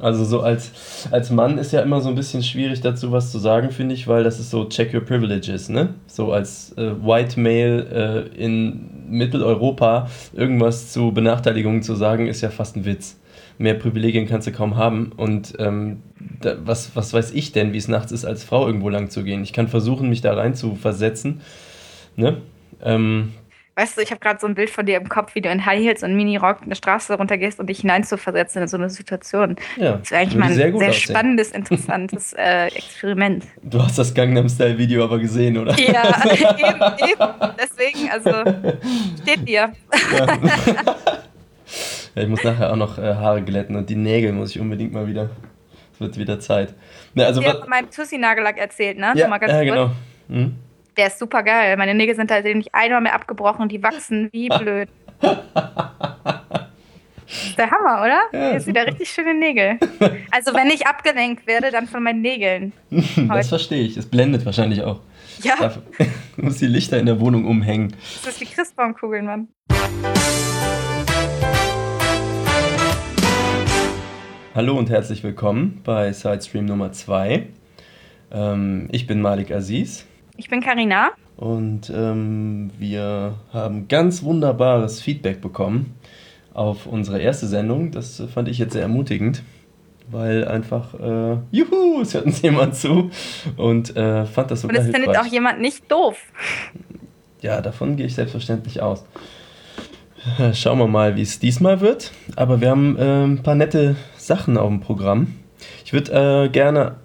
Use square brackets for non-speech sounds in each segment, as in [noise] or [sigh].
Also so als, als Mann ist ja immer so ein bisschen schwierig dazu was zu sagen, finde ich, weil das ist so check your privileges, ne? So als äh, White Male äh, in Mitteleuropa irgendwas zu Benachteiligungen zu sagen, ist ja fast ein Witz. Mehr Privilegien kannst du kaum haben. Und ähm, da, was, was weiß ich denn, wie es nachts ist, als Frau irgendwo lang zu gehen? Ich kann versuchen, mich da rein zu versetzen. Ne? Ähm, Weißt du, ich habe gerade so ein Bild von dir im Kopf, wie du in High Heels und Mini-Rock eine Straße runtergehst und dich hineinzuversetzen in so eine Situation. Ja, das wäre eigentlich mal ein sehr, sehr spannendes, [laughs] interessantes äh, Experiment. Du hast das Gangnam Style-Video aber gesehen, oder? Ja, [laughs] eben, eben. Deswegen, also steht dir. Ja. [laughs] ja, ich muss nachher auch noch äh, Haare glätten und die Nägel muss ich unbedingt mal wieder. Es wird wieder Zeit. Ne, also, ich habe meinen Tussi-Nagellack erzählt, ne? Ja, ja genau. Hm? Der ist super geil. Meine Nägel sind tatsächlich nicht einmal mehr abgebrochen die wachsen wie [laughs] blöd. der Hammer, oder? Ja, Jetzt wieder richtig schöne Nägel. Also wenn ich abgelenkt werde, dann von meinen Nägeln. [laughs] das verstehe ich. Es blendet wahrscheinlich auch. Ja. Da [laughs] muss die Lichter in der Wohnung umhängen. Das ist wie Christbaumkugeln, Mann. Hallo und herzlich willkommen bei Sidestream Nummer 2. Ähm, ich bin Malik Aziz. Ich bin Karina. Und ähm, wir haben ganz wunderbares Feedback bekommen auf unsere erste Sendung. Das fand ich jetzt sehr ermutigend, weil einfach, äh, juhu, es hört uns jemand zu und äh, fand das sogar Und es findet auch jemand nicht doof. Ja, davon gehe ich selbstverständlich aus. Schauen wir mal, wie es diesmal wird. Aber wir haben äh, ein paar nette Sachen auf dem Programm. Ich würde äh, gerne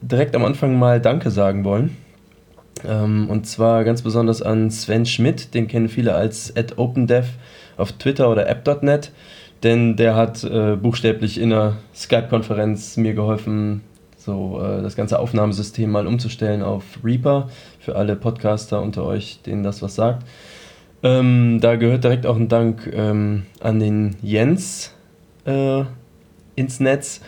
direkt am Anfang mal Danke sagen wollen. Ähm, und zwar ganz besonders an Sven Schmidt, den kennen viele als OpenDev auf Twitter oder app.net, denn der hat äh, buchstäblich in einer Skype-Konferenz mir geholfen, so äh, das ganze Aufnahmesystem mal umzustellen auf Reaper für alle Podcaster unter euch, denen das was sagt. Ähm, da gehört direkt auch ein Dank ähm, an den Jens äh, ins Netz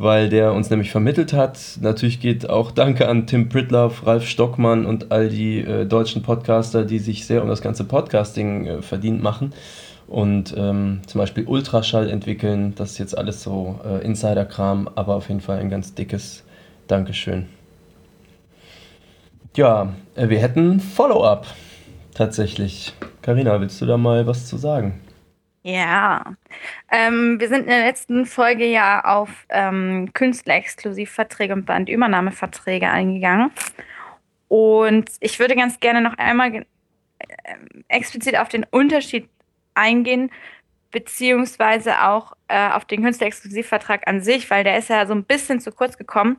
weil der uns nämlich vermittelt hat. Natürlich geht auch Danke an Tim Pritloff, Ralf Stockmann und all die äh, deutschen Podcaster, die sich sehr um das ganze Podcasting äh, verdient machen und ähm, zum Beispiel Ultraschall entwickeln. Das ist jetzt alles so äh, Insider-Kram, aber auf jeden Fall ein ganz dickes Dankeschön. Ja, äh, wir hätten Follow-up tatsächlich. Karina, willst du da mal was zu sagen? Ja, ähm, wir sind in der letzten Folge ja auf ähm, Künstlerexklusivverträge und Bandübernahmeverträge eingegangen. Und ich würde ganz gerne noch einmal äh, explizit auf den Unterschied eingehen, beziehungsweise auch äh, auf den Künstlerexklusivvertrag an sich, weil der ist ja so ein bisschen zu kurz gekommen.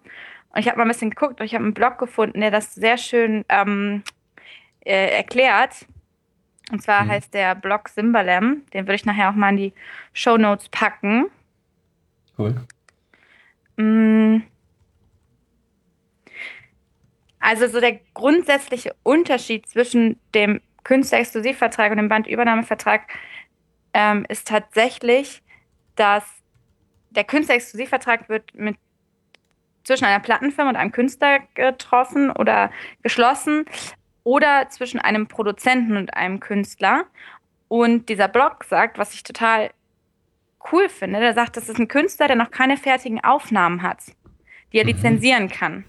Und ich habe mal ein bisschen geguckt und ich habe einen Blog gefunden, der das sehr schön ähm, äh, erklärt und zwar mhm. heißt der Blog Simbalam. Den würde ich nachher auch mal in die Show Notes packen. Cool. Mm. Also so der grundsätzliche Unterschied zwischen dem Künstlerexklusivvertrag und dem Bandübernahmevertrag ähm, ist tatsächlich, dass der Künstlerexklusivvertrag wird mit zwischen einer Plattenfirma und einem Künstler getroffen oder geschlossen oder zwischen einem Produzenten und einem Künstler. Und dieser Blog sagt, was ich total cool finde, der sagt, das ist ein Künstler, der noch keine fertigen Aufnahmen hat, die er mhm. lizenzieren kann.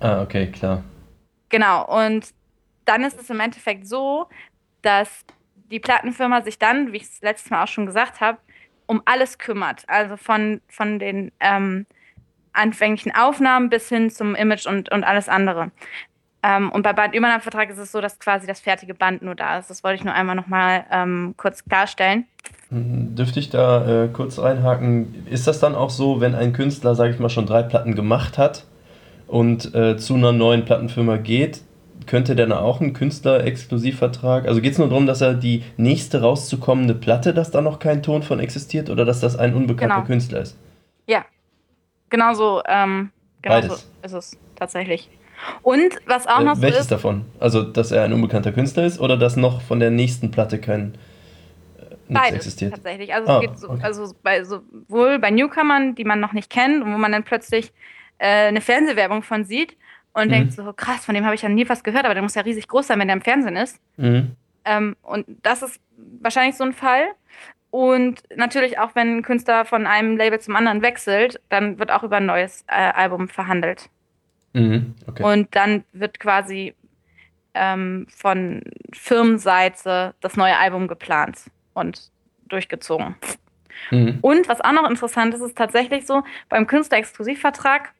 Ah, okay, klar. Genau, und dann ist es im Endeffekt so, dass die Plattenfirma sich dann, wie ich es letztes Mal auch schon gesagt habe, um alles kümmert. Also von, von den ähm, anfänglichen Aufnahmen bis hin zum Image und, und alles andere. Ähm, und bei Bandübernahmevertrag ist es so, dass quasi das fertige Band nur da ist. Das wollte ich nur einmal nochmal ähm, kurz klarstellen. Hm, dürfte ich da äh, kurz reinhaken? Ist das dann auch so, wenn ein Künstler, sage ich mal, schon drei Platten gemacht hat und äh, zu einer neuen Plattenfirma geht, könnte der dann auch einen Künstler-Exklusivvertrag? Also geht es nur darum, dass er die nächste rauszukommende Platte, dass da noch kein Ton von existiert oder dass das ein unbekannter genau. Künstler ist? Ja, genau so, ähm, genau so ist es tatsächlich. Und was auch noch äh, Welches so ist, davon? Also, dass er ein unbekannter Künstler ist oder dass noch von der nächsten Platte kein äh, Beides, existiert? tatsächlich. Also, ah, es geht so, okay. also bei, sowohl bei Newcomern, die man noch nicht kennt und wo man dann plötzlich äh, eine Fernsehwerbung von sieht und mhm. denkt so, krass, von dem habe ich ja nie was gehört, aber der muss ja riesig groß sein, wenn der im Fernsehen ist. Mhm. Ähm, und das ist wahrscheinlich so ein Fall. Und natürlich auch, wenn ein Künstler von einem Label zum anderen wechselt, dann wird auch über ein neues äh, Album verhandelt. Mhm, okay. Und dann wird quasi ähm, von Firmenseite das neue Album geplant und durchgezogen. Mhm. Und was auch noch interessant ist, ist tatsächlich so, beim Künstlerexklusivvertrag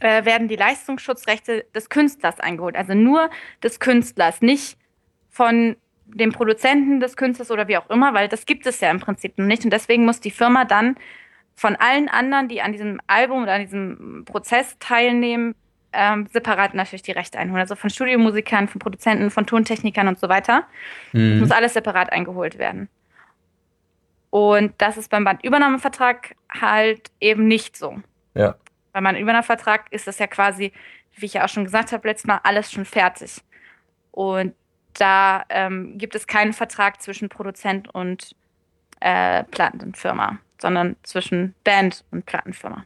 äh, werden die Leistungsschutzrechte des Künstlers eingeholt. Also nur des Künstlers, nicht von dem Produzenten des Künstlers oder wie auch immer, weil das gibt es ja im Prinzip noch nicht. Und deswegen muss die Firma dann von allen anderen, die an diesem Album oder an diesem Prozess teilnehmen, ähm, separat natürlich die Rechte einholen. Also von Studiomusikern, von Produzenten, von Tontechnikern und so weiter. Mhm. Das muss alles separat eingeholt werden. Und das ist beim Bandübernahmevertrag halt eben nicht so. Ja. Beim Bandübernahmevertrag ist das ja quasi, wie ich ja auch schon gesagt habe, letztes Mal alles schon fertig. Und da ähm, gibt es keinen Vertrag zwischen Produzent und äh, Plattenfirma, sondern zwischen Band und Plattenfirma.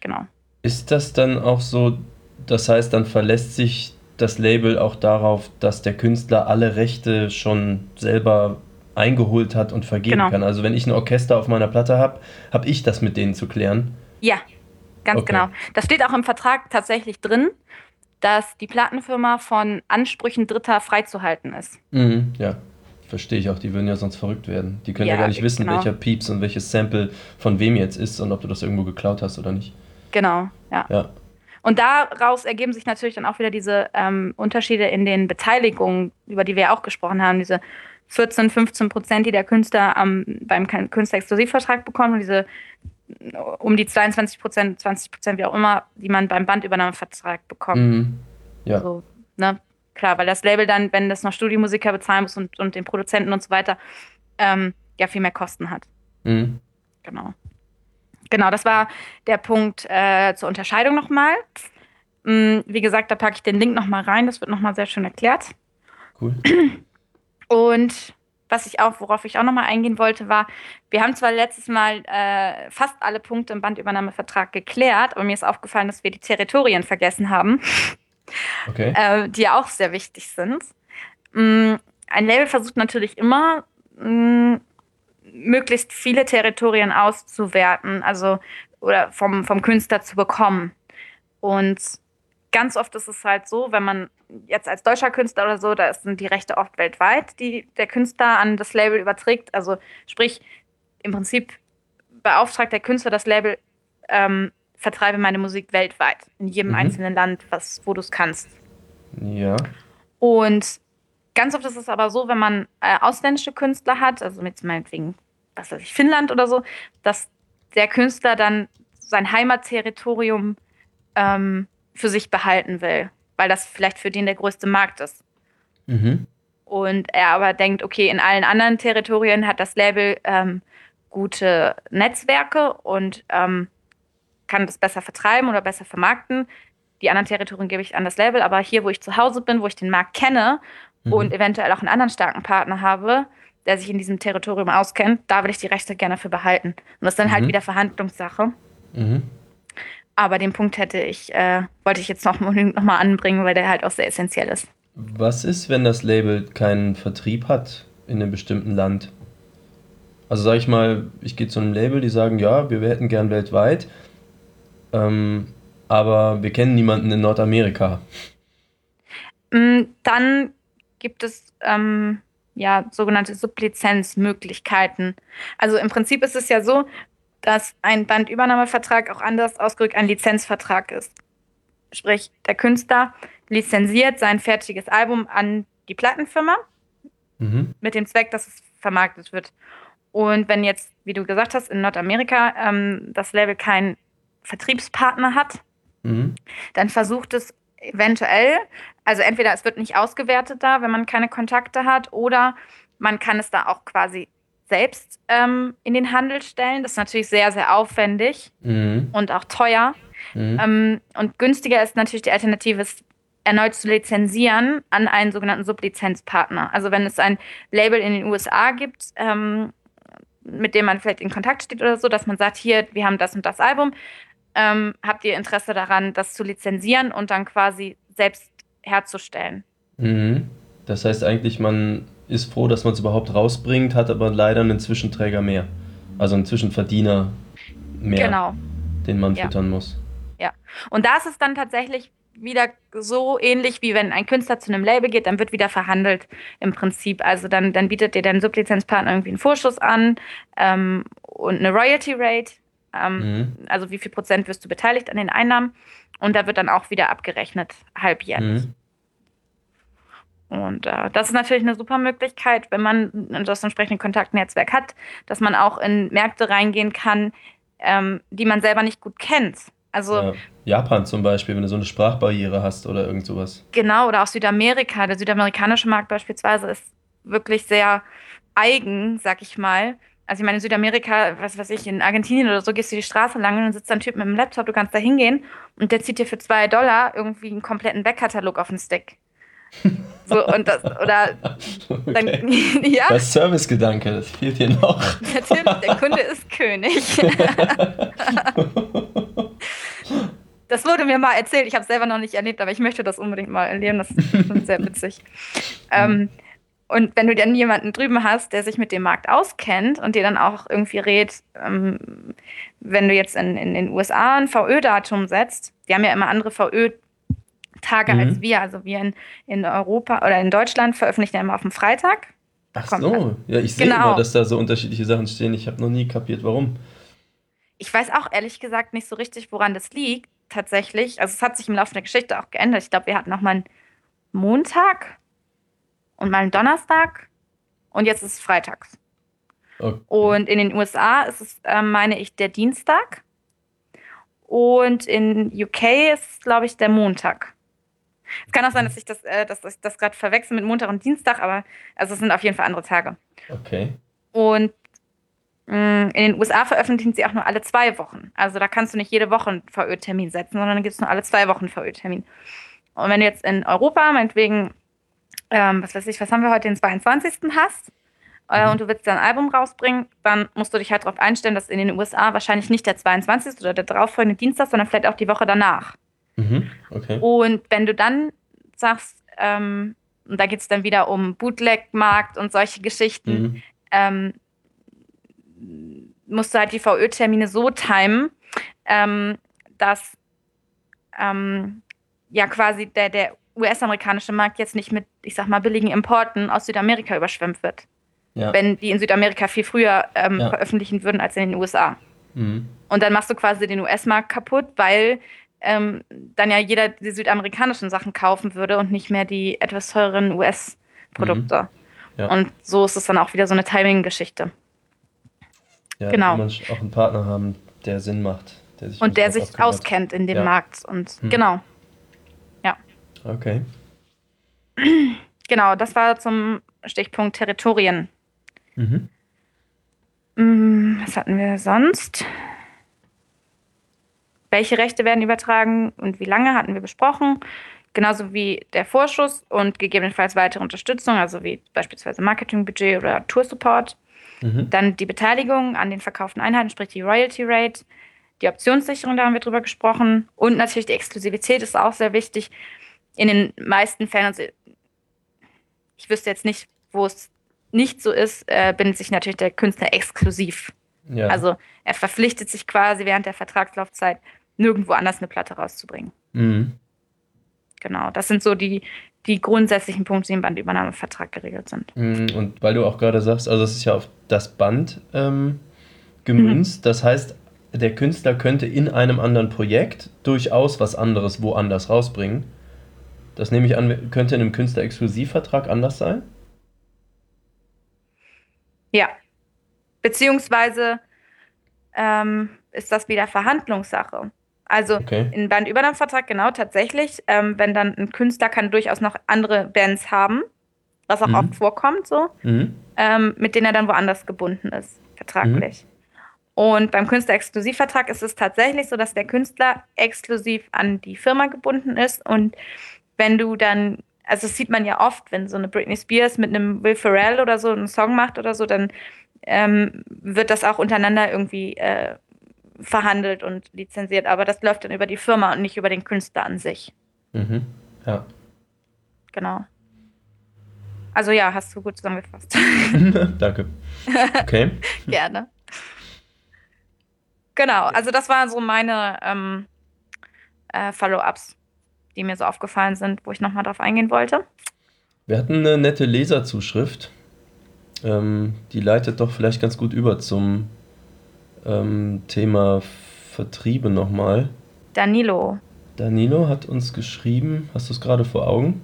Genau. Ist das dann auch so, das heißt, dann verlässt sich das Label auch darauf, dass der Künstler alle Rechte schon selber eingeholt hat und vergeben genau. kann. Also wenn ich ein Orchester auf meiner Platte habe, habe ich das mit denen zu klären. Ja, ganz okay. genau. Das steht auch im Vertrag tatsächlich drin, dass die Plattenfirma von Ansprüchen Dritter freizuhalten ist. Mhm, ja, verstehe ich auch. Die würden ja sonst verrückt werden. Die können ja, ja gar nicht wissen, genau. welcher Pieps und welches Sample von wem jetzt ist und ob du das irgendwo geklaut hast oder nicht. Genau, ja. ja. Und daraus ergeben sich natürlich dann auch wieder diese ähm, Unterschiede in den Beteiligungen, über die wir auch gesprochen haben, diese 14, 15 Prozent, die der Künstler am, beim Künstlerexklusivvertrag bekommt und diese um die 22 Prozent, 20 Prozent, wie auch immer, die man beim Bandübernahmevertrag bekommt. Mhm. Ja. So, ne? Klar, weil das Label dann, wenn das noch Studiomusiker bezahlen muss und, und den Produzenten und so weiter, ähm, ja viel mehr Kosten hat. Mhm. Genau. Genau, das war der Punkt äh, zur Unterscheidung nochmal. Mhm, wie gesagt, da packe ich den Link nochmal rein, das wird nochmal sehr schön erklärt. Cool. [clears throat] Und was ich auch, worauf ich auch nochmal eingehen wollte, war, wir haben zwar letztes Mal äh, fast alle Punkte im Bandübernahmevertrag geklärt, aber mir ist aufgefallen, dass wir die Territorien vergessen haben, okay. äh, die ja auch sehr wichtig sind. Mm, ein Label versucht natürlich immer, mm, möglichst viele Territorien auszuwerten, also oder vom, vom Künstler zu bekommen. Und ganz oft ist es halt so, wenn man jetzt als deutscher Künstler oder so, da sind die Rechte oft weltweit, die der Künstler an das Label überträgt. Also sprich, im Prinzip beauftragt der Künstler das Label, ähm, vertreibe meine Musik weltweit, in jedem mhm. einzelnen Land, was, wo du es kannst. Ja. Und ganz oft ist es aber so, wenn man äh, ausländische Künstler hat, also mit meinetwegen, was weiß ich, Finnland oder so, dass der Künstler dann sein Heimatterritorium ähm, für sich behalten will weil das vielleicht für den der größte Markt ist. Mhm. Und er aber denkt, okay, in allen anderen Territorien hat das Label ähm, gute Netzwerke und ähm, kann das besser vertreiben oder besser vermarkten. Die anderen Territorien gebe ich an das Label, aber hier, wo ich zu Hause bin, wo ich den Markt kenne mhm. und eventuell auch einen anderen starken Partner habe, der sich in diesem Territorium auskennt, da will ich die Rechte gerne für behalten. Und das ist dann halt mhm. halt wieder Verhandlungssache. Mhm. Aber den Punkt hätte ich, äh, wollte ich jetzt noch, noch mal anbringen, weil der halt auch sehr essentiell ist. Was ist, wenn das Label keinen Vertrieb hat in einem bestimmten Land? Also sage ich mal, ich gehe zu einem Label, die sagen, ja, wir hätten gern weltweit, ähm, aber wir kennen niemanden in Nordamerika. Mm, dann gibt es ähm, ja sogenannte Sublizenzmöglichkeiten. Also im Prinzip ist es ja so, dass ein Bandübernahmevertrag auch anders ausgedrückt ein Lizenzvertrag ist. Sprich, der Künstler lizenziert sein fertiges Album an die Plattenfirma mhm. mit dem Zweck, dass es vermarktet wird. Und wenn jetzt, wie du gesagt hast, in Nordamerika ähm, das Label keinen Vertriebspartner hat, mhm. dann versucht es eventuell, also entweder es wird nicht ausgewertet da, wenn man keine Kontakte hat, oder man kann es da auch quasi selbst ähm, in den Handel stellen. Das ist natürlich sehr, sehr aufwendig mhm. und auch teuer. Mhm. Ähm, und günstiger ist natürlich die Alternative, es erneut zu lizenzieren an einen sogenannten Sublizenzpartner. Also wenn es ein Label in den USA gibt, ähm, mit dem man vielleicht in Kontakt steht oder so, dass man sagt, hier, wir haben das und das Album, ähm, habt ihr Interesse daran, das zu lizenzieren und dann quasi selbst herzustellen? Mhm. Das heißt eigentlich, man ist froh, dass man es überhaupt rausbringt, hat aber leider einen Zwischenträger mehr. Also einen Zwischenverdiener mehr, Genau, den man ja. füttern muss. Ja. Und da ist es dann tatsächlich wieder so ähnlich, wie wenn ein Künstler zu einem Label geht, dann wird wieder verhandelt im Prinzip. Also dann, dann bietet dir dein Sublizenzpartner irgendwie einen Vorschuss an ähm, und eine Royalty Rate. Ähm, Mhm. Also wie viel Prozent wirst du beteiligt an den Einnahmen? Und da wird dann auch wieder abgerechnet, halbjährlich. Mhm. Und äh, das ist natürlich eine super Möglichkeit, wenn man das entsprechende Kontaktnetzwerk hat, dass man auch in Märkte reingehen kann, ähm, die man selber nicht gut kennt. Also Ja. Japan zum Beispiel, wenn du so eine Sprachbarriere hast oder irgend sowas. genau, oder auch Südamerika. Der südamerikanische Markt beispielsweise ist wirklich sehr eigen, sag ich mal. Also ich meine, in Südamerika, was weiß ich, in Argentinien oder so, gehst du die Straße lang und dann sitzt da ein Typ mit einem Laptop, du kannst da hingehen und der zieht dir für zwei Dollar irgendwie einen kompletten Backkatalog auf den Stick. [laughs] So, und das, oder dann, Okay. [laughs] ja, Das Servicegedanke, das fehlt hier noch. [laughs] natürlich, der Kunde ist König. Das wurde mir mal erzählt, ich habe es selber noch nicht erlebt, aber ich möchte das unbedingt mal erleben, das ist sehr witzig. Ähm, und wenn du dann jemanden drüben hast, der sich mit dem Markt auskennt und dir dann auch irgendwie rät, ähm, wenn du jetzt in, in den USA ein VÖ-Datum setzt, die haben ja immer andere VÖ-Tage Mhm. als wir, also wir in, in Europa oder in Deutschland veröffentlichen ja immer auf dem Freitag. Ach Kommt so, ja, ich sehe Genau. immer, dass da so unterschiedliche Sachen stehen. Ich habe noch nie kapiert, warum. Ich weiß auch ehrlich gesagt nicht so richtig, woran das liegt, tatsächlich. Also es hat sich im Laufe der Geschichte auch geändert. Ich glaube, wir hatten noch mal einen Montag und mal einen Donnerstag und jetzt ist es freitags. Okay. Und in den USA ist es, ähm, meine ich, der Dienstag. Und in UK ist es, glaube ich, der Montag. Es kann auch sein, dass ich das, äh, dass ich das gerade verwechsel mit Montag und Dienstag, aber also es sind auf jeden Fall andere Tage. okay. Und mh, in den USA veröffentlichen sie auch nur alle zwei Wochen. Also da kannst du nicht jede Woche einen VÖ-Termin setzen, sondern dann gibt es nur alle zwei Wochen einen VÖ-Termin. Und wenn du jetzt in Europa, meinetwegen, ähm, was weiß ich, was haben wir heute, den 22. hast, äh, Mhm. und du willst dein Album rausbringen, dann musst du dich halt darauf einstellen, dass in den USA wahrscheinlich nicht der 22. oder der darauffolgende Dienstag, sondern vielleicht auch die Woche danach. Mhm. Okay. Und wenn du dann sagst, ähm, und da geht es dann wieder um Bootleg-Markt und solche Geschichten, Mhm. ähm, musst du halt die VÖ-Termine so timen, ähm, dass ähm, ja quasi der, der US-amerikanische Markt jetzt nicht mit, ich sag mal, billigen Importen aus Südamerika überschwemmt wird. Ja. Wenn die in Südamerika viel früher ähm, Ja. veröffentlichen würden als in den USA. Mhm. Und dann machst du quasi den US-Markt kaputt, weil ähm, dann ja jeder die südamerikanischen Sachen kaufen würde und nicht mehr die etwas teureren US-Produkte. Mhm. Ja. Und so ist es dann auch wieder so eine Timing-Geschichte. Ja, Genau. man auch einen Partner haben, der Sinn macht. Der sich Und der sich auskennt in dem. Markt. Und Hm. genau, Okay. genau, das war zum Stichpunkt Territorien. Mhm. Hm, Was hatten wir sonst? Welche Rechte werden übertragen und wie lange hatten wir besprochen? Genauso wie der Vorschuss und gegebenenfalls weitere Unterstützung, also wie beispielsweise Marketingbudget oder Toursupport. Mhm. Dann die Beteiligung an den verkauften Einheiten, sprich die Royalty Rate, die Optionssicherung, da haben wir drüber gesprochen. Und natürlich die Exklusivität ist auch sehr wichtig. In den meisten Fällen, also ich wüsste jetzt nicht, wo es nicht so ist, äh, bindet sich natürlich der Künstler exklusiv. Ja. Also er verpflichtet sich quasi während der Vertragslaufzeit, nirgendwo anders eine Platte rauszubringen. mhm. Genau, das sind so die, die grundsätzlichen Punkte, die im Bandübernahmevertrag geregelt sind. Mhm. Und weil du auch gerade sagst, also es ist ja auf das Band ähm, gemünzt, Mhm. das heißt, der Künstler könnte in einem anderen Projekt durchaus was anderes woanders rausbringen. Das nehme ich an, könnte in einem Künstler-Exklusivvertrag anders sein? Ja. Beziehungsweise ähm, ist das wieder Verhandlungssache. Also Okay. in Bandübernahmevertrag genau tatsächlich, ähm, wenn dann ein Künstler kann durchaus noch andere Bands haben, was auch Mhm. oft vorkommt, so, Mhm. ähm, mit denen er dann woanders gebunden ist, vertraglich. Und beim Künstler-Exklusivvertrag ist es tatsächlich so, dass der Künstler exklusiv an die Firma gebunden ist. Und wenn du dann, also das sieht man ja oft, wenn so eine Britney Spears mit einem Will Ferrell oder so einen Song macht oder so, dann ähm, wird das auch untereinander irgendwie äh, verhandelt und lizenziert. Aber das läuft dann über die Firma und nicht über den Künstler an sich. Mhm. Ja. Genau. Also ja, hast du gut zusammengefasst. [laughs] Danke. Okay. [laughs] Gerne. Genau, also das waren so meine ähm, äh, Follow-ups, die mir so aufgefallen sind, wo ich nochmal drauf eingehen wollte. Wir hatten eine nette Leserzuschrift. Ähm, die leitet doch vielleicht ganz gut über zum ähm, Thema Vertriebe nochmal. Danilo. Danilo hat uns geschrieben, hast du es gerade vor Augen?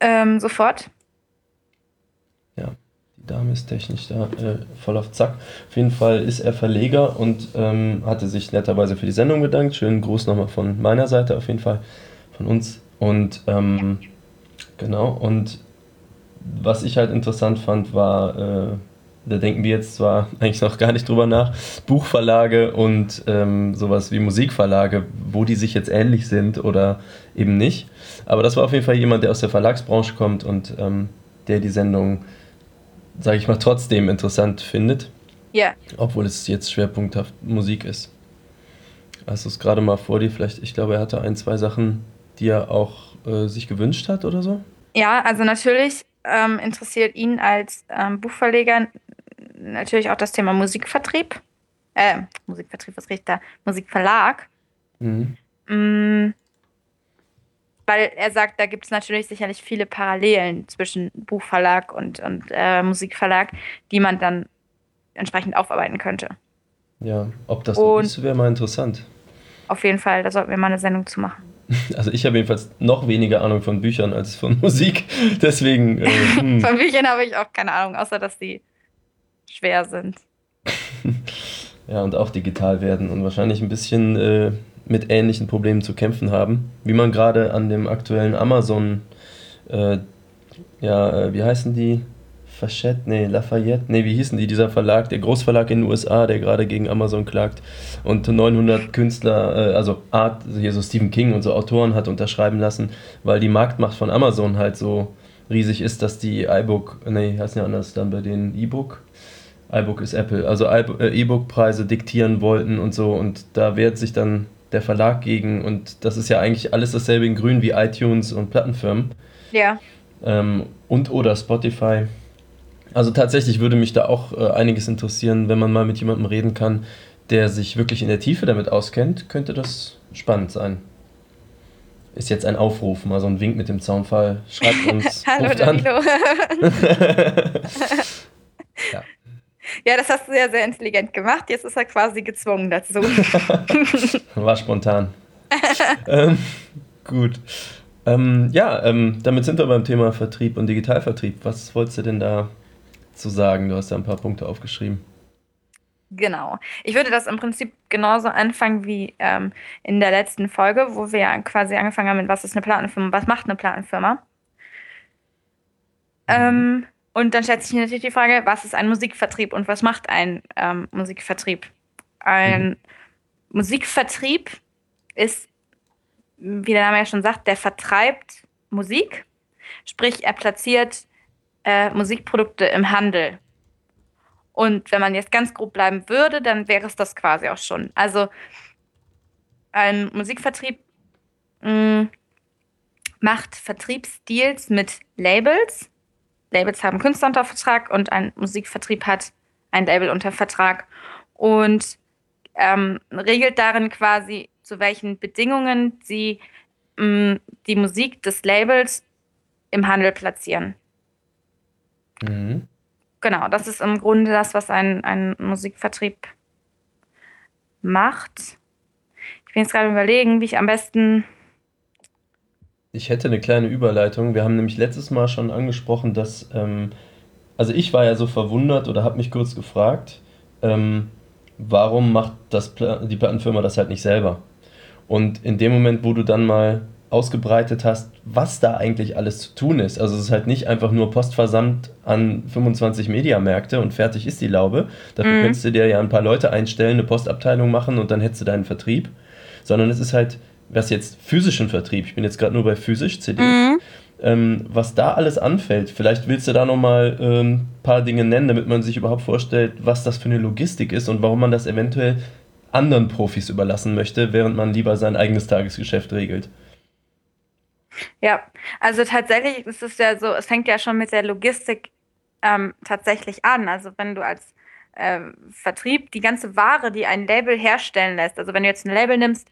Ähm, sofort. Ja, Dame ist technisch da äh, voll auf Zack. Auf jeden Fall ist er Verleger und ähm, hatte sich netterweise für die Sendung bedankt. Schönen Gruß nochmal von meiner Seite auf jeden Fall, von uns. Und ähm, genau, und was ich halt interessant fand, war, äh, da denken wir jetzt zwar [laughs] eigentlich noch gar nicht drüber nach, Buchverlage und ähm, sowas wie Musikverlage, wo die sich jetzt ähnlich sind oder eben nicht. Aber das war auf jeden Fall jemand, der aus der Verlagsbranche kommt und ähm, der die Sendung, sage ich mal, trotzdem interessant findet. Ja. Obwohl es jetzt schwerpunkthaft Musik ist. Hast du es gerade mal vor dir? Vielleicht, ich glaube, er hatte ein, zwei Sachen, die er auch äh, sich gewünscht hat oder so? Ja, also natürlich ähm, interessiert ihn als ähm, Buchverleger natürlich auch das Thema Musikvertrieb. Äh, Musikvertrieb, was riecht da? Musikverlag. Mhm. Mm, weil er sagt, da gibt es natürlich sicherlich viele Parallelen zwischen Buchverlag und, und äh, Musikverlag, die man dann entsprechend aufarbeiten könnte. Ja, ob das so ist, wäre mal interessant. Auf jeden Fall, da sollten wir mal eine Sendung zu machen. [laughs] Also ich habe jedenfalls noch weniger Ahnung von Büchern als von [laughs] Musik. Deswegen. Äh, hm. von Büchern habe ich auch keine Ahnung, außer dass die schwer sind. [laughs] ja, und auch digital werden und wahrscheinlich ein bisschen äh, mit ähnlichen Problemen zu kämpfen haben. Wie man gerade an dem aktuellen Amazon, äh, ja, äh, wie heißen die? Fachette, nee, Lafayette, nee, wie hießen die, dieser Verlag, der Großverlag in den USA, der gerade gegen Amazon klagt und 900 Künstler, äh, also Art, hier so Stephen King und so Autoren hat unterschreiben lassen, weil die Marktmacht von Amazon halt so riesig ist, dass die iBook, nee, heißt ja anders dann bei den E-Book, iBook ist Apple, also äh, E-Book-Preise diktieren wollten und so und da wehrt sich dann der Verlag gegen und das ist ja eigentlich alles dasselbe in grün wie iTunes und Plattenfirmen. Ja. Ähm, und oder Spotify. Also tatsächlich würde mich da auch äh, einiges interessieren, wenn man mal mit jemandem reden kann, der sich wirklich in der Tiefe damit auskennt, könnte das spannend sein. Ist jetzt ein Aufruf, mal so ein Wink mit dem Zaunfall. Schreibt [laughs] uns. Hallo Danilo. [laughs] [laughs] ja. Ja, das hast du ja sehr intelligent gemacht. Jetzt ist er quasi gezwungen dazu. [laughs] War spontan. [laughs] ähm, gut. Ähm, ja, ähm, damit sind wir beim Thema Vertrieb und Digitalvertrieb. Was wolltest du denn da zu sagen? Du hast ja ein paar Punkte aufgeschrieben. Genau. Ich würde das im Prinzip genauso anfangen wie ähm, in der letzten Folge, wo wir ja quasi angefangen haben mit, was ist eine Plattenfirma, was macht eine Plattenfirma. Mhm. Ähm, und dann stellt sich natürlich die Frage, was ist ein Musikvertrieb und was macht ein ähm, Musikvertrieb? Ein mhm. Musikvertrieb ist, wie der Name ja schon sagt, der vertreibt Musik, sprich er platziert äh, Musikprodukte im Handel. Und wenn man jetzt ganz grob bleiben würde, dann wäre es das quasi auch schon. Also ein Musikvertrieb mh, mm, macht Vertriebsdeals mit Labels Labels haben Künstler unter Vertrag und ein Musikvertrieb hat ein Label unter Vertrag und ähm, regelt darin quasi, zu welchen Bedingungen sie mh, mm, die Musik des Labels im Handel platzieren. Mhm. Genau, das ist im Grunde das, was ein, ein Musikvertrieb macht. Ich bin jetzt gerade überlegen, wie ich am besten ich hätte eine kleine Überleitung. Wir haben nämlich letztes Mal schon angesprochen, dass, ähm, also ich war ja so verwundert oder habe mich kurz gefragt, ähm, warum macht das die Plattenfirma das halt nicht selber? Und in dem Moment, wo du dann mal ausgebreitet hast, was da eigentlich alles zu tun ist. Also es ist halt nicht einfach nur Postversamt an 25 Mediamärkte und fertig ist die Laube. Dafür mhm. könntest du dir ja ein paar Leute einstellen, eine Postabteilung machen und dann hättest du deinen Vertrieb. Sondern es ist halt was jetzt physischen Vertrieb, ich bin jetzt gerade nur bei physisch CD, mhm. ähm, was da alles anfällt. Vielleicht willst du da nochmal ein ähm, paar Dinge nennen, damit man sich überhaupt vorstellt, was das für eine Logistik ist und warum man das eventuell anderen Profis überlassen möchte, während man lieber sein eigenes Tagesgeschäft regelt. Ja, also tatsächlich ist es ja so, es fängt ja schon mit der Logistik ähm, tatsächlich an. Also wenn du als äh, Vertrieb die ganze Ware, die ein Label herstellen lässt, also wenn du jetzt ein Label nimmst,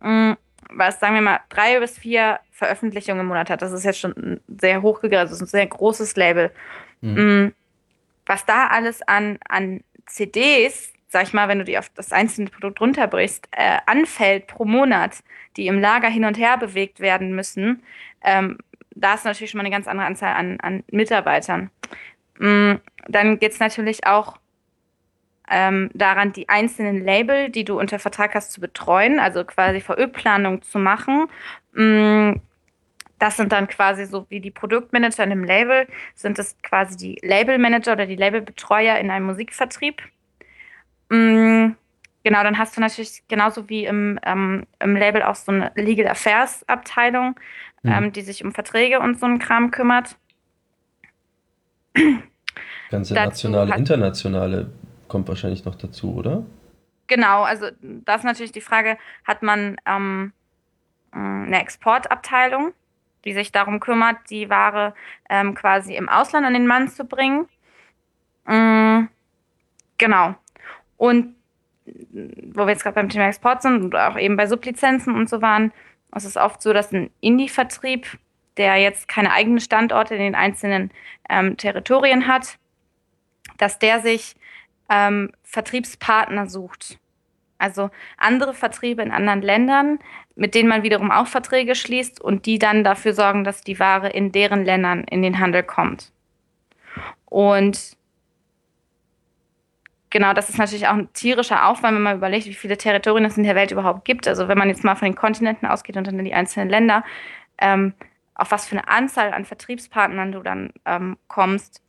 mh, mm, was sagen wir mal drei bis vier Veröffentlichungen im Monat hat, das ist jetzt schon sehr hochgegriffen, das ist ein sehr großes Label. Mhm. Mh, was da alles an, an CDs, sag ich mal, wenn du die auf das einzelne Produkt runterbrichst, äh, anfällt pro Monat, die im Lager hin und her bewegt werden müssen, ähm, da ist natürlich schon mal eine ganz andere Anzahl an, an Mitarbeitern. Mm, dann geht es natürlich auch ähm, daran, die einzelnen Label, die du unter Vertrag hast, zu betreuen, also quasi VÖ-Planung zu machen. Mm, das sind dann quasi so wie die Produktmanager in einem Label, sind es quasi die Labelmanager oder die Labelbetreuer in einem Musikvertrieb. Mm, genau, dann hast du natürlich genauso wie im, ähm, im Label auch so eine Legal Affairs Abteilung, mhm. ähm, die sich um Verträge und so einen Kram kümmert. Ganze nationale, internationale kommt wahrscheinlich noch dazu, oder? Genau, also da ist natürlich die Frage, hat man ähm, eine Exportabteilung, die sich darum kümmert, die Ware ähm, quasi im Ausland an den Mann zu bringen. Mhm, genau. Und wo wir jetzt gerade beim Thema Export sind und auch eben bei Sublizenzen und so waren, ist es oft so, dass ein Indie-Vertrieb, der jetzt keine eigenen Standorte in den einzelnen ähm, Territorien hat, dass der sich ähm, Vertriebspartner sucht. Also andere Vertriebe in anderen Ländern, mit denen man wiederum auch Verträge schließt und die dann dafür sorgen, dass die Ware in deren Ländern in den Handel kommt. Und genau, das ist natürlich auch ein tierischer Aufwand, wenn man überlegt, wie viele Territorien es in der Welt überhaupt gibt. Also wenn man jetzt mal von den Kontinenten ausgeht und dann die einzelnen Länder, ähm, auf was für eine Anzahl an Vertriebspartnern du dann ähm, kommst.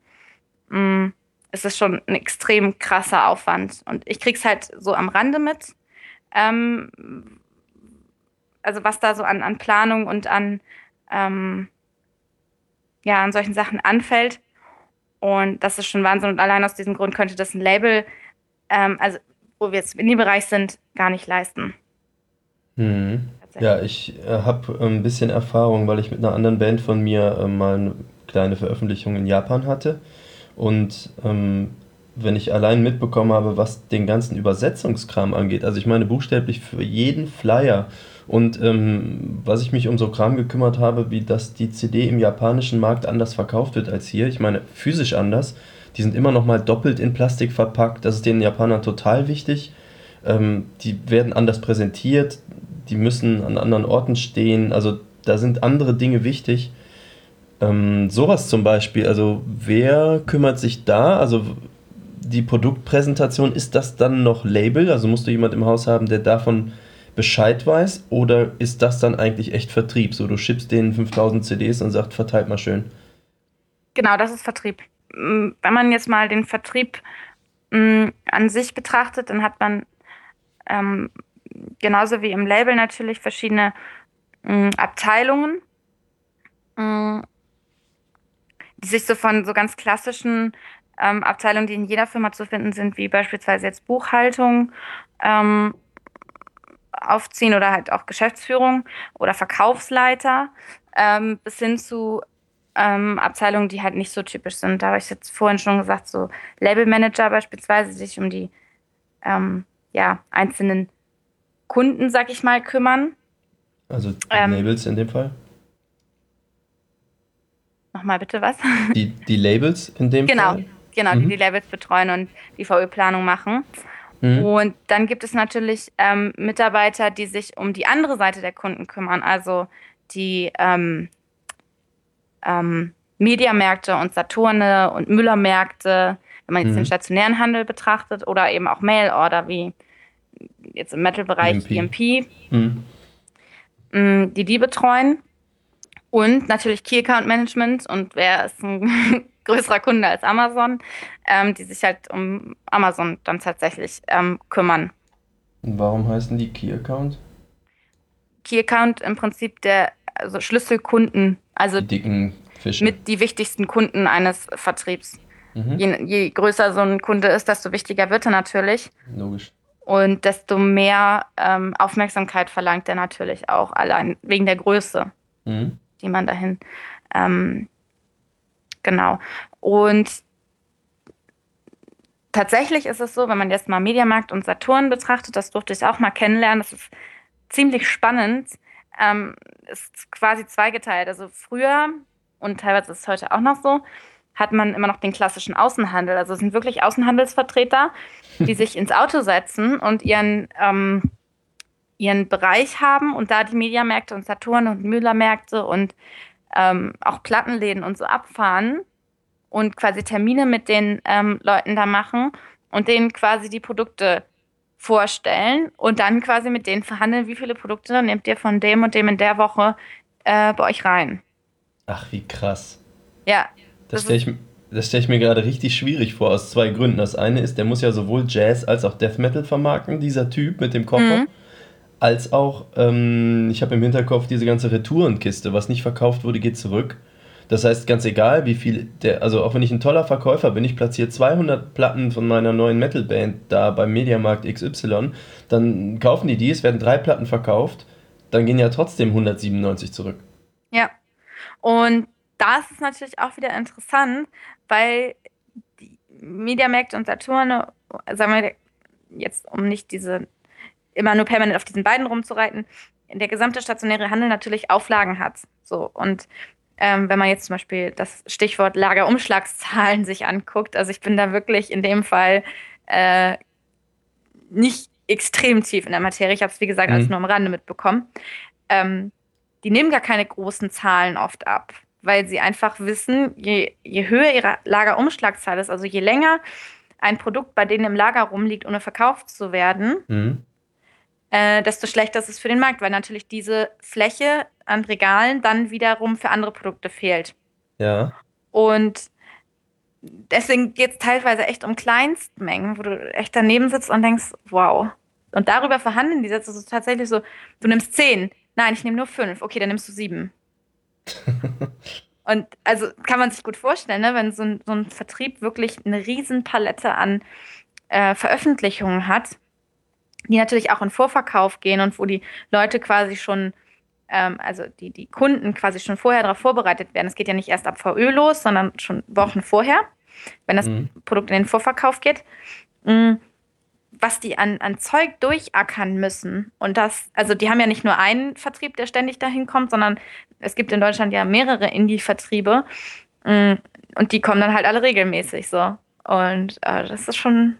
Mh, mm, ist es schon ein extrem krasser Aufwand. Und ich krieg's halt so am Rande mit. Ähm, also was da so an, an Planung und an, ähm, ja, an solchen Sachen anfällt. Und das ist schon Wahnsinn. Und allein aus diesem Grund könnte das ein Label, ähm, also wo wir jetzt in dem Bereich sind, gar nicht leisten. Mhm. Ja, ich äh, habe ein bisschen Erfahrung, weil ich mit einer anderen Band von mir äh, mal eine kleine Veröffentlichung in Japan hatte. Und ähm, wenn ich allein mitbekommen habe, was den ganzen Übersetzungskram angeht, also ich meine buchstäblich für jeden Flyer und ähm, was ich mich um so Kram gekümmert habe, wie dass die CD im japanischen Markt anders verkauft wird als hier, ich meine physisch anders, die sind immer noch mal doppelt in Plastik verpackt, das ist den Japanern total wichtig. Ähm, die werden anders präsentiert, die müssen an anderen Orten stehen, also da sind andere Dinge wichtig. Ähm, sowas zum Beispiel, also wer kümmert sich da? Also die Produktpräsentation, ist das dann noch Label? Also musst du jemand im Haus haben, der davon Bescheid weiß? Oder ist das dann eigentlich echt Vertrieb? So, du schippst denen 5000 CDs und sagst, verteilt mal schön. Genau, das ist Vertrieb. Wenn man jetzt mal den Vertrieb mh, an sich betrachtet, dann hat man ähm, genauso wie im Label natürlich verschiedene mh, Abteilungen die sich so von so ganz klassischen ähm, Abteilungen, die in jeder Firma zu finden sind, wie beispielsweise jetzt Buchhaltung, ähm, aufziehen oder halt auch Geschäftsführung oder Verkaufsleiter, ähm, bis hin zu ähm, Abteilungen, die halt nicht so typisch sind. Da habe ich jetzt vorhin schon gesagt, so Labelmanager beispielsweise, die sich um die ähm, ja, einzelnen Kunden, sag ich mal, kümmern. Also ähm, Labels in dem Fall? Nochmal bitte was? Die, die Labels in dem genau, Fall? Genau, mhm. die die Labels betreuen und die VÖ-Planung machen. Mhm. Und dann gibt es natürlich ähm, Mitarbeiter, die sich um die andere Seite der Kunden kümmern, also die ähm, ähm, Mediamärkte und Saturne und Müllermärkte, wenn man jetzt mhm. den stationären Handel betrachtet, oder eben auch Mailorder wie jetzt im Metal-Bereich EMP, EMP mhm. Mm, die die betreuen. Und natürlich Key Account Management und wer ist ein [laughs] größerer Kunde als Amazon, ähm, die sich halt um Amazon dann tatsächlich ähm, kümmern. Und warum heißen die Key Account? Key Account im Prinzip der also Schlüsselkunden, also die dicken Fische. mit die wichtigsten Kunden eines Vertriebs. Mhm. Je, je, größer so ein Kunde ist, desto wichtiger wird er natürlich. Logisch. Und desto mehr ähm, Aufmerksamkeit verlangt er natürlich auch, allein wegen der Größe. Mhm die man dahin, ähm, genau. Und tatsächlich ist es so, wenn man jetzt mal Mediamarkt und Saturn betrachtet, das durfte ich auch mal kennenlernen, das ist ziemlich spannend, ähm, ist quasi zweigeteilt. Also früher, und teilweise ist es heute auch noch so, hat man immer noch den klassischen Außenhandel. Also es sind wirklich Außenhandelsvertreter, die [laughs] sich ins Auto setzen und ihren, ähm, ihren Bereich haben und da die Mediamärkte und Saturn und Müllermärkte und ähm, auch Plattenläden und so abfahren und quasi Termine mit den ähm, Leuten da machen und denen quasi die Produkte vorstellen und dann quasi mit denen verhandeln, wie viele Produkte nehmt ihr von dem und dem in der Woche äh, bei euch rein. Ach, wie krass. Ja, das stelle ich, stell ich mir gerade richtig schwierig vor, aus zwei Gründen. Das eine ist, der muss ja sowohl Jazz als auch Death Metal vermarkten, dieser Typ mit dem Koffer. Mhm. Als auch, ähm, ich habe im Hinterkopf diese ganze Retourenkiste, was nicht verkauft wurde, geht zurück. Das heißt, ganz egal, wie viel der, also auch wenn ich ein toller Verkäufer bin, ich platziere 200 Platten von meiner neuen Metalband da beim Mediamarkt XY, dann kaufen die die, es werden drei Platten verkauft, dann gehen ja trotzdem 197 zurück. Ja. Und da ist natürlich auch wieder interessant, weil die Mediamärkte und Saturne, sagen wir jetzt, um nicht diese immer nur permanent auf diesen beiden rumzureiten, der gesamte stationäre Handel natürlich Auflagen hat. So und ähm, wenn man jetzt zum Beispiel das Stichwort Lagerumschlagszahlen [laughs] sich anguckt, also ich bin da wirklich in dem Fall äh, nicht extrem tief in der Materie. Ich habe es, wie gesagt, mhm. alles nur am Rande mitbekommen. Ähm, die nehmen gar keine großen Zahlen oft ab weil sie einfach wissen, je, je höher ihre Lagerumschlagszahl ist, also je länger ein Produkt bei denen im Lager rumliegt, ohne verkauft zu werden, mhm. Äh, desto schlechter ist es für den Markt, weil natürlich diese Fläche an Regalen dann wiederum für andere Produkte fehlt. Ja. Und deswegen geht es teilweise echt um Kleinstmengen, wo du echt daneben sitzt und denkst, wow. Und darüber verhandeln die Sätze. Es tatsächlich so, du nimmst zehn. Nein, ich nehme nur fünf. Okay, dann nimmst du sieben. [laughs] Und also kann man sich gut vorstellen, ne, wenn so ein, so ein Vertrieb wirklich eine Riesenpalette an äh, Veröffentlichungen hat, die natürlich auch in Vorverkauf gehen und wo die Leute quasi schon, ähm, also die, die Kunden quasi schon vorher darauf vorbereitet werden. Es geht ja nicht erst ab VÖ los, sondern schon Wochen vorher, wenn das mhm. Produkt in den Vorverkauf geht. Mhm was die an, an Zeug durchackern müssen. Und das, also die haben ja nicht nur einen Vertrieb, der ständig dahin kommt, sondern es gibt in Deutschland ja mehrere Indie-Vertriebe. Mm, und die kommen dann halt alle regelmäßig so. Und äh, das ist schon,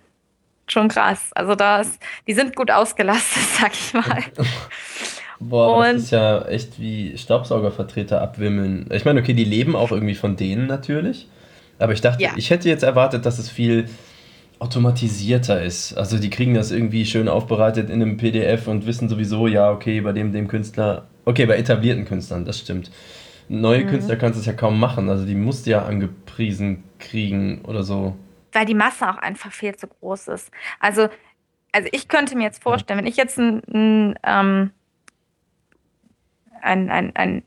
schon krass. Also da ist, die sind gut ausgelastet, [laughs] sag ich mal. Boah, und, das ist ja echt wie Staubsaugervertreter abwimmeln. Ich meine, okay, die leben auch irgendwie von denen natürlich. Aber ich dachte, ja. ich hätte jetzt erwartet, dass es viel automatisierter ist. Also die kriegen das irgendwie schön aufbereitet in einem PDF und wissen sowieso, ja, okay, bei dem, dem Künstler, okay, bei etablierten Künstlern, das stimmt. Neue mhm. Künstler kannst du es ja kaum machen, also die musst du ja angepriesen kriegen oder so. Weil die Masse auch einfach viel zu groß ist. Also, also ich könnte mir jetzt vorstellen, wenn ich jetzt ein, ein, ähm, ein, ein, ein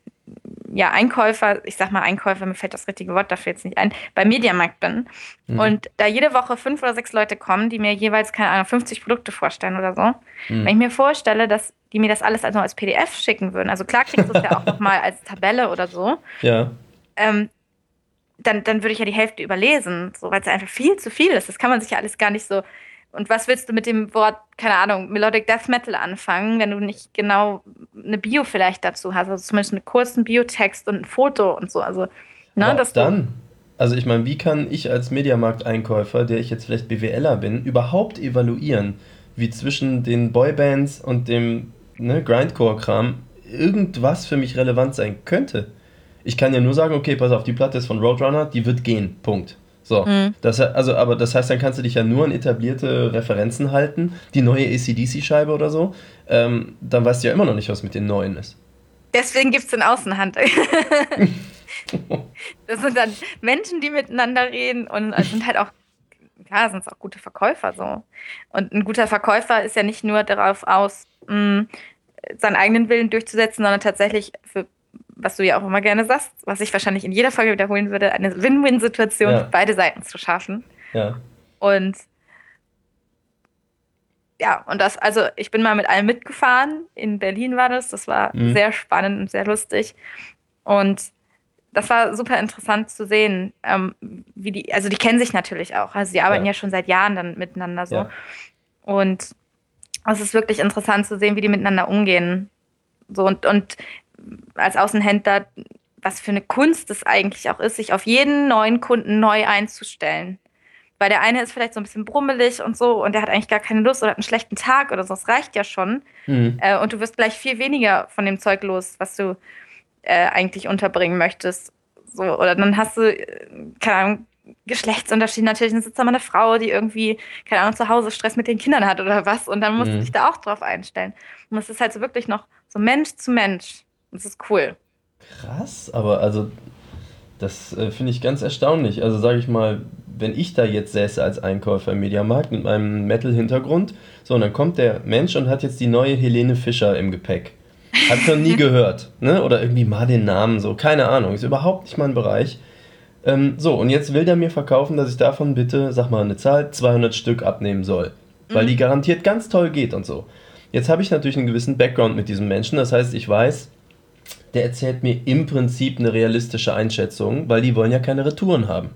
ja, Einkäufer, ich sag mal Einkäufer, mir fällt das richtige Wort dafür jetzt nicht ein, beim Mediamarkt bin mhm. und da jede Woche fünf oder sechs Leute kommen, die mir jeweils, keine Ahnung, 50 Produkte vorstellen oder so. Mhm. Wenn ich mir vorstelle, dass die mir das alles also als PDF schicken würden, also klar kriegst du es ja auch nochmal [laughs] als Tabelle oder so. Ja. Ähm, dann, dann würde ich ja die Hälfte überlesen, so, weil es ja einfach viel zu viel ist. Das kann man sich ja alles gar nicht so und was willst du mit dem Wort, keine Ahnung, Melodic Death Metal anfangen, wenn du nicht genau eine Bio vielleicht dazu hast? Also zumindest einen kurzen Biotext und ein Foto und so. Also, ne, dass dann. Also ich meine, wie kann ich als Mediamarkt-Einkäufer, der ich jetzt vielleicht BWLer bin, überhaupt evaluieren, wie zwischen den Boybands und dem ne, Grindcore-Kram irgendwas für mich relevant sein könnte? Ich kann ja nur sagen, okay, pass auf, die Platte ist von Roadrunner, die wird gehen. Punkt. So, mhm. das, also, aber das heißt, dann kannst du dich ja nur an etablierte Referenzen halten, die neue ACDC-Scheibe oder so. Ähm, dann weißt du ja immer noch nicht, was mit den neuen ist. Deswegen gibt es den Außenhandel. [laughs] das sind dann Menschen, die miteinander reden und es sind halt auch, ja, sind auch gute Verkäufer so. Und ein guter Verkäufer ist ja nicht nur darauf aus, mh, mm, seinen eigenen Willen durchzusetzen, sondern tatsächlich für was du ja auch immer gerne sagst, was ich wahrscheinlich in jeder Folge wiederholen würde, eine Win-Win-Situation ja. für beide Seiten zu schaffen. Ja. Und ja, und das, also ich bin mal mit allem mitgefahren. In Berlin war das. Das war mhm. sehr spannend und sehr lustig. Und das war super interessant zu sehen, ähm, wie die, also die kennen sich natürlich auch. Also sie arbeiten ja, ja schon seit Jahren dann miteinander so. Ja. Und es ist wirklich interessant zu sehen, wie die miteinander umgehen. So und, und als Außenhändler, was für eine Kunst es eigentlich auch ist, sich auf jeden neuen Kunden neu einzustellen. Weil der eine ist vielleicht so ein bisschen brummelig und so und der hat eigentlich gar keine Lust oder hat einen schlechten Tag oder so. Das reicht ja schon. Mhm. Äh, und du wirst gleich viel weniger von dem Zeug los, was du äh, eigentlich unterbringen möchtest. So, oder dann hast du, äh, keine Ahnung, Geschlechtsunterschied natürlich. Dann sitzt da mal eine Frau, die irgendwie, keine Ahnung, zu Hause Stress mit den Kindern hat oder was. Und dann musst mhm. du dich da auch drauf einstellen. Und es ist halt so wirklich noch so Mensch zu Mensch. Das ist cool. Krass, aber also das äh, finde ich ganz erstaunlich. Also sage ich mal, wenn ich da jetzt säße als Einkäufer im Mediamarkt mit meinem Metal-Hintergrund, so, und dann kommt der Mensch und hat jetzt die neue Helene Fischer im Gepäck. Hat schon nie [laughs] gehört, ne? Oder irgendwie mal den Namen so, keine Ahnung, ist überhaupt nicht mein Bereich. Ähm, so, und jetzt will der mir verkaufen, dass ich davon bitte, sag mal eine Zahl, 200 Stück abnehmen soll. Weil mhm. die garantiert ganz toll geht und so. Jetzt habe ich natürlich einen gewissen Background mit diesem Menschen, das heißt, ich weiß, der erzählt mir im Prinzip eine realistische Einschätzung, weil die wollen ja keine Retouren haben.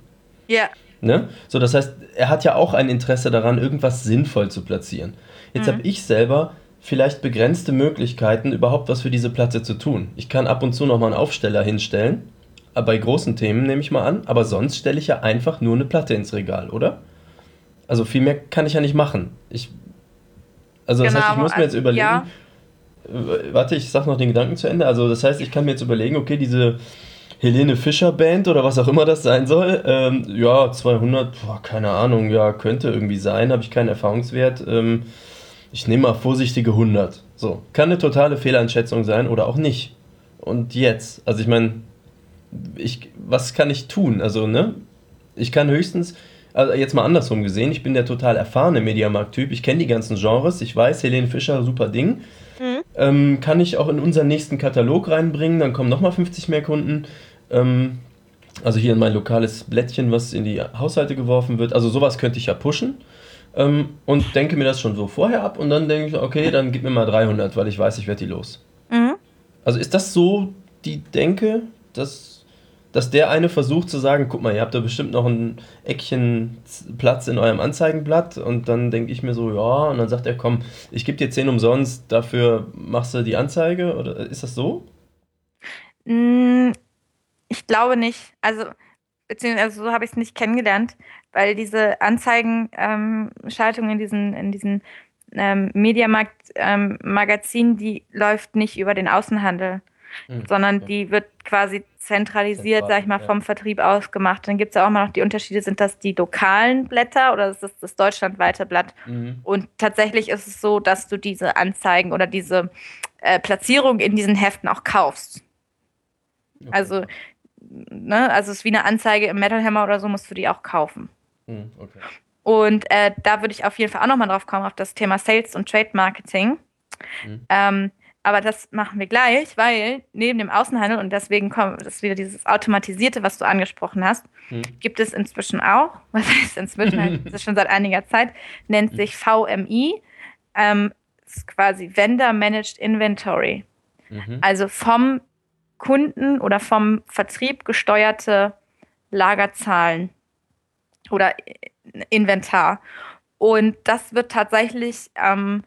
Ja. Ne? So, das heißt, er hat ja auch ein Interesse daran, irgendwas sinnvoll zu platzieren. Jetzt mhm. habe ich selber vielleicht begrenzte Möglichkeiten, überhaupt was für diese Platte zu tun. Ich kann ab und zu nochmal einen Aufsteller hinstellen, bei großen Themen nehme ich mal an, aber sonst stelle ich ja einfach nur eine Platte ins Regal, oder? Also viel mehr kann ich ja nicht machen. Ich, also das genau, heißt, ich muss mir jetzt überlegen, ja. Warte, ich sag noch den Gedanken zu Ende. Also das heißt, ich kann mir jetzt überlegen, okay, diese Helene Fischer Band oder was auch immer das sein soll, ähm, ja, 200, boah, keine Ahnung, ja, könnte irgendwie sein, habe ich keinen Erfahrungswert. Ähm, ich nehme mal vorsichtige 100. So, kann eine totale Fehleinschätzung sein oder auch nicht. Und jetzt, also ich meine, ich, was kann ich tun? Also, ne? Ich kann höchstens, also jetzt mal andersrum gesehen, ich bin der total erfahrene Mediamarkt-Typ, ich kenne die ganzen Genres, ich weiß, Helene Fischer, super Ding. Mhm. Ähm, kann ich auch in unseren nächsten Katalog reinbringen, dann kommen nochmal 50 mehr Kunden. Ähm, also hier in mein lokales Blättchen, was in die Haushalte geworfen wird. Also sowas könnte ich ja pushen. Ähm, und denke mir das schon so vorher ab und dann denke ich, okay, dann gib mir mal 300, weil ich weiß, ich werde die los. Mhm. Also ist das so die Denke, dass, dass der eine versucht zu sagen, guck mal, ihr habt da bestimmt noch ein Eckchen Platz in eurem Anzeigenblatt und dann denke ich mir so, ja, und dann sagt er, komm, ich gebe dir 10 umsonst, dafür machst du die Anzeige oder ist das so? Mm, ich glaube nicht. Also, beziehungsweise so habe ich es nicht kennengelernt weil diese Anzeigenschaltung ähm, in diesen, in diesen ähm, Mediamarkt-Magazinen, ähm, die läuft nicht über den Außenhandel, mhm. sondern die wird quasi zentralisiert, sag ich mal, vom ja. Vertrieb aus gemacht. Dann gibt es ja auch mal noch die Unterschiede, sind das die lokalen Blätter oder ist das das deutschlandweite Blatt? Mhm. Und tatsächlich ist es so, dass du diese Anzeigen oder diese äh, Platzierung in diesen Heften auch kaufst. Okay. Also, ne, also es ist wie eine Anzeige im Metal Hammer oder so, musst du die auch kaufen. Hm, okay. Und äh, da würde ich auf jeden Fall auch nochmal drauf kommen, auf das Thema Sales und Trade Marketing. Mhm. Ähm, aber das machen wir gleich, weil neben dem Außenhandel, und deswegen kommt das wieder dieses Automatisierte, was du angesprochen hast, mhm. gibt es inzwischen auch, [laughs] was heißt inzwischen, [laughs] das ist schon seit einiger Zeit, nennt sich VMI, ähm, ist quasi Vendor Managed Inventory. Mhm. Also vom Kunden oder vom Vertrieb gesteuerte Lagerzahlen oder Inventar. Und das wird tatsächlich ähm,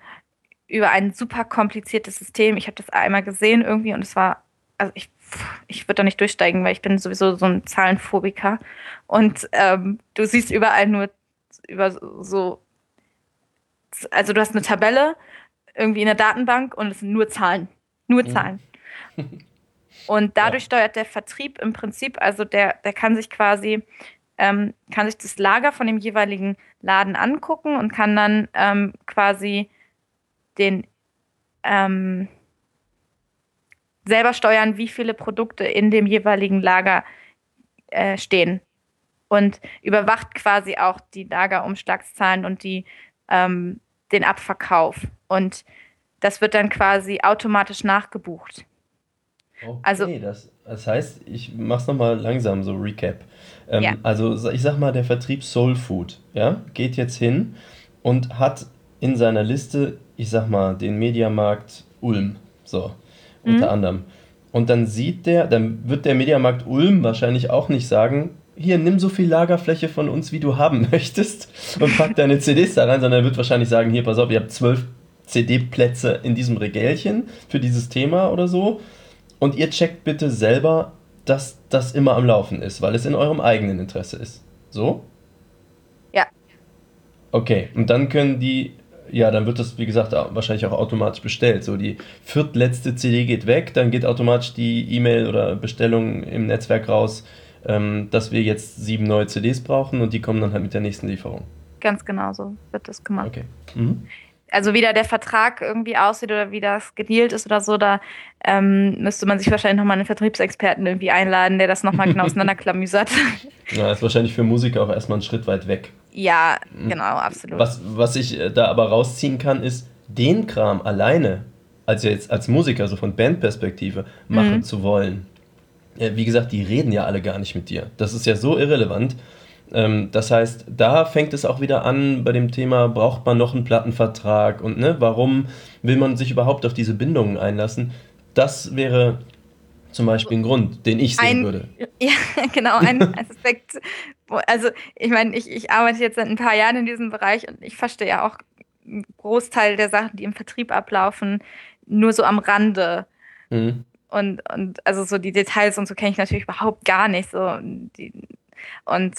über ein super kompliziertes System. Ich habe das einmal gesehen irgendwie und es war, also ich, ich würde da nicht durchsteigen, weil ich bin sowieso so ein Zahlenphobiker. Und ähm, du siehst überall nur über so, also du hast eine Tabelle irgendwie in der Datenbank und es sind nur Zahlen. Nur mhm. Zahlen. Und [laughs] dadurch ja. steuert der Vertrieb im Prinzip, also der, der kann sich quasi ähm, kann sich das Lager von dem jeweiligen Laden angucken und kann dann ähm, quasi den ähm, selber steuern, wie viele Produkte in dem jeweiligen Lager äh, stehen. Und überwacht quasi auch die Lagerumschlagszahlen und die, ähm, den Abverkauf. Und das wird dann quasi automatisch nachgebucht. Okay, also, das, das heißt, ich mach's nochmal langsam, so Recap. Ähm, ja. Also ich sag mal, der Vertrieb Soul Food ja, geht jetzt hin und hat in seiner Liste, ich sag mal, den Mediamarkt Ulm, so, mhm. unter anderem. Und dann sieht der, dann wird der Mediamarkt Ulm wahrscheinlich auch nicht sagen, hier, nimm so viel Lagerfläche von uns, wie du haben [laughs] möchtest und pack deine CDs da rein, sondern er wird wahrscheinlich sagen, hier, pass auf, ihr habt zwölf CD-Plätze in diesem Regälchen für dieses Thema oder so. Und ihr checkt bitte selber, dass das immer am Laufen ist, weil es in eurem eigenen Interesse ist. So? Ja. Okay, und dann können die, ja, dann wird das, wie gesagt, wahrscheinlich auch automatisch bestellt. So, die viertletzte CD geht weg, dann geht automatisch die E-Mail oder Bestellung im Netzwerk raus, ähm, dass wir jetzt sieben neue CDs brauchen und die kommen dann halt mit der nächsten Lieferung. Ganz genau so wird das gemacht. Okay. Mhm also wie da der Vertrag irgendwie aussieht oder wie das gedealt ist oder so, da ähm, müsste man sich wahrscheinlich nochmal einen Vertriebsexperten irgendwie einladen, der das nochmal genau [laughs] auseinanderklamüsert. Ja, ist wahrscheinlich für Musiker auch erstmal einen Schritt weit weg. Ja, mhm. genau, absolut. Was, was ich äh, da aber rausziehen kann, ist, den Kram alleine, also jetzt als Musiker, so von Bandperspektive, machen mhm. zu wollen. Wie gesagt, die reden ja alle gar nicht mit dir. Das ist ja so irrelevant. Ähm, das heißt, da fängt es auch wieder an bei dem Thema, braucht man noch einen Plattenvertrag und ne, warum will man sich überhaupt auf diese Bindungen einlassen? Das wäre zum Beispiel ein Grund, den ich sehen ein, würde. [laughs] Ja, genau, ein [laughs] Aspekt. Also, ich meine, ich, ich arbeite jetzt seit ein paar Jahren in diesem Bereich und ich verstehe ja auch einen Großteil der Sachen, die im Vertrieb ablaufen, nur so am Rande. Mhm. Und, und also so die Details und so kenne ich natürlich überhaupt gar nicht. So, die, und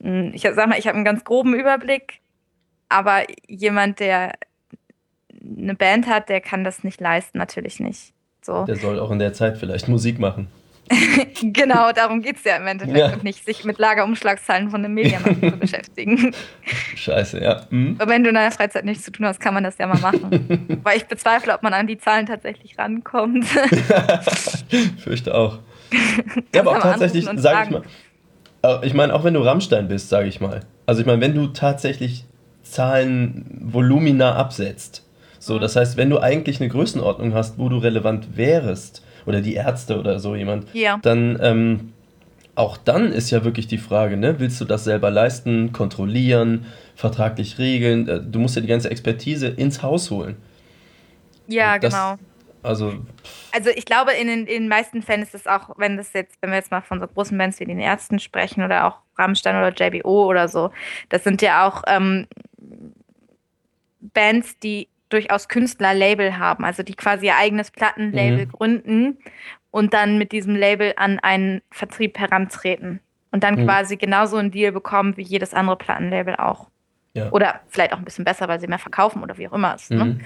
ich sag mal, ich habe einen ganz groben Überblick, aber jemand, der eine Band hat, der kann das nicht leisten, natürlich nicht. So. Der soll auch in der Zeit vielleicht Musik machen. [laughs] genau, darum geht es ja im Endeffekt ja. und nicht, sich mit Lagerumschlagszahlen von einem Mediamarkt zu beschäftigen. [laughs] Scheiße, ja. Mhm. Wenn du in deiner Freizeit nichts zu tun hast, kann man das ja mal machen. [laughs] Weil ich bezweifle, ob man an die Zahlen tatsächlich rankommt. Fürchte auch. ja, aber auch tatsächlich, sage ich mal, ich meine, auch wenn du Rammstein bist, sage ich mal. Also ich meine, wenn du tatsächlich Zahlen, Volumina absetzt, so, das heißt, wenn du eigentlich eine Größenordnung hast, wo du relevant wärst, oder die Ärzte oder so jemand, ja. dann ähm, auch dann ist ja wirklich die Frage, ne, willst du das selber leisten, kontrollieren, vertraglich regeln? Äh, du musst ja die ganze Expertise ins Haus holen. Ja, das, genau. Also, also ich glaube, in, in den meisten Fällen ist es auch, wenn das jetzt, wenn wir jetzt mal von so großen Bands wie den Ärzten sprechen oder auch Rammstein oder JBO oder so, das sind ja auch ähm, Bands, die durchaus Künstlerlabel haben, also die quasi ihr eigenes Plattenlabel mhm. gründen und dann mit diesem Label an einen Vertrieb herantreten und dann mhm. quasi genauso einen Deal bekommen wie jedes andere Plattenlabel auch. Ja. Oder vielleicht auch ein bisschen besser, weil sie mehr verkaufen oder wie auch immer es. Ne? Mhm. Ne?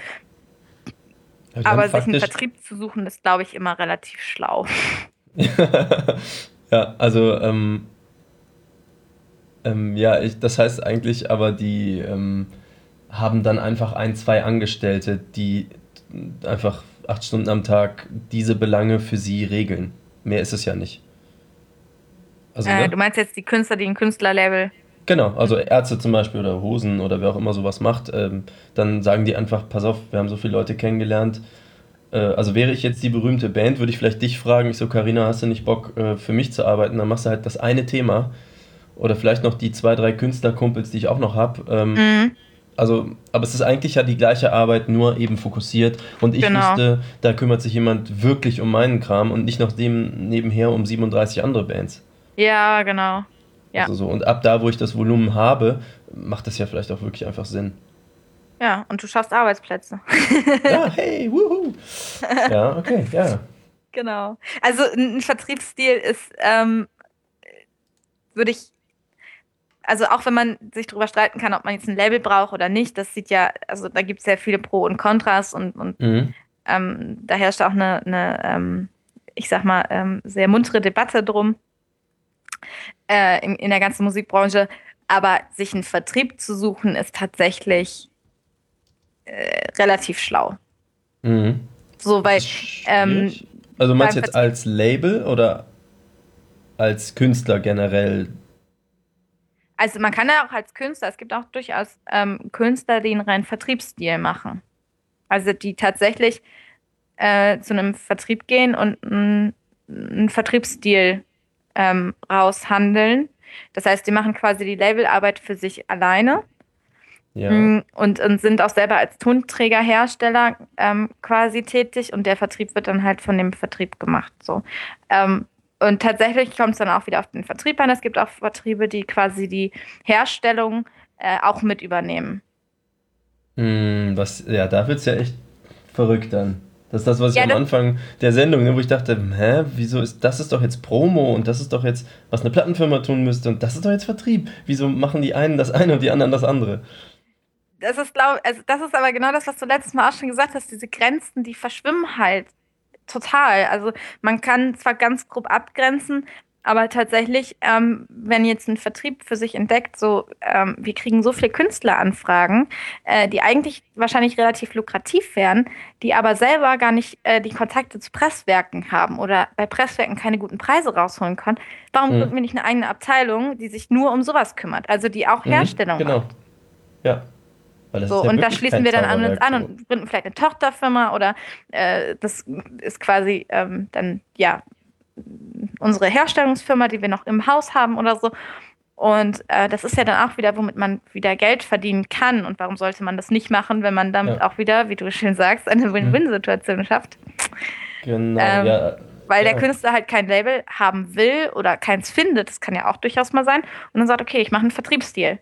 Ja, Aber sich einen Vertrieb zu suchen, ist, glaube ich, immer relativ schlau. [laughs] ja, also, ähm, ähm, ja, ich, das heißt eigentlich, aber die ähm, haben dann einfach ein, zwei Angestellte, die einfach acht Stunden am Tag diese Belange für sie regeln. Mehr ist es ja nicht. Also, äh, ne? Du meinst jetzt die Künstler, die ein Künstlerlabel Genau, also Ärzte zum Beispiel oder Hosen oder wer auch immer sowas macht, ähm, dann sagen die einfach, pass auf, wir haben so viele Leute kennengelernt. Äh, also wäre ich jetzt die berühmte Band, würde ich vielleicht dich fragen, ich so, Karina, hast du nicht Bock äh, für mich zu arbeiten? Dann machst du halt das eine Thema oder vielleicht noch die zwei, drei Künstlerkumpels, die ich auch noch habe. Ähm, mhm. Also, aber es ist eigentlich ja die gleiche Arbeit, nur eben fokussiert. Und ich genau. wusste, da kümmert sich jemand wirklich um meinen Kram und nicht noch dem nebenher um 37 andere Bands. Ja, genau. Ja. Also so. Und ab da, wo ich das Volumen habe, macht das ja vielleicht auch wirklich einfach Sinn. Ja, und du schaffst Arbeitsplätze. [laughs] ja, hey, wuhu. Ja, okay, ja. Genau. Also ein Vertriebsstil ist, ähm, würde ich, also auch wenn man sich darüber streiten kann, ob man jetzt ein Label braucht oder nicht, das sieht ja, also da gibt es sehr viele Pro und Kontras und, und mhm. ähm, da herrscht auch eine, eine ähm, ich sag mal, ähm, sehr muntere Debatte drum äh, in, in der ganzen Musikbranche. Aber sich einen Vertrieb zu suchen, ist tatsächlich äh, relativ schlau. Mhm. So, weil. Ähm, also meinst du jetzt als Label oder als Künstler generell? Also man kann ja auch als Künstler, es gibt auch durchaus ähm, Künstler, die einen reinen Vertriebsstil machen. Also die tatsächlich äh, zu einem Vertrieb gehen und einen Vertriebsstil ähm, raushandeln. Das heißt, die machen quasi die Labelarbeit für sich alleine Ja. Mm, Und, und sind auch selber als Tonträgerhersteller ähm, quasi tätig und der Vertrieb wird dann halt von dem Vertrieb gemacht. So. Ähm, und tatsächlich kommt es dann auch wieder auf den Vertrieb an. Es gibt auch Vertriebe, die quasi die Herstellung äh, auch mit übernehmen. Hm, was, ja, da wird's ja echt verrückt dann. Das ist das, was ich Ja, am Anfang der Sendung, ne, wo ich dachte, hä, wieso ist, das ist doch jetzt Promo und das ist doch jetzt, was eine Plattenfirma tun müsste und das ist doch jetzt Vertrieb. Wieso machen die einen das eine und die anderen das andere? Das ist, glaub, also das ist aber genau das, was du letztes Mal auch schon gesagt hast. Diese Grenzen, die verschwimmen halt total. Also man kann zwar ganz grob abgrenzen, aber tatsächlich, ähm, wenn jetzt ein Vertrieb für sich entdeckt, so ähm, wir kriegen so viele Künstleranfragen, äh, die eigentlich wahrscheinlich relativ lukrativ wären, die aber selber gar nicht äh, die Kontakte zu Presswerken haben oder bei Presswerken keine guten Preise rausholen können. Warum Mhm. gründen wir nicht eine eigene Abteilung, die sich nur um sowas kümmert? Also die auch Mhm, Herstellung Genau. macht. Ja. Weil das So, ja und da schließen wir dann an uns an und gründen vielleicht eine Tochterfirma oder äh, das ist quasi ähm, dann, ja, unsere Herstellungsfirma, die wir noch im Haus haben oder so. Und äh, das ist ja dann auch wieder, womit man wieder Geld verdienen kann. Und warum sollte man das nicht machen, wenn man damit Ja. auch wieder, wie du schön sagst, eine Win-Win-Situation schafft? Genau, Ähm, ja. Weil Ja. der Künstler halt kein Label haben will oder keins findet, das kann ja auch durchaus mal sein, und dann sagt, okay, ich mache einen Vertriebsdeal.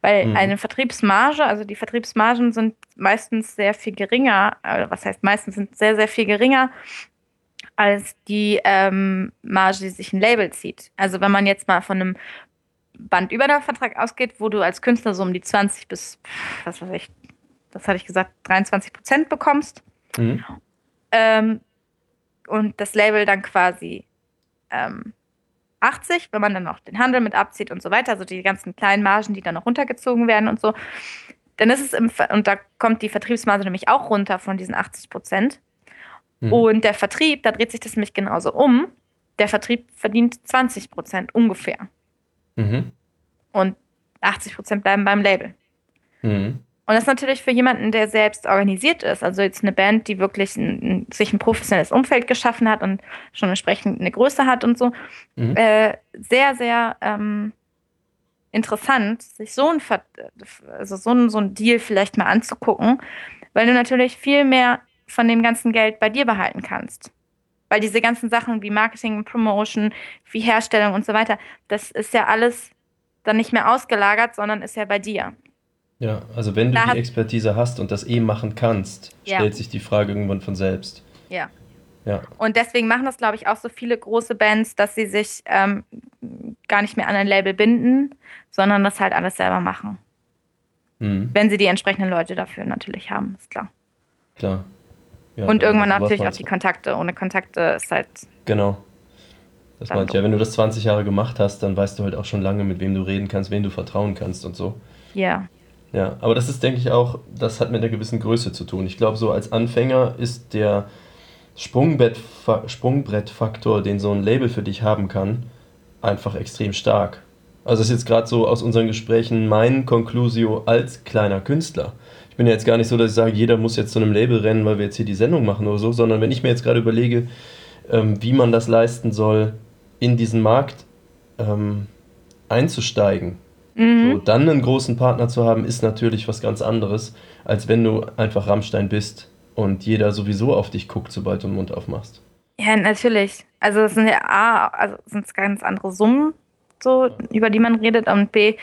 Weil Mhm. eine Vertriebsmarge, also die Vertriebsmargen sind meistens sehr viel geringer, äh, was heißt meistens sind sehr, sehr viel geringer als die ähm, Marge, die sich ein Label zieht. Also wenn man jetzt mal von einem Bandübernahmevertrag ausgeht, wo du als Künstler so um die 20 bis, was weiß ich, was hatte ich gesagt, 23 Prozent bekommst, Mhm. ähm, und das Label dann quasi ähm, 80, wenn man dann noch den Handel mit abzieht und so weiter, also die ganzen kleinen Margen, die dann noch runtergezogen werden und so, dann ist es im, Ver- und da kommt die Vertriebsmarge nämlich auch runter von diesen 80 Prozent. Mhm. Und der Vertrieb, da dreht sich das nämlich genauso um. Der Vertrieb verdient 20 Prozent ungefähr. Mhm. Und 80 Prozent bleiben beim Label. Mhm. Und das ist natürlich für jemanden, der selbst organisiert ist, also jetzt eine Band, die wirklich ein, sich ein professionelles Umfeld geschaffen hat und schon entsprechend eine Größe hat und so, Mhm. äh, sehr, sehr ähm, interessant, sich so ein, also so, ein, so ein Deal vielleicht mal anzugucken, weil du natürlich viel mehr von dem ganzen Geld bei dir behalten kannst. Weil diese ganzen Sachen wie Marketing, Promotion, wie Herstellung und so weiter, das ist ja alles dann nicht mehr ausgelagert, sondern ist ja bei dir. Ja, also wenn du Da die Expertise hast und das eh machen kannst, Ja. stellt sich die Frage irgendwann von selbst. Ja. Ja. Und deswegen machen das, glaube ich, auch so viele große Bands, dass sie sich ähm, gar nicht mehr an ein Label binden, sondern das halt alles selber machen. Mhm. Wenn sie die entsprechenden Leute dafür natürlich haben, ist klar. Klar. Ja, Und irgendwann natürlich auch die Kontakte. Ohne Kontakte ist halt, Genau. Das meinte ich ja, wenn du das 20 Jahre gemacht hast, dann weißt du halt auch schon lange, mit wem du reden kannst, wem du vertrauen kannst und so. ja. Ja, aber das ist, denke ich, auch, das hat mit einer gewissen Größe zu tun. Ich glaube, so als Anfänger ist der Sprungbrett, Sprungbrettfaktor, den so ein Label für dich haben kann, einfach extrem stark. Also das ist jetzt gerade so aus unseren Gesprächen mein Conclusio als kleiner Künstler. Ich bin ja jetzt gar nicht so, dass ich sage, jeder muss jetzt zu einem Label rennen, weil wir jetzt hier die Sendung machen oder so, sondern wenn ich mir jetzt gerade überlege, ähm, wie man das leisten soll, in diesen Markt ähm, einzusteigen, Mhm. so, dann einen großen Partner zu haben, ist natürlich was ganz anderes, als wenn du einfach Rammstein bist und jeder sowieso auf dich guckt, sobald du den Mund aufmachst. Ja, natürlich. Also es sind ja A, also es sind ganz andere Summen, so, über die man redet. Und B,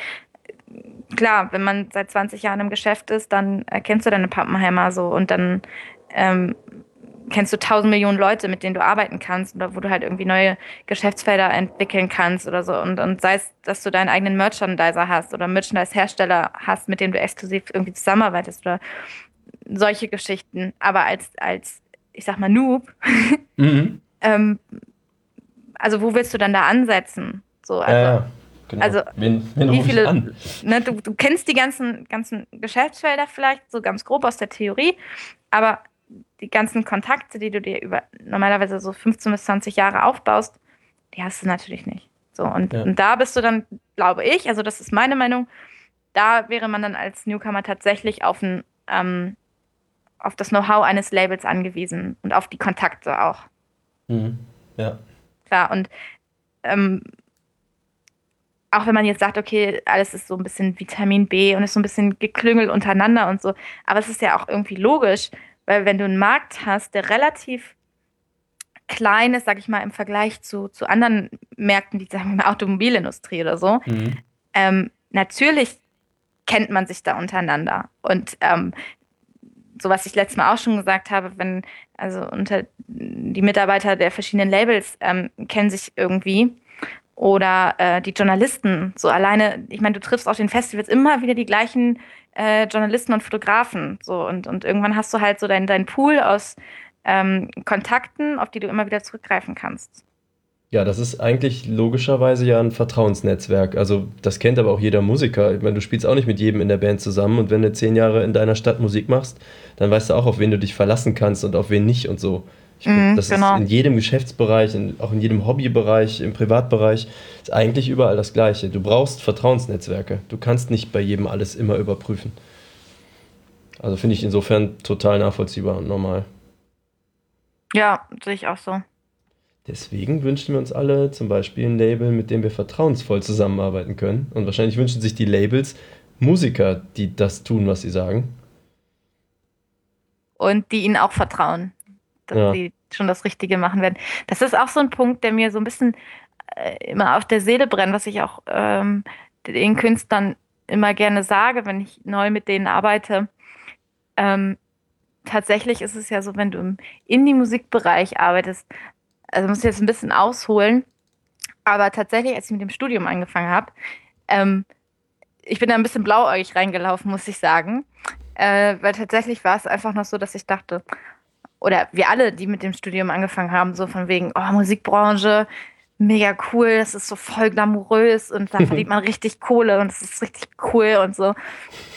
klar, wenn man seit 20 Jahren im Geschäft ist, dann erkennst du deine Pappenheimer so und dann ähm, kennst du tausend Millionen Leute, mit denen du arbeiten kannst oder wo du halt irgendwie neue Geschäftsfelder entwickeln kannst oder so. Und, und sei es, dass du deinen eigenen Merchandiser hast oder Merchandise-Hersteller hast, mit dem du exklusiv irgendwie zusammenarbeitest oder solche Geschichten. Aber als, als ich sag mal, Noob, Mhm. [laughs] ähm, also wo willst du dann da ansetzen? So, also, ja, ja, genau. also, wen, wen wie viele- ne, du, du kennst die ganzen, ganzen Geschäftsfelder vielleicht so ganz grob aus der Theorie, aber die ganzen Kontakte, die du dir über normalerweise so 15 bis 20 Jahre aufbaust, die hast du natürlich nicht. So, und, Ja. und da bist du dann, glaube ich, also das ist meine Meinung, da wäre man dann als Newcomer tatsächlich auf ein, ähm, auf das Know-how eines Labels angewiesen und auf die Kontakte auch. Mhm. Ja, Klar, und ähm, auch wenn man jetzt sagt, okay, alles ist so ein bisschen Vitamin B und ist so ein bisschen geklüngelt untereinander und so, aber es ist ja auch irgendwie logisch, weil wenn du einen Markt hast, der relativ klein ist, sag ich mal, im Vergleich zu, zu anderen Märkten, die sagen wir Automobilindustrie oder so, mhm. ähm, natürlich kennt man sich da untereinander. Und ähm, so was ich letztes Mal auch schon gesagt habe, wenn, also unter die Mitarbeiter der verschiedenen Labels ähm, kennen sich irgendwie oder äh, die Journalisten, so alleine, ich meine, du triffst auf den Festivals immer wieder die gleichen äh, Journalisten und Fotografen. So, und, und irgendwann hast du halt so deinen dein Pool aus ähm, Kontakten, auf die du immer wieder zurückgreifen kannst. Ja, das ist eigentlich logischerweise ja ein Vertrauensnetzwerk. Also das kennt aber auch jeder Musiker. Ich meine, du spielst auch nicht mit jedem in der Band zusammen und wenn du zehn Jahre in deiner Stadt Musik machst, dann weißt du auch, auf wen du dich verlassen kannst und auf wen nicht und so. Ich mm, das genau. ist in jedem Geschäftsbereich, in, auch in jedem Hobbybereich, im Privatbereich, ist eigentlich überall das Gleiche. Du brauchst Vertrauensnetzwerke. Du kannst nicht bei jedem alles immer überprüfen. Also finde ich insofern total nachvollziehbar und normal. Ja, sehe ich auch so. Deswegen wünschen wir uns alle zum Beispiel ein Label, mit dem wir vertrauensvoll zusammenarbeiten können. Und wahrscheinlich wünschen sich die Labels Musiker, die das tun, was sie sagen. Und die ihnen auch vertrauen dass ja. sie schon das Richtige machen werden. Das ist auch so ein Punkt, der mir so ein bisschen äh, immer auf der Seele brennt, was ich auch ähm, den Künstlern immer gerne sage, wenn ich neu mit denen arbeite. Ähm, tatsächlich ist es ja so, wenn du im Indie-Musikbereich arbeitest, also muss ich jetzt ein bisschen ausholen, aber tatsächlich, als ich mit dem Studium angefangen habe, ähm, ich bin da ein bisschen blauäugig reingelaufen, muss ich sagen. Äh, weil tatsächlich war es einfach noch so, dass ich dachte, oder wir alle, die mit dem Studium angefangen haben, so von wegen, oh, Musikbranche, mega cool, das ist so voll glamourös und da [laughs] verdient man richtig Kohle und es ist richtig cool und so.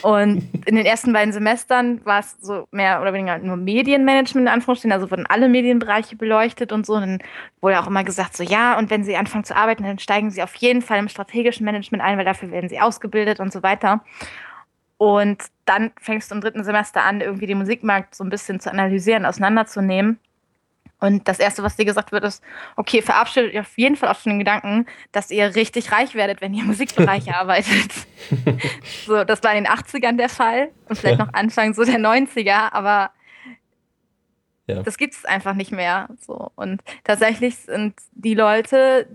Und in den ersten beiden Semestern war es so mehr oder weniger nur Medienmanagement in Anführungsstrichen, also wurden alle Medienbereiche beleuchtet und so. Und dann wurde auch immer gesagt, so ja, und wenn sie anfangen zu arbeiten, dann steigen sie auf jeden Fall im strategischen Management ein, weil dafür werden sie ausgebildet und so weiter. Und dann fängst du im dritten Semester an, irgendwie den Musikmarkt so ein bisschen zu analysieren, auseinanderzunehmen. Und das Erste, was dir gesagt wird, ist, okay, verabschiedet ihr auf jeden Fall auch schon den Gedanken, dass ihr richtig reich werdet, wenn ihr im Musikbereich [laughs] arbeitet. so, das war in den 80ern der Fall und vielleicht noch Anfang so der 90er, aber ja. das gibt es einfach nicht mehr. So. Und tatsächlich sind die Leute,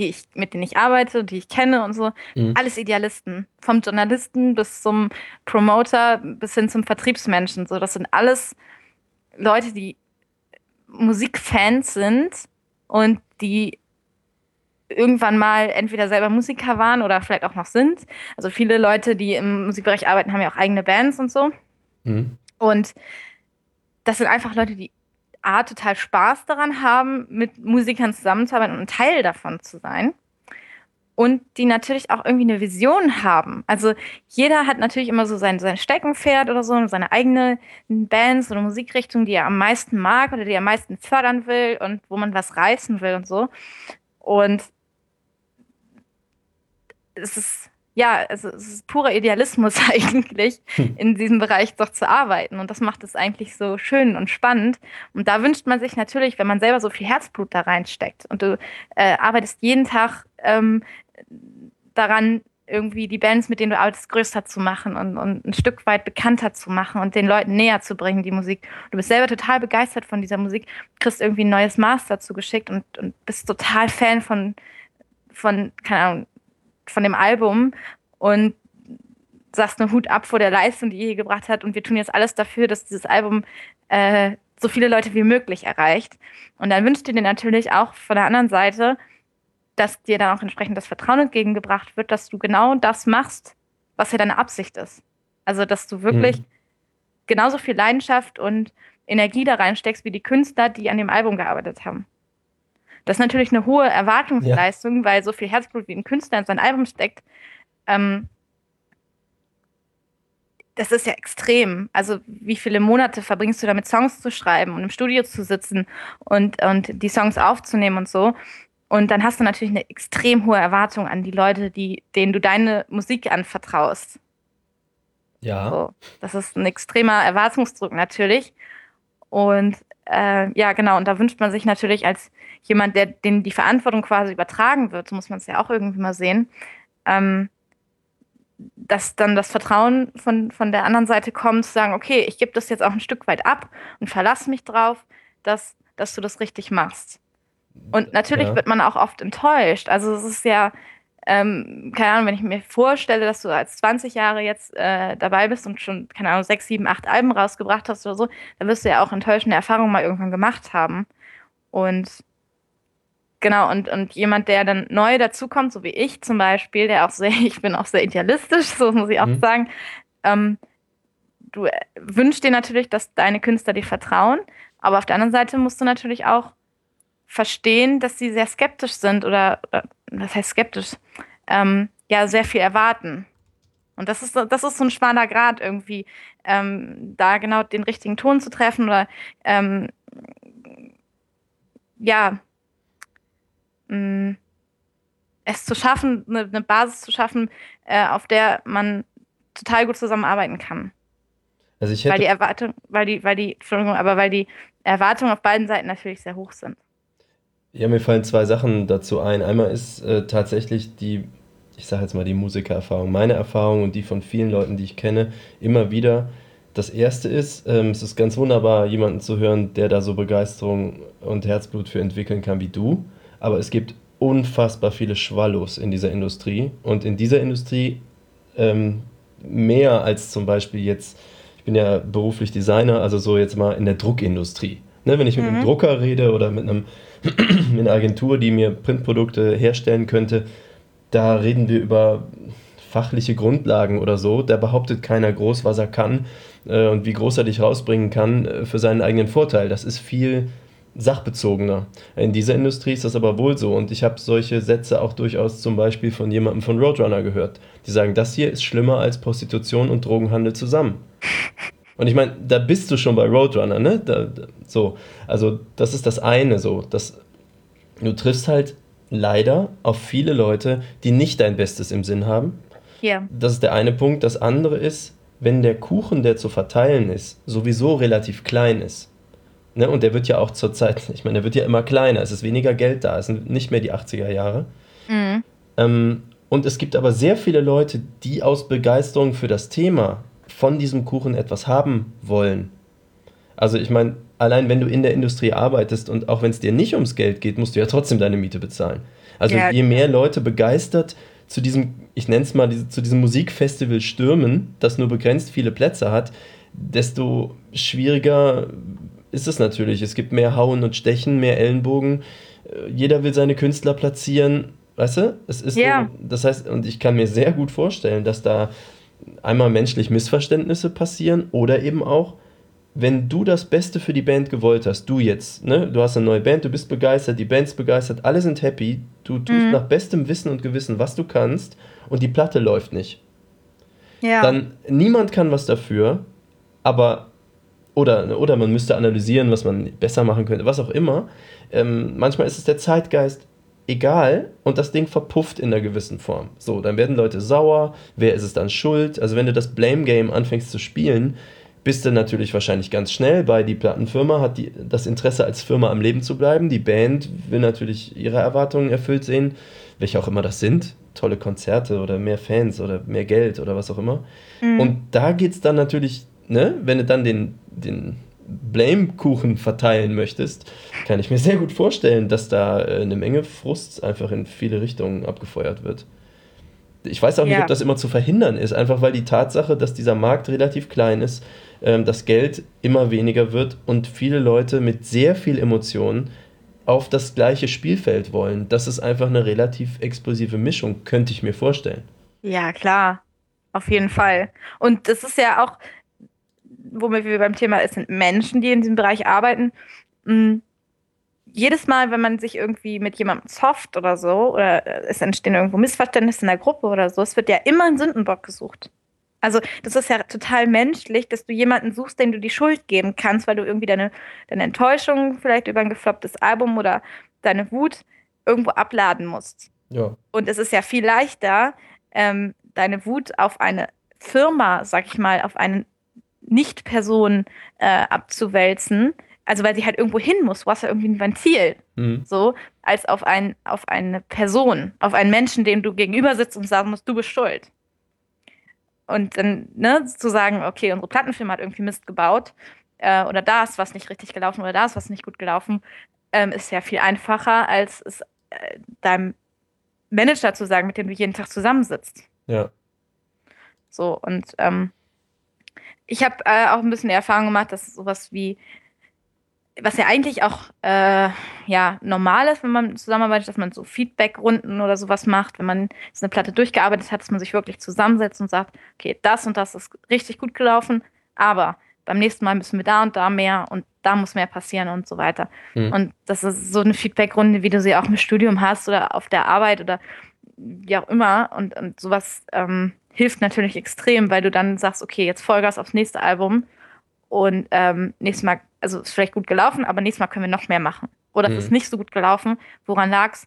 die ich, mit denen ich arbeite, die ich kenne und so, mhm. alles Idealisten. Vom Journalisten bis zum Promoter bis hin zum Vertriebsmenschen. So, das sind alles Leute, die Musikfans sind und die irgendwann mal entweder selber Musiker waren oder vielleicht auch noch sind. Also viele Leute, die im Musikbereich arbeiten, haben ja auch eigene Bands und so. Mhm. Und das sind einfach Leute, die A, total Spaß daran haben, mit Musikern zusammenzuarbeiten und ein Teil davon zu sein. Und die natürlich auch irgendwie eine Vision haben. Also jeder hat natürlich immer so sein, sein Steckenpferd oder so, seine eigene Bands oder Musikrichtung, die er am meisten mag oder die er am meisten fördern will und wo man was reißen will und so. Und es ist ja, also es ist purer Idealismus [laughs] eigentlich, hm. in diesem Bereich doch zu arbeiten. Und das macht es eigentlich so schön und spannend. Und da wünscht man sich natürlich, wenn man selber so viel Herzblut da reinsteckt und du äh, arbeitest jeden Tag ähm, daran, irgendwie die Bands, mit denen du arbeitest, größer zu machen und, und ein Stück weit bekannter zu machen und den Leuten näher zu bringen, die Musik. Du bist selber total begeistert von dieser Musik, kriegst irgendwie ein neues Master zugeschickt und, und bist total Fan von, von, keine Ahnung, von dem Album und sagst eine Hut ab vor der Leistung, die ihr hier gebracht hat. Und wir tun jetzt alles dafür, dass dieses Album äh, so viele Leute wie möglich erreicht. Und dann wünscht ihr dir natürlich auch von der anderen Seite, dass dir dann auch entsprechend das Vertrauen entgegengebracht wird, dass du genau das machst, was ja deine Absicht ist. Also, dass du wirklich mhm. genauso viel Leidenschaft und Energie da reinsteckst wie die Künstler, die an dem Album gearbeitet haben. Das ist natürlich eine hohe Erwartungsleistung, ja. weil so viel Herzblut wie ein Künstler in sein Album steckt. Ähm, das ist ja extrem. Also, wie viele Monate verbringst du damit, Songs zu schreiben und im Studio zu sitzen und, und die Songs aufzunehmen und so? Und dann hast du natürlich eine extrem hohe Erwartung an die Leute, die, denen du deine Musik anvertraust. Ja. So, das ist ein extremer Erwartungsdruck natürlich. Und äh, ja, genau, und da wünscht man sich natürlich als jemand, der den die Verantwortung quasi übertragen wird, so muss man es ja auch irgendwie mal sehen, ähm, dass dann das Vertrauen von, von der anderen Seite kommt, zu sagen, okay, ich gebe das jetzt auch ein Stück weit ab und verlasse mich drauf, dass, dass du das richtig machst. Und natürlich ja. wird man auch oft enttäuscht. Also es ist ja, ähm, keine Ahnung, wenn ich mir vorstelle, dass du als 20 Jahre jetzt äh, dabei bist und schon, keine Ahnung, sechs, sieben, acht Alben rausgebracht hast oder so, dann wirst du ja auch enttäuschende Erfahrungen mal irgendwann gemacht haben. Und genau, und, und jemand, der dann neu dazukommt, so wie ich zum Beispiel, der auch sehr, [laughs] ich bin auch sehr idealistisch, so muss ich auch mhm. sagen, ähm, du äh, wünschst dir natürlich, dass deine Künstler dir vertrauen, aber auf der anderen Seite musst du natürlich auch verstehen, dass sie sehr skeptisch sind oder, was heißt skeptisch, ähm, ja, sehr viel erwarten. Und das ist, das ist so ein schmaler Grad irgendwie, ähm, da genau den richtigen Ton zu treffen oder ähm, ja, mh, mm, es zu schaffen, eine, eine Basis zu schaffen, äh, auf der man total gut zusammenarbeiten kann. Also ich hätte weil die Erwartung, weil die, weil die, Entschuldigung, aber weil die Erwartungen auf beiden Seiten natürlich sehr hoch sind. Ja, mir fallen zwei Sachen dazu ein. Einmal ist äh, tatsächlich die, ich sage jetzt mal die Musikererfahrung, meine Erfahrung und die von vielen Leuten, die ich kenne, immer wieder. Das erste ist, ähm, es ist ganz wunderbar, jemanden zu hören, der da so Begeisterung und Herzblut für entwickeln kann wie du. Aber es gibt unfassbar viele Schwallos in dieser Industrie. Und in dieser Industrie ähm, mehr als zum Beispiel jetzt, ich bin ja beruflich Designer, also so jetzt mal in der Druckindustrie. Ne, wenn ich mit einem mhm. Drucker rede oder mit einem [clears throat] mit einer Agentur, die mir Printprodukte herstellen könnte, da reden wir über fachliche Grundlagen oder so. Da behauptet keiner groß, was er kann äh, und wie groß er dich rausbringen kann äh, für seinen eigenen Vorteil. Das ist viel sachbezogener. In dieser Industrie ist das aber wohl so und ich habe solche Sätze auch durchaus zum Beispiel von jemandem von Roadrunner gehört. Die sagen, das hier ist schlimmer als Prostitution und Drogenhandel zusammen. Und ich meine, da bist du schon bei Roadrunner, ne? Da, da, so, also das ist das eine so. Das, du triffst halt leider auf viele Leute, die nicht dein Bestes im Sinn haben. Ja. Das ist der eine Punkt. Das andere ist, wenn der Kuchen, der zu verteilen ist, sowieso relativ klein ist. Ne? Und der wird ja auch zurzeit, [laughs] ich meine, der wird ja immer kleiner, es ist weniger Geld da, es sind nicht mehr die 80er Jahre. Mhm. Ähm, und es gibt aber sehr viele Leute, die aus Begeisterung für das Thema von diesem Kuchen etwas haben wollen. Also ich meine, allein wenn du in der Industrie arbeitest und auch wenn es dir nicht ums Geld geht, musst du ja trotzdem deine Miete bezahlen. Also ja, je mehr Leute begeistert zu diesem, ich nenne es mal, diese, zu diesem Musikfestival stürmen, das nur begrenzt viele Plätze hat, desto schwieriger ist es natürlich. Es gibt mehr Hauen und Stechen, mehr Ellenbogen. Äh, jeder will seine Künstler platzieren. Weißt du? Es ist ja. so, das heißt, und ich kann mir sehr gut vorstellen, dass da einmal menschlich Missverständnisse passieren oder eben auch, wenn du das Beste für die Band gewollt hast, du jetzt, ne, du hast eine neue Band, du bist begeistert, die Band ist begeistert, alle sind happy, du tust mhm. nach bestem Wissen und Gewissen, was du kannst und die Platte läuft nicht. Ja. Dann niemand kann was dafür, aber oder, oder man müsste analysieren, was man besser machen könnte, was auch immer. Ähm, manchmal ist es der Zeitgeist, egal und das Ding verpufft in einer gewissen Form. So, dann werden Leute sauer, wer ist es dann schuld? Also wenn du das Blame Game anfängst zu spielen, bist du natürlich wahrscheinlich ganz schnell bei die Plattenfirma hat die, das Interesse als Firma am Leben zu bleiben, die Band will natürlich ihre Erwartungen erfüllt sehen, welche auch immer das sind, tolle Konzerte oder mehr Fans oder mehr Geld oder was auch immer. Mhm. Und da geht es dann natürlich, ne, wenn du dann den, den Blame-Kuchen verteilen möchtest, kann ich mir sehr gut vorstellen, dass da äh, eine Menge Frust einfach in viele Richtungen abgefeuert wird. Ich weiß auch nicht, ja. ob das immer zu verhindern ist, einfach weil die Tatsache, dass dieser Markt relativ klein ist, ähm, das Geld immer weniger wird und viele Leute mit sehr viel Emotionen auf das gleiche Spielfeld wollen. Das ist einfach eine relativ explosive Mischung, könnte ich mir vorstellen. Ja, klar. Auf jeden Fall. Und das ist ja auch, womit wir beim Thema sind Menschen, die in diesem Bereich arbeiten. Mhm. Jedes Mal, wenn man sich irgendwie mit jemandem zofft oder so, oder es entstehen irgendwo Missverständnisse in der Gruppe oder so, es wird ja immer ein Sündenbock gesucht. Also, das ist ja total menschlich, dass du jemanden suchst, dem du die Schuld geben kannst, weil du irgendwie deine, deine Enttäuschung vielleicht über ein geflopptes Album oder deine Wut irgendwo abladen musst. Ja. Und es ist ja viel leichter, ähm, deine Wut auf eine Firma, sag ich mal, auf einen nicht-Person äh, abzuwälzen, also weil sie halt irgendwo hin muss, du hast ja irgendwie ein Ventil, mhm. so, als auf, ein, auf eine Person, auf einen Menschen, dem du gegenüber sitzt und sagen musst, du bist schuld. Und dann, ne, zu sagen, okay, unsere Plattenfirma hat irgendwie Mist gebaut, äh, oder da ist was nicht richtig gelaufen, oder da ist was nicht gut gelaufen, ähm, ist ja viel einfacher, als es äh, deinem Manager zu sagen, mit dem du jeden Tag zusammensitzt. Ja. So, und ähm, ich habe äh, auch ein bisschen die Erfahrung gemacht, dass sowas wie, was ja eigentlich auch äh, ja, normal ist, wenn man zusammenarbeitet, dass man so Feedback-Runden oder sowas macht, wenn man jetzt eine Platte durchgearbeitet hat, dass man sich wirklich zusammensetzt und sagt, okay, das und das ist richtig gut gelaufen, aber beim nächsten Mal müssen wir da und da mehr und da muss mehr passieren und so weiter. Mhm. Und das ist so eine Feedback-Runde, wie du sie auch im Studium hast oder auf der Arbeit oder wie auch immer. Und, und sowas ähm, hilft natürlich extrem, weil du dann sagst, okay, jetzt Vollgas aufs nächste Album und ähm, nächstes Mal, also ist vielleicht gut gelaufen, aber nächstes Mal können wir noch mehr machen. Oder mhm. es ist nicht so gut gelaufen, woran lag's?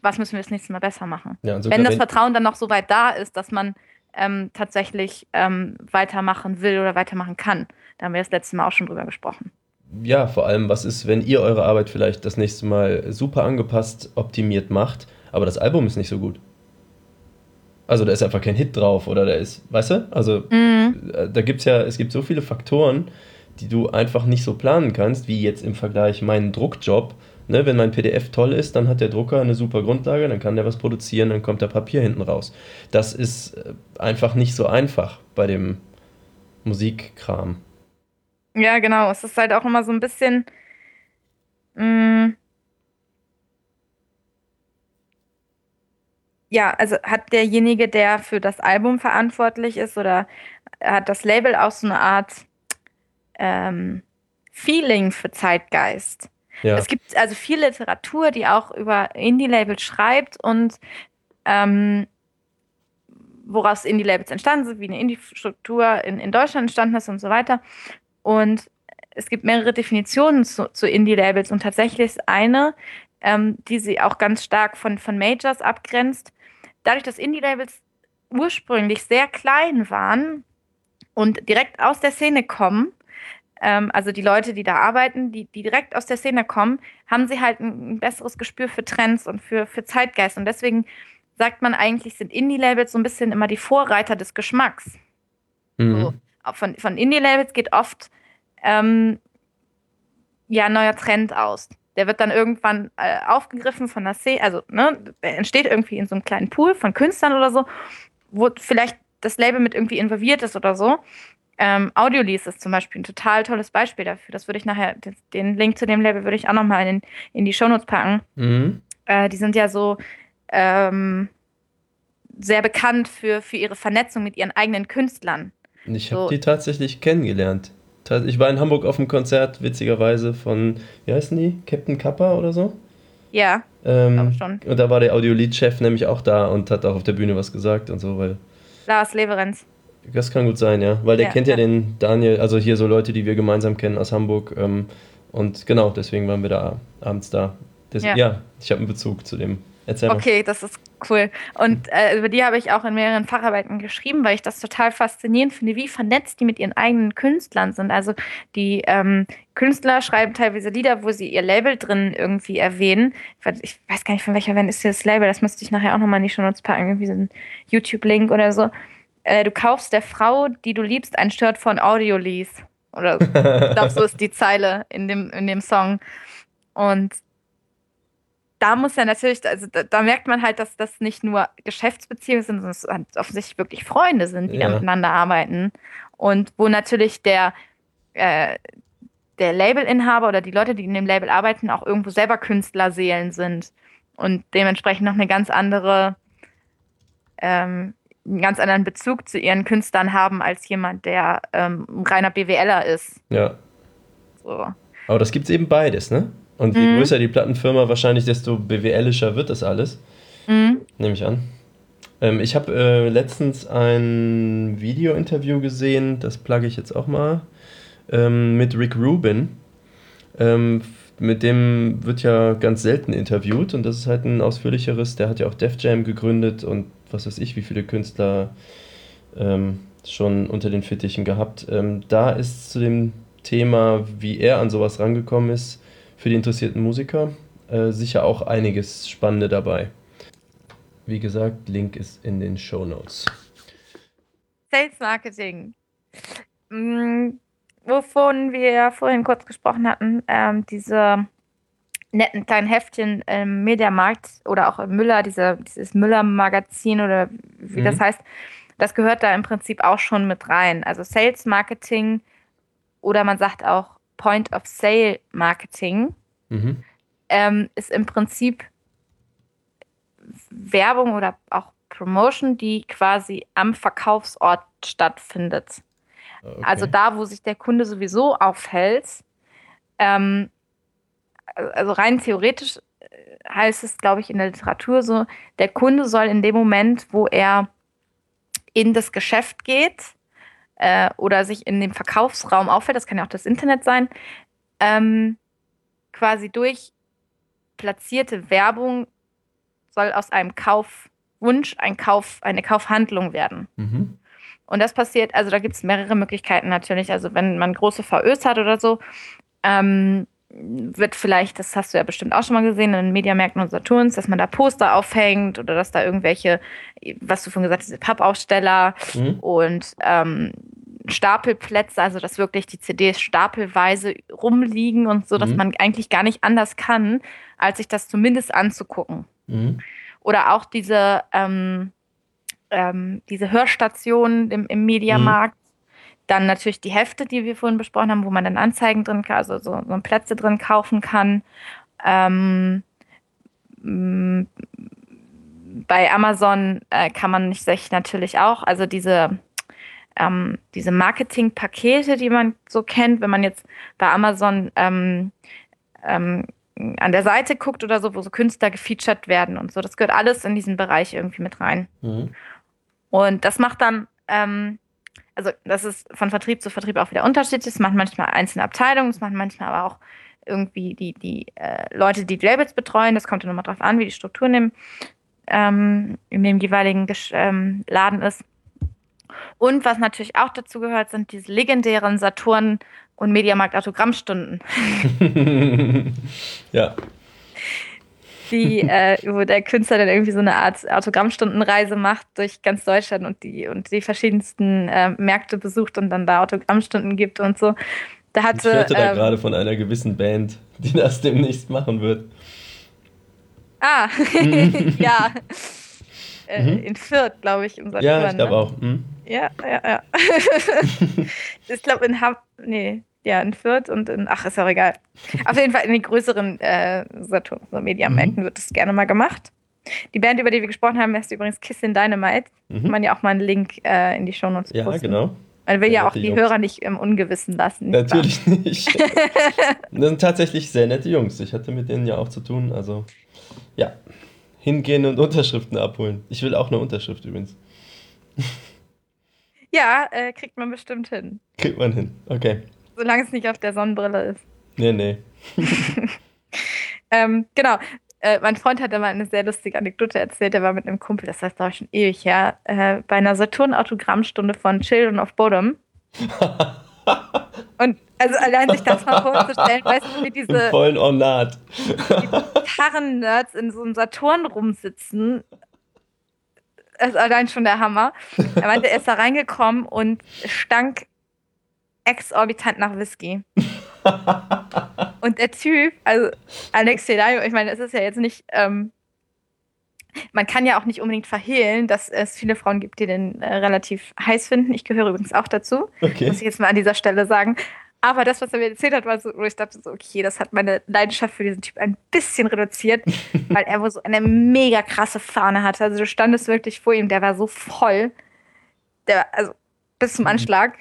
Was müssen wir das nächste Mal besser machen? Ja, wenn das Vertrauen dann noch so weit da ist, dass man ähm, tatsächlich ähm, weitermachen will oder weitermachen kann. Da haben wir das letzte Mal auch schon drüber gesprochen. Ja, vor allem, was ist, wenn ihr eure Arbeit vielleicht das nächste Mal super angepasst, optimiert macht, aber das Album ist nicht so gut? Also da ist einfach kein Hit drauf oder da ist, weißt du? Also mhm. Da gibt es ja, es gibt so viele Faktoren, die du einfach nicht so planen kannst, wie jetzt im Vergleich meinen Druckjob. Ne, wenn mein PDF toll ist, dann hat der Drucker eine super Grundlage, dann kann der was produzieren, dann kommt der Papier hinten raus. Das ist äh, einfach nicht so einfach bei dem Musikkram. Ja, genau. Es ist halt auch immer so ein bisschen. Mh, ja, also hat derjenige, der für das Album verantwortlich ist, oder hat das Label auch so eine Art ähm, Feeling für Zeitgeist? Ja. Es gibt also viel Literatur, die auch über Indie-Labels schreibt und ähm, woraus Indie-Labels entstanden sind, wie eine Indie-Struktur in, in Deutschland entstanden ist und so weiter. Und es gibt mehrere Definitionen zu, zu Indie-Labels und tatsächlich ist eine, ähm, die sie auch ganz stark von, von Majors abgrenzt. Dadurch, dass Indie-Labels ursprünglich sehr klein waren und direkt aus der Szene kommen, ähm, also die Leute, die da arbeiten, die, die direkt aus der Szene kommen, haben sie halt ein, ein besseres Gespür für Trends und für, für Zeitgeist. Und deswegen sagt man eigentlich, sind Indie-Labels so ein bisschen immer die Vorreiter des Geschmacks. Mhm. So, von von Indie-Labels geht oft ähm, ja ein neuer Trend aus. Der wird dann irgendwann äh, aufgegriffen von der Szene, also ne, entsteht irgendwie in so einem kleinen Pool von Künstlern oder so, wo vielleicht das Label mit irgendwie involviert ist oder so. Ähm, Audiolies ist zum Beispiel ein total tolles Beispiel dafür. Das würde ich nachher, den Link zu dem Label würde ich auch nochmal in, in die Shownotes packen. Mhm. Äh, die sind ja so ähm, sehr bekannt für, für ihre Vernetzung mit ihren eigenen Künstlern. Ich habe so. die tatsächlich kennengelernt. Ich war in Hamburg auf einem Konzert, witzigerweise, von, wie heißen die? Captain Kappa oder so? Ja, ähm, schon. Und da war der Audiolied-Chef nämlich auch da und hat auch auf der Bühne was gesagt und so, weil. Lars Leverenz. Das kann gut sein, ja. Weil der ja, kennt ja, ja, den Daniel, also hier so Leute, die wir gemeinsam kennen aus Hamburg. Ähm, und genau, deswegen waren wir da abends da. Das, ja. ja. ich habe einen Bezug zu dem. Erzähl okay, mal. das ist cool. Und äh, über die habe ich auch in mehreren Facharbeiten geschrieben, weil ich das total faszinierend finde, wie vernetzt die mit ihren eigenen Künstlern sind. Also die ähm, Künstler schreiben teilweise Lieder, wo sie ihr Label drin irgendwie erwähnen. Ich weiß gar nicht, von welcher Band ist das Label, das müsste ich nachher auch nochmal in die Show packen, irgendwie so ein YouTube-Link oder so. Äh, du kaufst der Frau, die du liebst, ein Shirt von Audiolies. Oder ich glaube, so ist die Zeile in dem, in dem Song. Und da muss ja natürlich, also da, da, merkt man halt, dass das nicht nur Geschäftsbeziehungen sind, sondern es halt offensichtlich wirklich Freunde sind, die ja. da miteinander arbeiten. Und wo natürlich der, äh, der Labelinhaber oder die Leute, die in dem Label arbeiten, auch irgendwo selber Künstlerseelen sind und dementsprechend noch eine ganz andere, ähm, einen ganz anderen Bezug zu ihren Künstlern haben als jemand, der ähm, reiner BWLer ist. Ja. So. Aber das gibt es eben beides, ne? Und je mhm. größer die Plattenfirma wahrscheinlich, desto BWLischer wird das alles. Mhm. Nehme ich an. Ähm, ich habe äh, letztens ein Video-Interview gesehen, das plugge ich jetzt auch mal, ähm, mit Rick Rubin. Ähm, mit dem wird ja ganz selten interviewt und das ist halt ein ausführlicheres. Der hat ja auch Def Jam gegründet und was weiß ich, wie viele Künstler ähm, schon unter den Fittichen gehabt. Ähm, da ist zu dem Thema, wie er an sowas rangekommen ist, für die interessierten Musiker, äh, sicher auch einiges Spannende dabei. Wie gesagt, Link ist in den Show Notes. Sales Marketing. Mhm, wovon wir vorhin kurz gesprochen hatten, ähm, diese netten kleinen Heftchen im Mediamarkt oder auch im Müller, diese, dieses Müller-Magazin oder wie mhm. das heißt, das gehört da im Prinzip auch schon mit rein. Also Sales Marketing oder man sagt auch Point of Sale Marketing mhm. ähm, ist im Prinzip Werbung oder auch Promotion, die quasi am Verkaufsort stattfindet. Okay. Also da, wo sich der Kunde sowieso aufhält. Ähm, also rein theoretisch äh, heißt es, glaube ich, in der Literatur so, der Kunde soll in dem Moment, wo er in das Geschäft geht äh, oder sich in dem Verkaufsraum auffällt, das kann ja auch das Internet sein, ähm, quasi durch platzierte Werbung soll aus einem Kaufwunsch ein Kauf, eine Kaufhandlung werden. Mhm. Und das passiert, also da gibt es mehrere Möglichkeiten natürlich. Also wenn man große VÖs hat oder so, ähm, wird vielleicht, das hast du ja bestimmt auch schon mal gesehen, in Mediamärkten und Saturns, dass man da Poster aufhängt oder dass da irgendwelche, was du vorhin gesagt hast, Pappaussteller mhm. und ähm, Stapelplätze, also dass wirklich die CDs stapelweise rumliegen und so, dass mhm. man eigentlich gar nicht anders kann, als sich das zumindest anzugucken. Mhm. Oder auch diese, ähm, ähm, diese Hörstationen im, im Mediamarkt, dann natürlich die Hefte, die wir vorhin besprochen haben, wo man dann Anzeigen drin, also so, so Plätze drin kaufen kann. Ähm, bei Amazon äh, kann man sich natürlich auch, also diese, ähm, diese Marketingpakete, die man so kennt, wenn man jetzt bei Amazon ähm, ähm, an der Seite guckt oder so, wo so Künstler gefeatured werden und so, das gehört alles in diesen Bereich irgendwie mit rein. Mhm. Und das macht dann ähm, also das ist von Vertrieb zu Vertrieb auch wieder unterschiedlich. Es machen manchmal einzelne Abteilungen, es machen manchmal aber auch irgendwie die, die äh, Leute, die, die Labels betreuen. Das kommt dann nochmal drauf an, wie die Struktur dem, ähm, in dem jeweiligen ähm, Laden ist. Und was natürlich auch dazu gehört, sind diese legendären Saturn- und Mediamarkt-Autogrammstunden. [laughs] ja die, äh, wo der Künstler dann irgendwie so eine Art Autogrammstundenreise macht durch ganz Deutschland und die und die verschiedensten äh, Märkte besucht und dann da Autogrammstunden gibt und so. Da hatte, ich hörte da ähm, gerade von einer gewissen Band, die das demnächst machen wird. Ah, [laughs] ja. Äh, mhm. In Fürth, glaube ich, im Ja, ich glaube ne? auch. Mhm. Ja, ja, ja. [laughs] ich glaube in Ham nee, ja, in Fürth und in, ach, ist auch egal. Auf jeden Fall in den größeren äh, Saturn, so Mediamärkten mhm. wird das gerne mal gemacht. Die Band, über die wir gesprochen haben, heißt übrigens Kiss in Dynamite. Mhm. Kann man ja auch mal einen Link äh, in die Show Notes posten. Ja, genau. Man will ja, ja auch die Jungs. Hörer nicht im Ungewissen lassen. Nicht Natürlich wahr? nicht. [laughs] das sind tatsächlich sehr nette Jungs. Ich hatte mit denen ja auch zu tun. Also, ja. Hingehen und Unterschriften abholen. Ich will auch eine Unterschrift übrigens. Ja, äh, kriegt man bestimmt hin. Kriegt man hin, okay. Solange es nicht auf der Sonnenbrille ist. Nee, nee. [laughs] ähm, genau. Äh, mein Freund hat mal eine sehr lustige Anekdote erzählt. Er war mit einem Kumpel, das heißt, glaube ich, schon ewig her, äh, bei einer Saturn-Autogrammstunde von Children of Bodom. [laughs] Und also allein sich das mal vorzustellen, weißt du, wie diese Im vollen Ornat. Gitarren-Nerds in so einem Saturn rumsitzen. Das ist allein schon der Hammer. Er meinte, er ist da reingekommen und stank exorbitant nach Whisky. [laughs] und der Typ, also Alex Telayo, ich meine, es ist ja jetzt nicht, ähm, man kann ja auch nicht unbedingt verhehlen, dass es viele Frauen gibt, die den äh, relativ heiß finden. Ich gehöre übrigens auch dazu, okay. muss ich jetzt mal an dieser Stelle sagen. Aber das, was er mir erzählt hat, war so, wo ich dachte so, okay, das hat meine Leidenschaft für diesen Typ ein bisschen reduziert, [laughs] weil er wohl so eine mega krasse Fahne hatte. Also du standest wirklich vor ihm, der war so voll, der, also bis zum mhm. Anschlag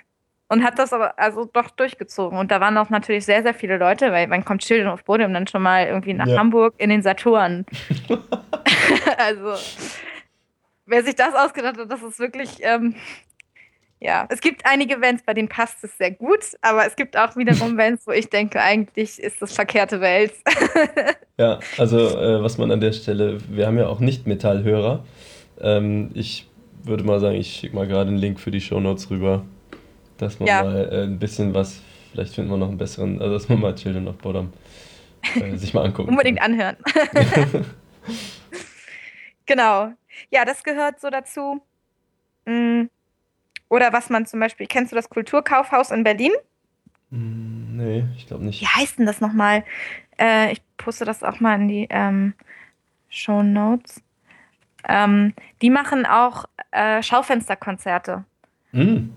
und hat das aber also doch durchgezogen. Und da waren auch natürlich sehr, sehr viele Leute, weil man kommt Children auf Bodem dann schon mal irgendwie nach ja. Hamburg in den Saturn. [laughs] [laughs] also, wer sich das ausgedacht hat, das ist wirklich, ähm, ja, es gibt einige Bands, bei denen passt es sehr gut, aber es gibt auch wiederum [laughs] Bands, wo ich denke, eigentlich ist das verkehrte Welt. ja, also äh, was man an der Stelle, wir haben ja auch Nicht-Metallhörer. Ähm, ich würde mal sagen, ich schicke mal gerade einen Link für die Shownotes rüber dass man ja. mal äh, ein bisschen was Vielleicht finden wir noch einen besseren, also dass man mal Children of Bodom äh, sich mal angucken Unbedingt anhören. [laughs] genau. Ja, das gehört so dazu. Mm. Oder was man zum Beispiel, kennst du das Kulturkaufhaus in Berlin? Mm, nee, ich glaube nicht. Wie heißt denn das nochmal? Äh, ich poste das auch mal in die ähm, Show Notes. Ähm, die machen auch äh, Schaufensterkonzerte. Mm,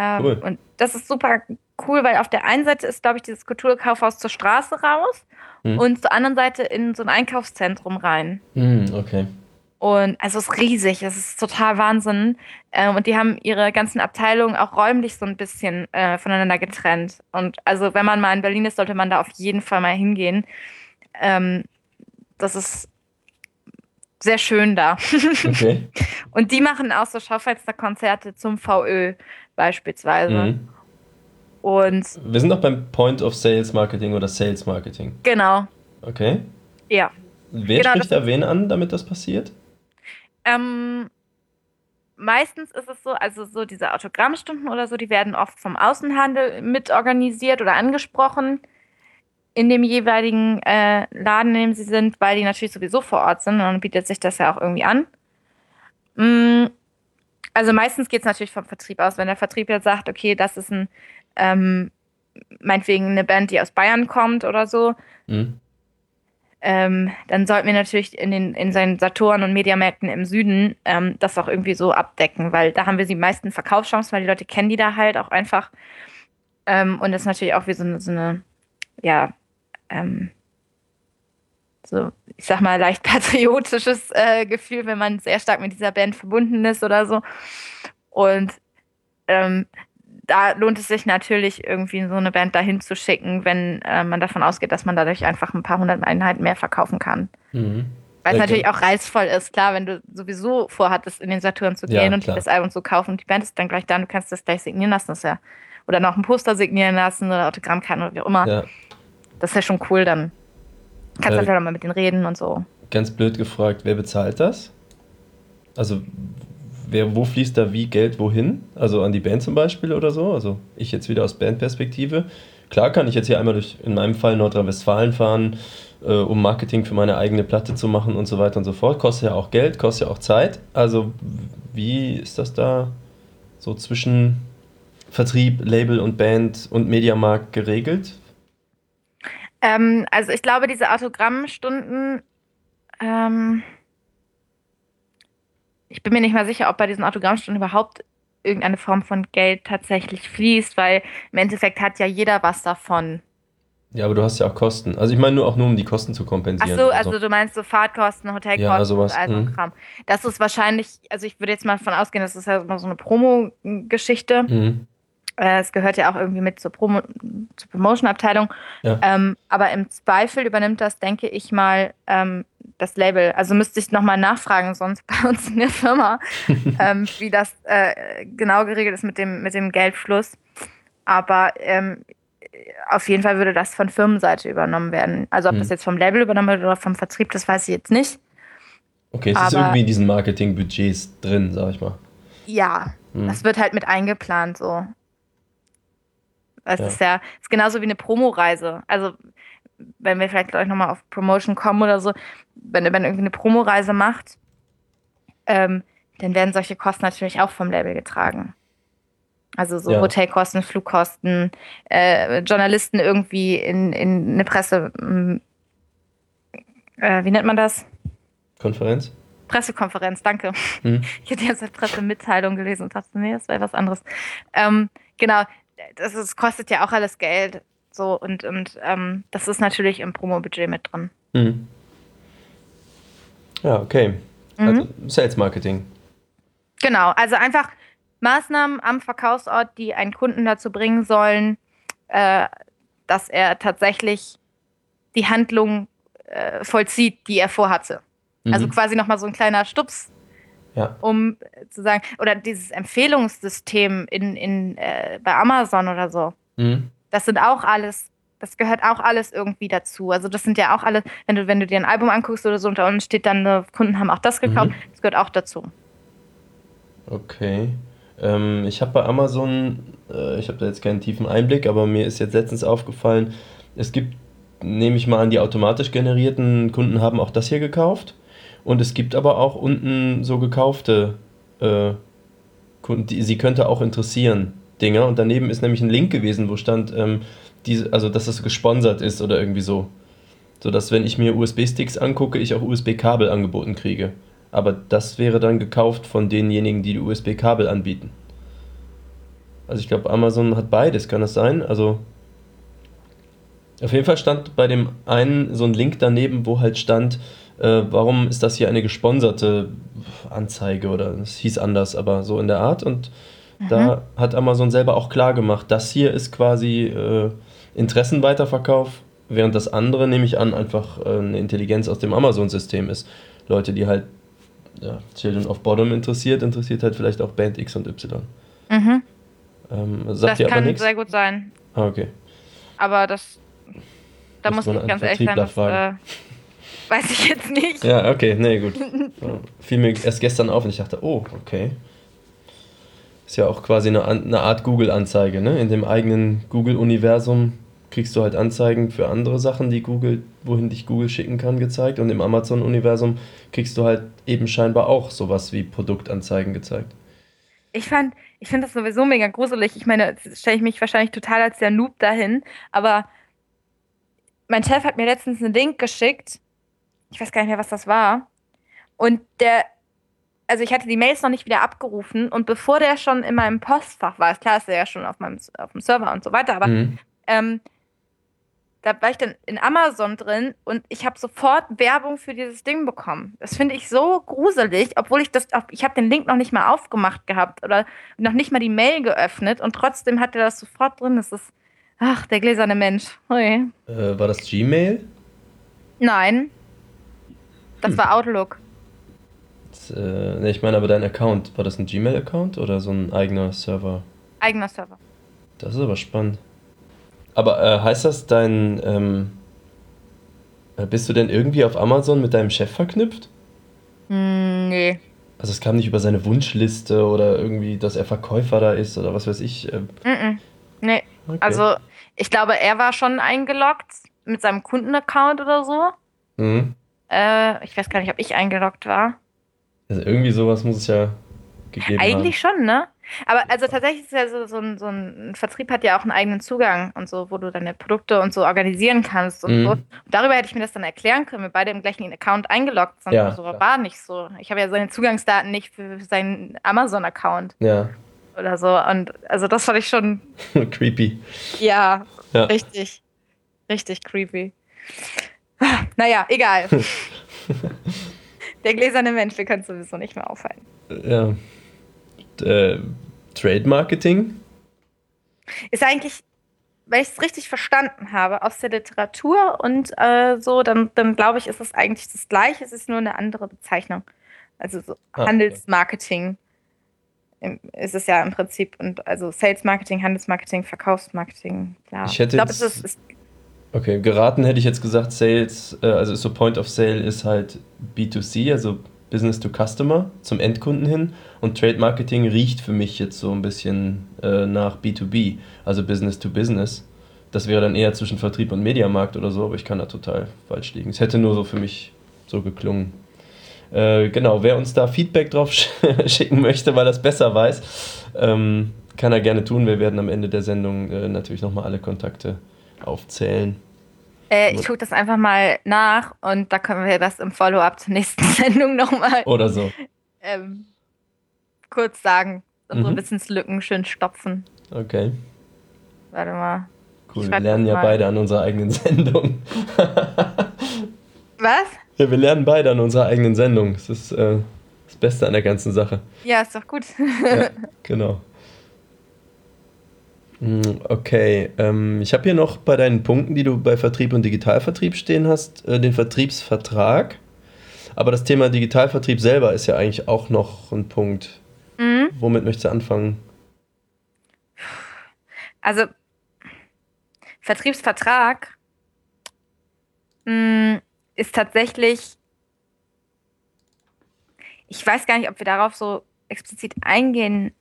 Ähm, Cool. Und das ist super cool, weil auf der einen Seite ist, glaube ich, dieses Kulturkaufhaus zur Straße raus Mhm. und zur anderen Seite in so ein Einkaufszentrum rein. mm, okay. Und also es ist riesig, es ist total Wahnsinn. Ähm, und die haben ihre ganzen Abteilungen auch räumlich so ein bisschen äh, voneinander getrennt. Und also wenn man mal in Berlin ist, sollte man da auf jeden Fall mal hingehen. Ähm, das ist sehr schön da. [laughs] Okay. Und die machen auch so Schaufensterkonzerte zum VÖ beispielsweise. Mhm. Und Wir sind noch beim Point of Sales Marketing oder Sales Marketing. genau, Okay. ja. Wer Genau, spricht da wen an, damit das passiert? Ähm, meistens ist es so, also so diese Autogrammstunden oder so, die werden oft vom Außenhandel mit organisiert oder angesprochen in dem jeweiligen äh, Laden, in dem sie sind, weil die natürlich sowieso vor Ort sind und dann bietet sich das ja auch irgendwie an. Mm, also meistens geht es natürlich vom Vertrieb aus, wenn der Vertrieb jetzt sagt, okay, das ist ein ähm, meinetwegen eine Band, die aus Bayern kommt oder so, Mhm. ähm, dann sollten wir natürlich in, den, in seinen Saturn und Mediamärkten im Süden ähm, das auch irgendwie so abdecken, weil da haben wir die meisten Verkaufschancen, weil die Leute kennen die da halt auch einfach. Ähm, und das ist natürlich auch wie so eine, so eine ja, ähm, so, ich sag mal, leicht [laughs] patriotisches äh, Gefühl, wenn man sehr stark mit dieser Band verbunden ist oder so. Und ähm, da lohnt es sich natürlich irgendwie so eine Band dahin zu schicken, wenn äh, man davon ausgeht, dass man dadurch einfach ein paar hundert Einheiten mehr verkaufen kann. Mhm. Weil es Ja, natürlich auch reizvoll ist, klar, wenn du sowieso vorhattest, in den Saturn zu Ja, gehen und klar. das Album zu kaufen und die Band ist dann gleich da und du kannst das gleich signieren lassen, das ist ja, oder noch ein Poster signieren lassen oder Autogrammkarten oder wie auch immer. Ja, Das ist ja schon cool, dann kannst du Äh, vielleicht auch mal mit denen reden und so. ganz blöd gefragt, wer bezahlt das? Also, wer, wo fließt da wie Geld wohin? Also an die Band zum Beispiel oder so? Also, ich jetzt wieder aus Bandperspektive. Klar kann ich jetzt hier einmal durch, in meinem Fall Nordrhein-Westfalen fahren, äh, um Marketing für meine eigene Platte zu machen und so weiter und so fort. Kostet ja auch Geld, kostet ja auch Zeit. Also, wie ist das da so zwischen Vertrieb, Label und Band und Mediamarkt geregelt? Ähm, also ich glaube, diese Autogrammstunden, ähm, ich bin mir nicht mal sicher, ob bei diesen Autogrammstunden überhaupt irgendeine Form von Geld tatsächlich fließt, weil im Endeffekt hat ja jeder was davon. Ja, aber du hast ja auch Kosten. Also ich meine nur auch nur, um die Kosten zu Ach kompensieren. so, oder also du meinst so Fahrtkosten, Hotelkosten Ja, sowas, und all so ein mhm. Kram. Das ist wahrscheinlich, also ich würde jetzt mal davon ausgehen, das ist ja immer so eine Promo-Geschichte. Mhm. Äh, Es gehört ja auch irgendwie mit zur, Promo zur Promotion-Abteilung. Ja. Ähm, aber im Zweifel übernimmt das, denke ich mal, ähm, das Label. Also müsste ich nochmal nachfragen, sonst [laughs] bei uns in der Firma, [laughs] ähm, wie das äh, genau geregelt ist mit dem, mit dem Geldfluss. Aber ähm, auf jeden Fall würde das von Firmenseite übernommen werden. Also ob Mhm. das jetzt vom Label übernommen wird oder vom Vertrieb, das weiß ich jetzt nicht. Okay, es ist Aber- irgendwie in diesen Marketingbudgets drin, sag ich mal. Ja, Mhm. das wird halt mit eingeplant so. Es Ja. ist ja ist genauso wie eine Promoreise. Also wenn wir vielleicht gleich nochmal auf Promotion kommen oder so, wenn wenn irgendwie eine Promoreise macht, ähm, dann werden solche Kosten natürlich auch vom Label getragen. Also so Ja. Hotelkosten, Flugkosten, äh, Journalisten irgendwie in, in eine Presse, m, äh, wie nennt man das? Konferenz? Pressekonferenz, danke. Mhm. [laughs] Ich hätte jetzt eine Pressemitteilung gelesen und dachte, nee, das wäre was anderes. Ähm, genau, das ist, kostet ja auch alles Geld. So, und, und ähm, das ist natürlich im Promo-Budget mit drin. Mhm. Ja, okay. Mhm. Also Sales Marketing. Genau, also einfach Maßnahmen am Verkaufsort, die einen Kunden dazu bringen sollen, äh, dass er tatsächlich die Handlung äh, vollzieht, die er vorhatte. Mhm. Also quasi nochmal so ein kleiner Stups, ja. um zu sagen, oder dieses Empfehlungssystem in, in, äh, bei Amazon oder so. Mhm. Das sind auch alles, das gehört auch alles irgendwie dazu. Also das sind ja auch alle, wenn du, wenn du dir ein Album anguckst oder so, und da unten steht dann, äh, Kunden haben auch das gekauft, Mhm. das gehört auch dazu. Okay. Ähm, ich habe bei Amazon, äh, ich habe da jetzt keinen tiefen Einblick, aber mir ist jetzt letztens aufgefallen, es gibt, nehme ich mal an, die automatisch generierten Kunden haben auch das hier gekauft. Und es gibt aber auch unten so gekaufte äh, die sie könnte auch interessieren, Dinger. Und daneben ist nämlich ein Link gewesen, wo stand, ähm, diese, also dass das gesponsert ist oder irgendwie so. Sodass, wenn ich mir USB-Sticks angucke, ich auch USB-Kabel angeboten kriege. Aber das wäre dann gekauft von denjenigen, die die USB-Kabel anbieten. Also ich glaube, Amazon hat beides, kann das sein? Also auf jeden Fall stand bei dem einen so ein Link daneben, wo halt stand, äh, warum ist das hier eine gesponserte Anzeige oder es hieß anders, aber so in der Art. Und mhm. da hat Amazon selber auch klar gemacht, das hier ist quasi äh, Interessenweiterverkauf, während das andere, nehme ich an, einfach äh, eine Intelligenz aus dem Amazon-System ist. Leute, die halt ja, Children of Bottom interessiert, interessiert halt vielleicht auch Band X und Y. Mhm. Ähm, das kann aber sehr gut sein. Ah, okay. Aber das, da muss, muss ich ganz ehrlich sein, das äh, weiß ich jetzt nicht. Ja, okay, nee, gut. [laughs] Fiel mir erst gestern auf und ich dachte, oh, okay. Ist ja auch quasi eine, eine Art Google-Anzeige, ne? In dem eigenen Google-Universum kriegst du halt Anzeigen für andere Sachen, die Google, wohin dich Google schicken kann, gezeigt. Und im Amazon-Universum kriegst du halt eben scheinbar auch sowas wie Produktanzeigen gezeigt. Ich fand, ich finde das sowieso mega gruselig. Ich meine, stelle ich mich wahrscheinlich total als der Noob dahin, aber mein Chef hat mir letztens einen Link geschickt. Ich weiß gar nicht mehr, was das war. Und der, also ich hatte die Mails noch nicht wieder abgerufen und bevor der schon in meinem Postfach war, ist klar, ist er ja schon auf meinem auf dem Server und so weiter, aber mhm. ähm, da war ich dann in Amazon drin und ich habe sofort Werbung für dieses Ding bekommen. Das finde ich so gruselig, obwohl ich das, ich habe den Link noch nicht mal aufgemacht gehabt oder noch nicht mal die Mail geöffnet und trotzdem hatte das sofort drin. Das ist, ach, der gläserne Mensch. Äh, war das Gmail? Nein, das hm. war Outlook. Das, äh, ich meine aber dein Account, war das ein Gmail-Account oder so ein eigener Server? Eigener Server. Das ist aber spannend. Aber äh, heißt das, dein. Ähm, äh, bist du denn irgendwie auf Amazon mit deinem Chef verknüpft? Mm, nee. Also es kam nicht über seine Wunschliste oder irgendwie, dass er Verkäufer da ist oder was weiß ich. Mm -mm. Nee. Okay. Also ich glaube, er war schon eingeloggt mit seinem Kundenaccount oder so. Mhm. Äh, ich weiß gar nicht, ob ich eingeloggt war. Also irgendwie sowas muss es ja gegeben Eigentlich haben. schon, ne? Aber also tatsächlich ist ja so, so, ein, so ein Vertrieb hat ja auch einen eigenen Zugang und so, wo du deine Produkte und so organisieren kannst und mhm. so. Und darüber hätte ich mir das dann erklären können, wir beide im gleichen Account eingeloggt sind. Ja, so war nicht so. Ich habe ja seine Zugangsdaten nicht für seinen Amazon-Account. Ja. Oder so. Und also das fand ich schon. [laughs] creepy. Ja, ja, richtig. Richtig creepy. [laughs] Naja, egal. [laughs] Der gläserne Mensch, wir können sowieso nicht mehr aufhalten. Ja äh, Trade Marketing? Ist eigentlich, wenn ich es richtig verstanden habe, aus der Literatur und äh, so, dann, dann glaube ich, ist es eigentlich das Gleiche, es ist nur eine andere Bezeichnung. Also so ah, Handelsmarketing okay. ist es ja im Prinzip und also Sales Marketing, Handelsmarketing, Verkaufsmarketing, klar. Ich hätte ich glaube, es ist, ist Okay, geraten hätte ich jetzt gesagt, Sales, äh, also so Point of Sale ist halt B2C, also Business to Customer, zum Endkunden hin. Und Trade Marketing riecht für mich jetzt so ein bisschen äh, nach B2B, also Business to Business. Das wäre dann eher zwischen Vertrieb und Mediamarkt oder so, aber ich kann da total falsch liegen. Es hätte nur so für mich so geklungen. Äh, genau, wer uns da Feedback drauf [laughs] schicken möchte, weil er es besser weiß, ähm, kann er gerne tun. Wir werden am Ende der Sendung natürlich nochmal alle Kontakte aufzählen. Äh, ich gucke das einfach mal nach und da können wir das im Follow-up zur nächsten [laughs] Sendung nochmal. Oder so. Ähm, kurz sagen. Mhm. So ein bisschen Lücken schön stopfen. Okay. Warte mal. Cool, wir lernen ja mal. beide an unserer eigenen Sendung. [laughs] Was? Ja, wir lernen beide an unserer eigenen Sendung. Das ist äh, das Beste an der ganzen Sache. Ja, ist doch gut. ja, [laughs] genau. Hm, okay, ähm, ich habe hier noch bei deinen Punkten, die du bei Vertrieb und Digitalvertrieb stehen hast, äh, den Vertriebsvertrag. Aber das Thema Digitalvertrieb selber ist ja eigentlich auch noch ein Punkt. Mhm. Womit möchtest du anfangen? Also, Vertriebsvertrag mh, hm, ist tatsächlich, ich weiß gar nicht, ob wir darauf so explizit eingehen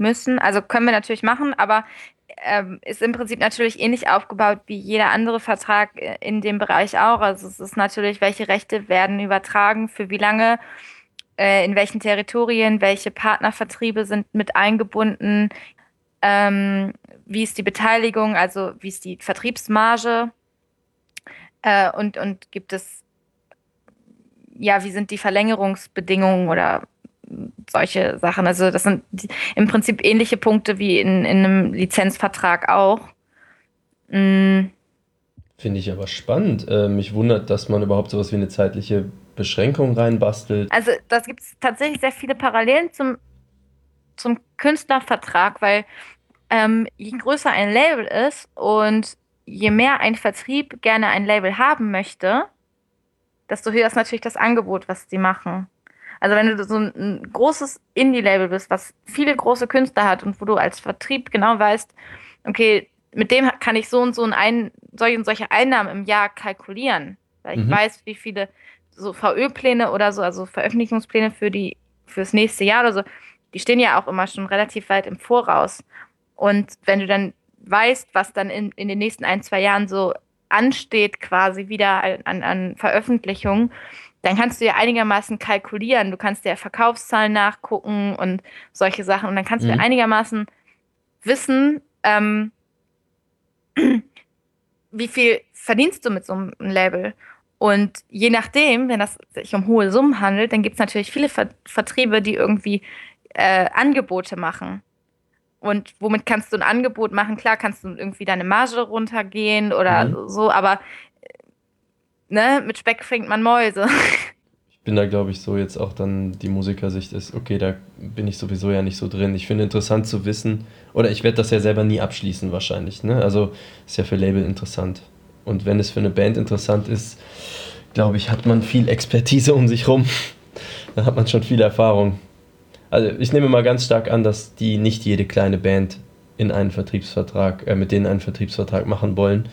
müssen. Also können wir natürlich machen, aber ähm, ist im Prinzip natürlich ähnlich aufgebaut wie jeder andere Vertrag äh, in dem Bereich auch. Also es ist natürlich, welche Rechte werden übertragen, für wie lange, äh, in welchen Territorien, welche Partnervertriebe sind mit eingebunden, ähm, wie ist die Beteiligung, also wie ist die Vertriebsmarge äh, und, und gibt es, ja, wie sind die Verlängerungsbedingungen oder solche Sachen. Also das sind im Prinzip ähnliche Punkte wie in, in einem Lizenzvertrag auch. Mhm. Finde ich aber spannend. Äh, mich wundert, dass man überhaupt sowas wie eine zeitliche Beschränkung reinbastelt. Also das gibt es tatsächlich sehr viele Parallelen zum, zum Künstlervertrag, weil ähm, je größer ein Label ist und je mehr ein Vertrieb gerne ein Label haben möchte, desto höher ist natürlich das Angebot, was sie machen. Also wenn du so ein, großes Indie-Label bist, was viele große Künstler hat und wo du als Vertrieb genau weißt, okay, mit dem kann ich so und so ein, solche und solche Einnahmen im Jahr kalkulieren. Weil ich mhm. weiß, wie viele so VÖ-Pläne oder so, also Veröffentlichungspläne für die fürs nächste Jahr oder so, die stehen ja auch immer schon relativ weit im Voraus. Und wenn du dann weißt, was dann in, in den nächsten ein, zwei Jahren so ansteht, quasi wieder an, an Veröffentlichungen, dann kannst du ja einigermaßen kalkulieren. Du kannst ja Verkaufszahlen nachgucken und solche Sachen. Und dann kannst mhm. du einigermaßen wissen, ähm, [clears throat] wie viel verdienst du mit so einem Label. Und je nachdem, wenn das sich um hohe Summen handelt, dann gibt es natürlich viele Ver Vertriebe, die irgendwie äh, Angebote machen. Und womit kannst du ein Angebot machen? Klar, kannst du irgendwie deine Marge runtergehen oder mhm. so, aber ne, mit Speck fängt man Mäuse. Ich bin da, glaube ich, so jetzt auch dann die Musikersicht ist, okay, da bin ich sowieso ja nicht so drin. Ich finde interessant zu wissen, oder ich werde das ja selber nie abschließen wahrscheinlich. Ne? Also ist ja für Label interessant. Und wenn es für eine Band interessant ist, glaube ich, hat man viel Expertise um sich rum. [laughs] Dann hat man schon viel Erfahrung. Also ich nehme mal ganz stark an, dass die nicht jede kleine Band in einen Vertriebsvertrag, äh, mit denen einen Vertriebsvertrag machen wollen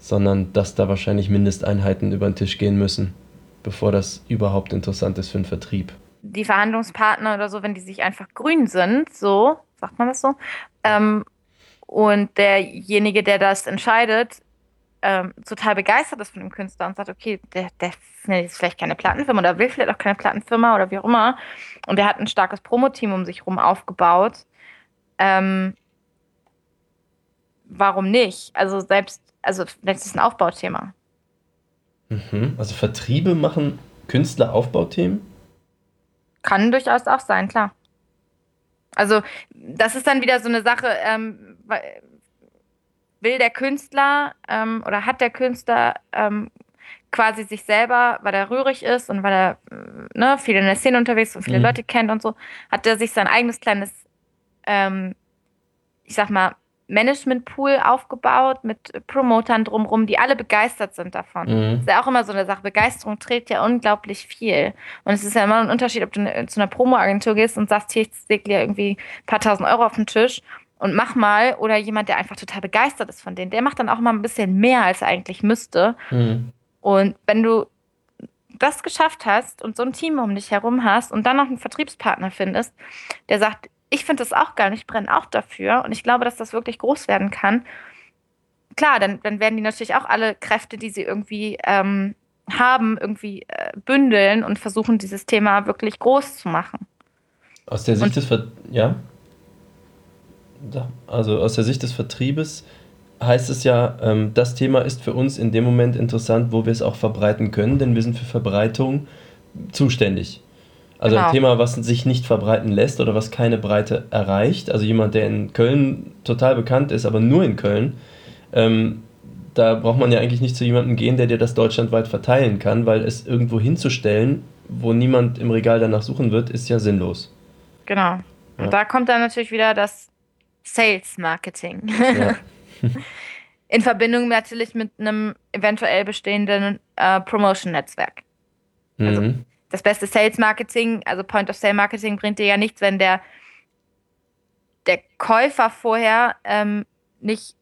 sondern dass da wahrscheinlich Mindesteinheiten über den Tisch gehen müssen, bevor das überhaupt interessant ist für den Vertrieb. Die Verhandlungspartner oder so, wenn die sich einfach grün sind, so, sagt man das so, ähm, und derjenige, der das entscheidet, ähm, total begeistert ist von dem Künstler und sagt, okay, der, der findet jetzt vielleicht keine Plattenfirma oder will vielleicht auch keine Plattenfirma oder wie auch immer. Und der hat ein starkes Promoteam um sich herum aufgebaut. Ähm, warum nicht? Also selbst also das ist ein Aufbauthema. Mhm. Also Vertriebe machen Künstler Aufbauthemen? Kann durchaus auch sein, klar. Also das ist dann wieder so eine Sache, ähm, will der Künstler ähm, oder hat der Künstler ähm, quasi sich selber, weil er rührig ist und weil er ne, viel in der Szene unterwegs ist und viele mhm. Leute kennt und so, hat er sich sein eigenes kleines, ähm, ich sag mal, Management-Pool aufgebaut mit Promotern drumherum, die alle begeistert sind davon. Mhm. Das ist ja auch immer so eine Sache. Begeisterung trägt ja unglaublich viel. Und es ist ja immer ein Unterschied, ob du ne, zu einer Promo-Agentur gehst und sagst, hier, ich leg dir irgendwie ein paar tausend Euro auf den Tisch und mach mal. Oder jemand, der einfach total begeistert ist von denen. Der macht dann auch mal ein bisschen mehr, als er eigentlich müsste. Mhm. Und wenn du das geschafft hast und so ein Team um dich herum hast und dann noch einen Vertriebspartner findest, der sagt, ich finde das auch geil und ich brenne auch dafür und ich glaube, dass das wirklich groß werden kann. Klar, dann, dann werden die natürlich auch alle Kräfte, die sie irgendwie ähm, haben, irgendwie äh, bündeln und versuchen, dieses Thema wirklich groß zu machen. Aus der Sicht und, des Ver ja? Also aus der Sicht des Vertriebes heißt es ja, ähm, das Thema ist für uns in dem Moment interessant, wo wir es auch verbreiten können, denn wir sind für Verbreitung zuständig. Also genau. ein Thema, was sich nicht verbreiten lässt oder was keine Breite erreicht. Also jemand, der in Köln total bekannt ist, aber nur in Köln, ähm, da braucht man ja eigentlich nicht zu jemandem gehen, der dir das deutschlandweit verteilen kann, weil es irgendwo hinzustellen, wo niemand im Regal danach suchen wird, ist ja sinnlos. Genau. Ja. Und da kommt dann natürlich wieder das Sales Marketing. Ja. [laughs] in Verbindung natürlich mit einem eventuell bestehenden äh, Promotion-Netzwerk. Also mhm das beste Sales Marketing, also Point of Sale Marketing, bringt dir ja nichts, wenn der, der Käufer vorher ähm, nicht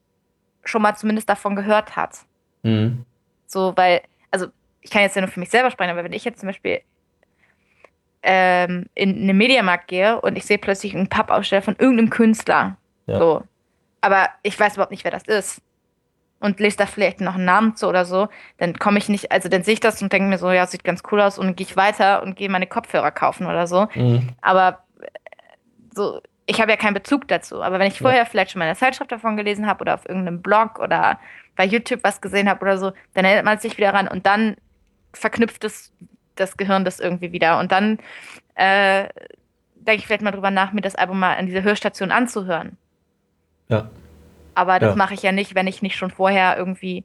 schon mal zumindest davon gehört hat. Mhm. So, weil, also ich kann jetzt ja nur für mich selber sprechen, aber wenn ich jetzt zum Beispiel ähm, in einen Mediamarkt gehe und ich sehe plötzlich einen Pappaussteller von irgendeinem Künstler. Ja. So. Aber ich weiß überhaupt nicht, wer das ist. Und lese da vielleicht noch einen Namen zu oder so, dann komme ich nicht, also dann sehe ich das und denke mir so, ja, sieht ganz cool aus und gehe ich weiter und gehe meine Kopfhörer kaufen oder so. Mhm. Aber äh, so, ich habe ja keinen Bezug dazu. Aber wenn ich vorher ja. vielleicht schon mal eine Zeitschrift davon gelesen habe oder auf irgendeinem Blog oder bei YouTube was gesehen habe oder so, dann erinnert man sich wieder ran und dann verknüpft es das Gehirn das irgendwie wieder. Und dann äh, denke ich vielleicht mal drüber nach, mir das Album mal an dieser Hörstation anzuhören. Ja. Aber das ja. mache ich ja nicht, wenn ich nicht schon vorher irgendwie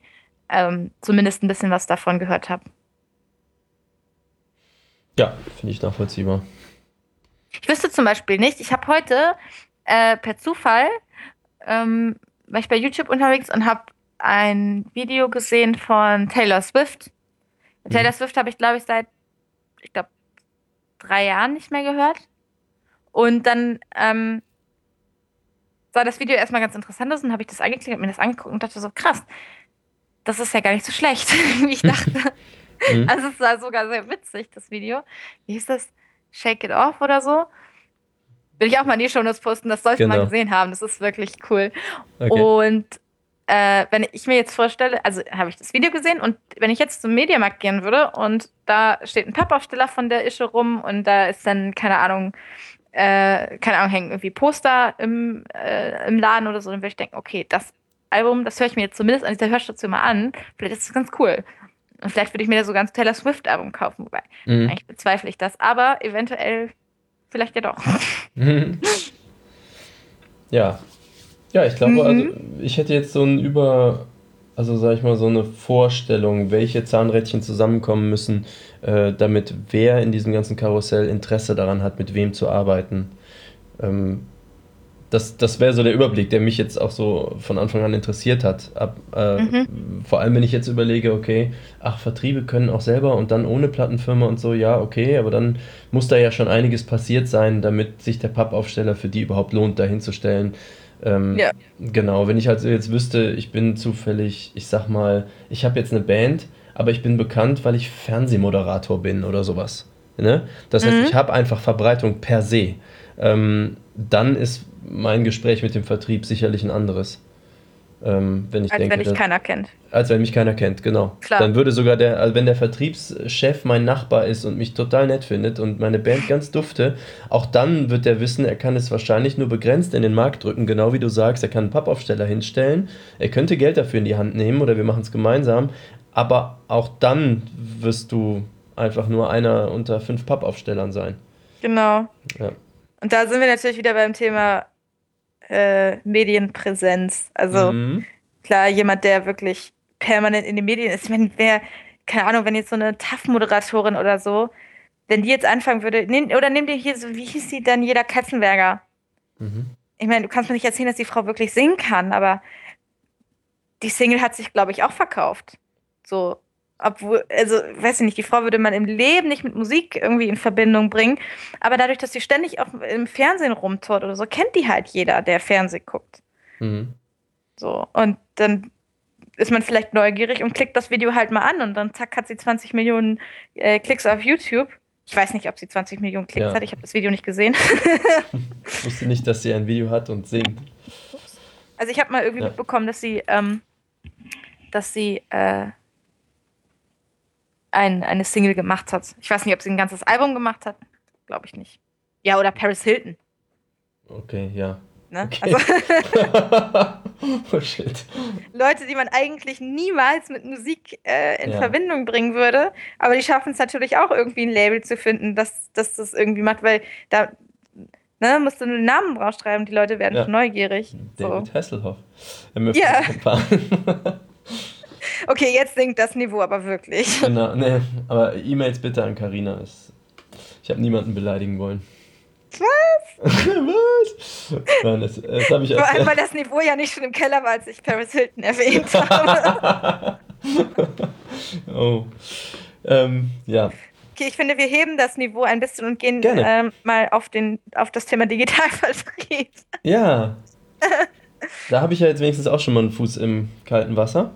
ähm, zumindest ein bisschen was davon gehört habe. Ja, finde ich nachvollziehbar. Ich wüsste zum Beispiel nicht, ich habe heute äh, per Zufall, ähm, war ich bei YouTube unterwegs und habe ein Video gesehen von Taylor Swift. Mhm. Taylor Swift habe ich, glaube ich, seit ich glaube, drei Jahren nicht mehr gehört. Und dann ähm, sah das Video erstmal ganz interessant aus und habe ich das angeklickt und mir das angeguckt und dachte so, krass, das ist ja gar nicht so schlecht, [laughs] wie ich dachte. Mhm. Also es war sogar sehr witzig, das Video. Wie hieß das? Shake It Off oder so? Will ich auch mal in die Show Notes posten, das sollte genau. man gesehen haben. Das ist wirklich cool. Okay. Und äh, wenn ich mir jetzt vorstelle, also habe ich das Video gesehen und wenn ich jetzt zum Mediamarkt gehen würde und da steht ein Pappaufsteller von der Ische rum und da ist dann, keine Ahnung, äh, keine Ahnung, hängen irgendwie Poster im, äh, im Laden oder so, dann würde ich denken, okay, das Album, das höre ich mir jetzt zumindest an dieser Hörstation mal an, vielleicht ist das ganz cool. Und vielleicht würde ich mir da so ganz Taylor Swift-Album kaufen, wobei mhm. eigentlich bezweifle ich das, aber eventuell vielleicht ja doch. [laughs] Ja, ja, ich glaube, also, mhm. also ich hätte jetzt so ein über, also sag ich mal, so eine Vorstellung, welche Zahnrädchen zusammenkommen müssen, äh, damit wer in diesem ganzen Karussell Interesse daran hat, mit wem zu arbeiten. Ähm, das, das wäre so der Überblick, der mich jetzt auch so von Anfang an interessiert hat. Ab, äh, mhm. Vor allem, wenn ich jetzt überlege, okay, ach, Vertriebe können auch selber und dann ohne Plattenfirma und so, ja, okay, aber dann muss da ja schon einiges passiert sein, damit sich der Pappaufsteller für die überhaupt lohnt, dahin zu stellen. Ähm, ja. Genau, wenn ich also jetzt wüsste, ich bin zufällig, ich sag mal, ich habe jetzt eine Band, aber ich bin bekannt, weil ich Fernsehmoderator bin oder sowas. Ne? Das heißt, mhm. ich habe einfach Verbreitung per se. Ähm, dann ist mein Gespräch mit dem Vertrieb sicherlich ein anderes. Ähm, wenn ich als denke, wenn dich keiner kennt. Als wenn mich keiner kennt, genau. Klar. Dann würde sogar der, also wenn der Vertriebschef mein Nachbar ist und mich total nett findet und meine Band ganz dufte, auch dann wird er wissen, er kann es wahrscheinlich nur begrenzt in den Markt drücken, genau wie du sagst, er kann einen Pappaufsteller hinstellen, er könnte Geld dafür in die Hand nehmen oder wir machen es gemeinsam, aber auch dann wirst du einfach nur einer unter fünf Pappaufstellern sein. Genau. Ja. Und da sind wir natürlich wieder beim Thema äh, Medienpräsenz. Also mhm. klar, jemand, der wirklich permanent in den Medien ist. Ich meine, wer, keine Ahnung, wenn jetzt so eine TAF-Moderatorin oder so, wenn die jetzt anfangen würde, nehm, oder nimm dir hier so, wie hieß sie dann, jeder Katzenberger? Mhm. Ich meine, du kannst mir nicht erzählen, dass die Frau wirklich singen kann, aber die Single hat sich, glaube ich, auch verkauft. So, obwohl, also, weiß ich nicht, die Frau würde man im Leben nicht mit Musik irgendwie in Verbindung bringen. Aber dadurch, dass sie ständig auf, im Fernsehen rumtort oder so, kennt die halt jeder, der Fernsehen guckt. Mhm. So, und dann ist man vielleicht neugierig und klickt das Video halt mal an und dann zack hat sie 20 Millionen äh, Klicks auf YouTube. Ich weiß nicht, ob sie 20 Millionen Klicks ja. hat, ich habe das Video nicht gesehen. [laughs] ich wusste nicht, dass sie ein Video hat und singt. Also ich habe mal irgendwie ja. mitbekommen, dass sie, ähm, dass sie äh, ein, eine Single gemacht hat. Ich weiß nicht, ob sie ein ganzes Album gemacht hat. Glaube ich nicht. Ja, oder Paris Hilton. Okay, ja. Ne? Okay. Also [laughs] oh shit. Leute, die man eigentlich niemals mit Musik äh, in ja. Verbindung bringen würde, aber die schaffen es natürlich auch irgendwie ein Label zu finden, dass, dass das irgendwie macht, weil da ne, musst du einen Namen draufschreiben, die Leute werden ja. neugierig. David so. Hasselhoff. Er ja. [laughs] Okay, jetzt sinkt das Niveau aber wirklich. [laughs] Genau, nee, aber E-Mails bitte an Karina. Ich habe niemanden beleidigen wollen. Was? [laughs] Was? Nein, das, das habe ich Vor allem, weil das Niveau ja nicht schon im Keller war, als ich Paris Hilton erwähnt habe. [laughs] oh. Ähm, ja. Okay, ich finde, wir heben das Niveau ein bisschen und gehen ähm, mal auf, den, auf das Thema Digitalvertrieb. Ja. da habe ich ja jetzt wenigstens auch schon mal einen Fuß im kalten Wasser.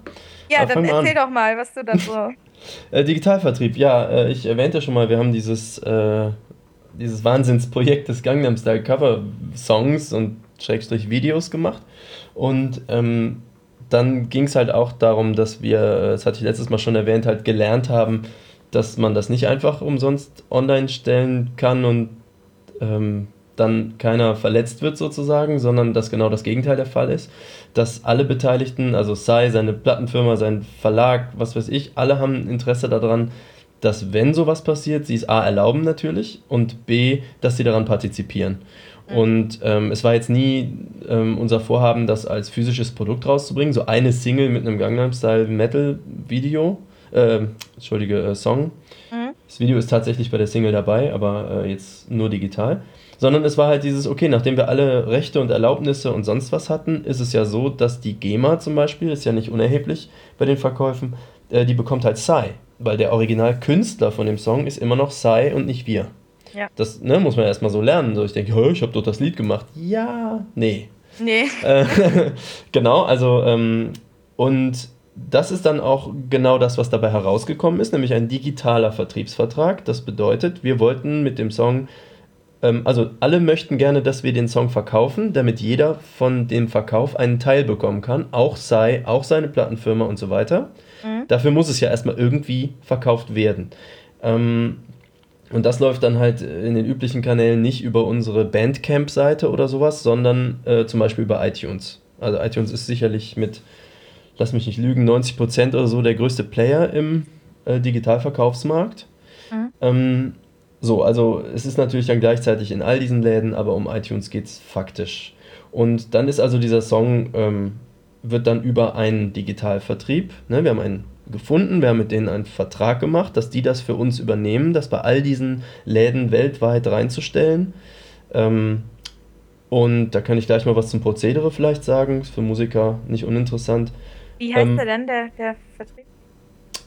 Ja, dann erzähl doch mal, was du da so. [laughs] äh, Digitalvertrieb, ja, äh, ich erwähnte schon mal, wir haben dieses äh, dieses Wahnsinnsprojekt des Gangnam Style Cover Songs und Schrägstrich Videos gemacht. Und ähm, dann ging es halt auch darum, dass wir, das hatte ich letztes Mal schon erwähnt, halt gelernt haben, dass man das nicht einfach umsonst online stellen kann und ähm, dann keiner verletzt wird sozusagen, sondern dass genau das Gegenteil der Fall ist, dass alle Beteiligten, also Sai, seine Plattenfirma, sein Verlag, was weiß ich, alle haben Interesse daran, dass wenn sowas passiert, sie es A erlauben natürlich und B, dass sie daran partizipieren. Mhm. Und ähm, es war jetzt nie ähm, unser Vorhaben, das als physisches Produkt rauszubringen, so eine Single mit einem Gangnam Style Metal Video, äh, entschuldige, äh, Song. Mhm. Das Video ist tatsächlich bei der Single dabei, aber äh, jetzt nur digital. Sondern es war halt dieses, okay, nachdem wir alle Rechte und Erlaubnisse und sonst was hatten, ist es ja so, dass die GEMA zum Beispiel, ist ja nicht unerheblich bei den Verkäufen, äh, die bekommt halt Sai weil der Originalkünstler von dem Song ist immer noch Sai und nicht wir. Ja. Das ne, muss man erstmal so lernen. So, ich denke, ich habe doch das Lied gemacht. Ja, nee. Nee. Äh, [laughs] genau, also, ähm, und das ist dann auch genau das, was dabei herausgekommen ist, nämlich ein digitaler Vertriebsvertrag. Das bedeutet, wir wollten mit dem Song, also alle möchten gerne, dass wir den Song verkaufen, damit jeder von dem Verkauf einen Teil bekommen kann, auch Sai, auch seine Plattenfirma und so weiter. Mhm. Dafür muss es ja erstmal irgendwie verkauft werden. Ähm, und das läuft dann halt in den üblichen Kanälen nicht über unsere Bandcamp-Seite oder sowas, sondern äh, zum Beispiel über iTunes. Also iTunes ist sicherlich mit, lass mich nicht lügen, 90% oder so der größte Player im äh, Digitalverkaufsmarkt. Mhm. Ähm, so, also es ist natürlich dann gleichzeitig in all diesen Läden, aber um iTunes geht es faktisch. Und dann ist also dieser Song ähm, wird dann über einen Digitalvertrieb, ne, wir haben einen gefunden, wir haben mit denen einen Vertrag gemacht, dass die das für uns übernehmen, das bei all diesen Läden weltweit reinzustellen. Ähm, und da kann ich gleich mal was zum Prozedere vielleicht sagen, ist für Musiker nicht uninteressant. Wie heißt ähm, der denn, der, der Vertrieb?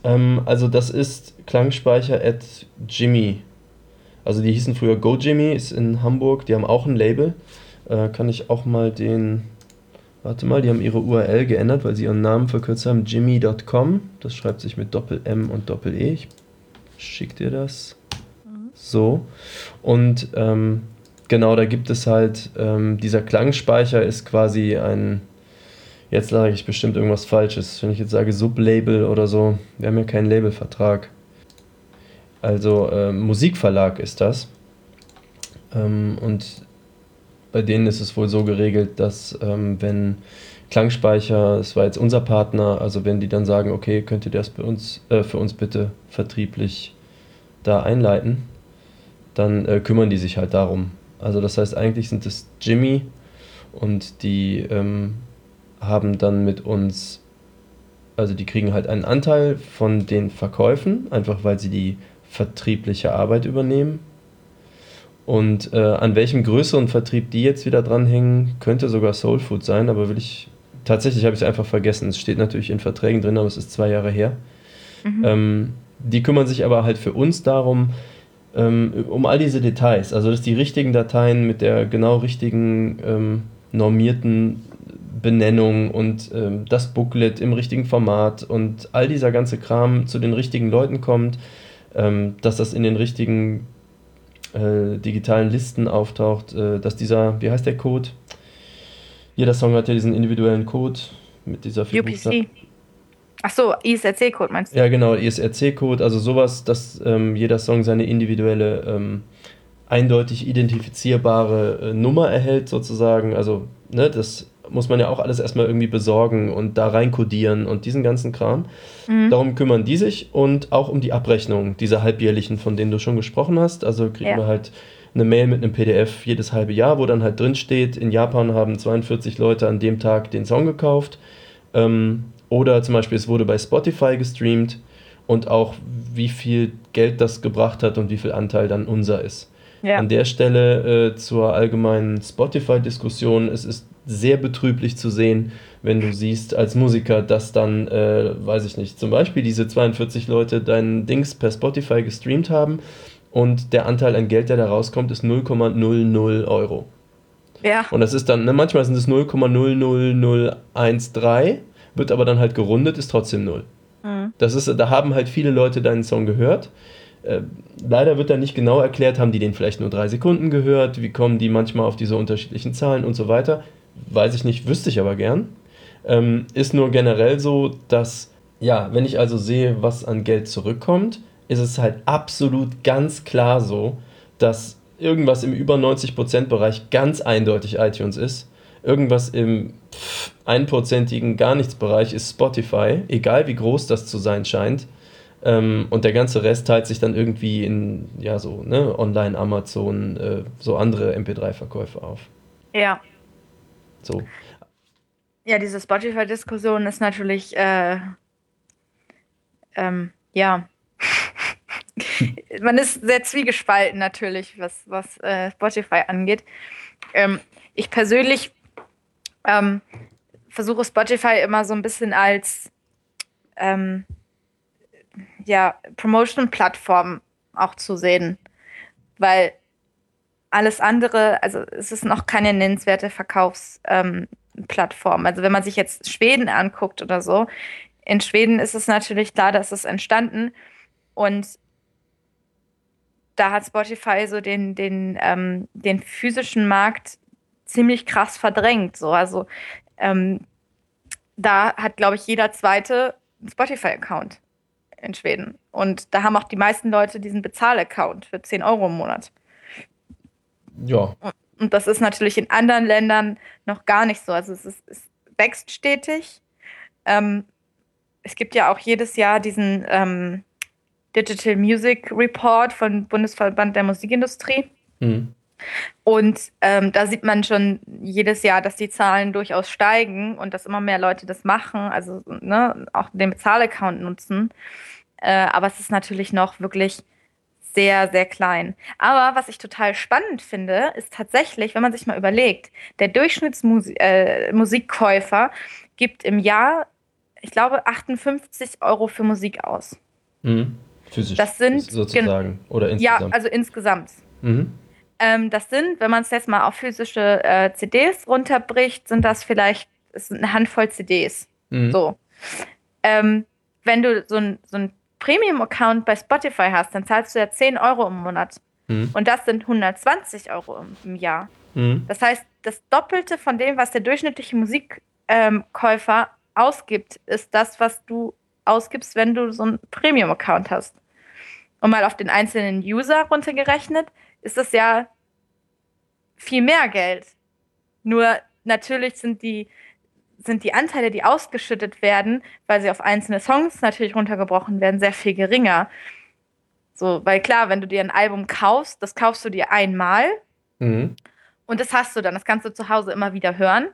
Ähm, also das ist Klangspeicher at Jimmy. Also die hießen früher Go Jimmy, ist in Hamburg, die haben auch ein Label. Äh, kann ich auch mal den Warte mal, die haben ihre URL geändert, weil sie ihren Namen verkürzt haben. Jimmy.com. Das schreibt sich mit Doppel-M und Doppel-E. Ich schick dir das. So. Und ähm, genau, da gibt es halt, ähm, dieser Klangspeicher ist quasi ein, jetzt sage ich bestimmt irgendwas Falsches. Wenn ich jetzt sage Sublabel oder so, wir haben ja keinen Labelvertrag. Also äh, Musikverlag ist das. Ähm, und bei denen ist es wohl so geregelt, dass ähm, wenn Klangspeicher, das war jetzt unser Partner, also wenn die dann sagen, okay, könnt ihr das bei uns, äh, für uns bitte vertrieblich da einleiten, dann äh, kümmern die sich halt darum. Also das heißt, eigentlich sind es Jimmy und die ähm, haben dann mit uns, also die kriegen halt einen Anteil von den Verkäufen, einfach weil sie die vertriebliche Arbeit übernehmen und äh, an welchem größeren Vertrieb die jetzt wieder dranhängen, könnte sogar Soul Food sein, aber will ich. Tatsächlich habe ich es einfach vergessen. Es steht natürlich in Verträgen drin, aber es ist zwei Jahre her. Mhm. Ähm, die kümmern sich aber halt für uns darum, ähm, um all diese Details. Also, dass die richtigen Dateien mit der genau richtigen ähm, normierten Benennung und ähm, das Booklet im richtigen Format und all dieser ganze Kram zu den richtigen Leuten kommt, dass das in den richtigen äh, digitalen Listen auftaucht, äh, dass dieser, wie heißt der Code? Jeder Song hat ja diesen individuellen Code mit dieser vier UPC. Achso, ISRC-Code meinst du? Ja, genau, ISRC-Code, also sowas, dass ähm, jeder Song seine individuelle, ähm, eindeutig identifizierbare äh, Nummer erhält, sozusagen. Also, ne, das muss man ja auch alles erstmal irgendwie besorgen und da reinkodieren und diesen ganzen Kram. Mhm. Darum kümmern die sich und auch um die Abrechnung dieser halbjährlichen, von denen du schon gesprochen hast. Also kriegen ja. wir halt eine Mail mit einem PDF jedes halbe Jahr, wo dann halt drin steht, in Japan haben 42 Leute an dem Tag den Song gekauft. Ähm, oder zum Beispiel, es wurde bei Spotify gestreamt und auch wie viel Geld das gebracht hat und wie viel Anteil dann unser ist. Ja. An der Stelle äh, zur allgemeinen Spotify-Diskussion, es ist sehr betrüblich zu sehen, wenn du siehst als Musiker, dass dann, äh, weiß ich nicht, zum Beispiel diese 42 Leute deinen Dings per Spotify gestreamt haben und der Anteil an Geld, der da rauskommt, ist 0,00 Euro. Ja. Und das ist dann, ne, manchmal sind es 0,00013, wird aber dann halt gerundet, ist trotzdem 0. Mhm. Das ist, da haben halt viele Leute deinen Song gehört äh, leider wird da nicht genau erklärt, haben die den vielleicht nur drei Sekunden gehört, wie kommen die manchmal auf diese unterschiedlichen Zahlen und so weiter. Weiß ich nicht, wüsste ich aber gern. Ähm, ist nur generell so, dass, ja, wenn ich also sehe, was an Geld zurückkommt, ist es halt absolut ganz klar so, dass irgendwas im über 90% Bereich ganz eindeutig iTunes ist. Irgendwas im einprozentigen gar nichts Bereich ist Spotify, egal wie groß das zu sein scheint. Ähm, und der ganze Rest teilt sich dann irgendwie in, ja, so, ne, Online, Amazon, äh, so andere MP3-Verkäufe auf. Ja. So. Ja, diese Spotify-Diskussion ist natürlich, äh, ähm, ja. [laughs] Man ist sehr zwiegespalten natürlich, was, was äh, Spotify angeht. Ähm, ich persönlich ähm, versuche Spotify immer so ein bisschen als ähm, ja, Promotion-Plattform auch zu sehen. Weil alles andere, also es ist noch keine nennenswerte Verkaufsplattform. Ähm, also wenn man sich jetzt Schweden anguckt oder so, in Schweden ist es natürlich klar, dass es entstanden und da hat Spotify so den, den, ähm, den physischen Markt ziemlich krass verdrängt. So. Also ähm, da hat, glaube ich, jeder zweite einen Spotify-Account in Schweden. Und da haben auch die meisten Leute diesen Bezahl-Account für 10 Euro im Monat. Ja. Und das ist natürlich in anderen Ländern noch gar nicht so. Also es, ist, es wächst stetig. Ähm, es gibt ja auch jedes Jahr diesen ähm, Digital Music Report von Bundesverband der Musikindustrie. Mhm. Und ähm, da sieht man schon jedes Jahr, dass die Zahlen durchaus steigen und dass immer mehr Leute das machen, also ne, auch den Bezahlaccount nutzen. Äh, aber es ist natürlich noch wirklich sehr, sehr klein. Aber was ich total spannend finde, ist tatsächlich, wenn man sich mal überlegt, der Durchschnittsmusikkäufer äh, gibt im Jahr, ich glaube, 58 Euro für Musik aus. Mhm. Physisch. Das sind sozusagen. Oder insgesamt. Ja, also insgesamt. Mhm. Ähm, das sind, wenn man es jetzt mal auf physische äh, CDs runterbricht, sind das vielleicht ist eine Handvoll CDs. Mhm. So. Ähm, wenn du so ein, so ein Premium-Account bei Spotify hast, dann zahlst du ja 10 Euro im Monat. Mhm. Und das sind 120 Euro im, Jahr. Mhm. Das heißt, das Doppelte von dem, was der durchschnittliche Musikkäufer ähm, ausgibt, ist das, was du ausgibst, wenn du so einen Premium-Account hast. Und mal auf den einzelnen User runtergerechnet, ist das ja viel mehr Geld. Nur natürlich sind die, sind die Anteile, die ausgeschüttet werden, weil sie auf einzelne Songs natürlich runtergebrochen werden, sehr viel geringer. So, weil klar, wenn du dir ein Album kaufst, das kaufst du dir einmal mhm. und das hast du dann, das kannst du zu Hause immer wieder hören.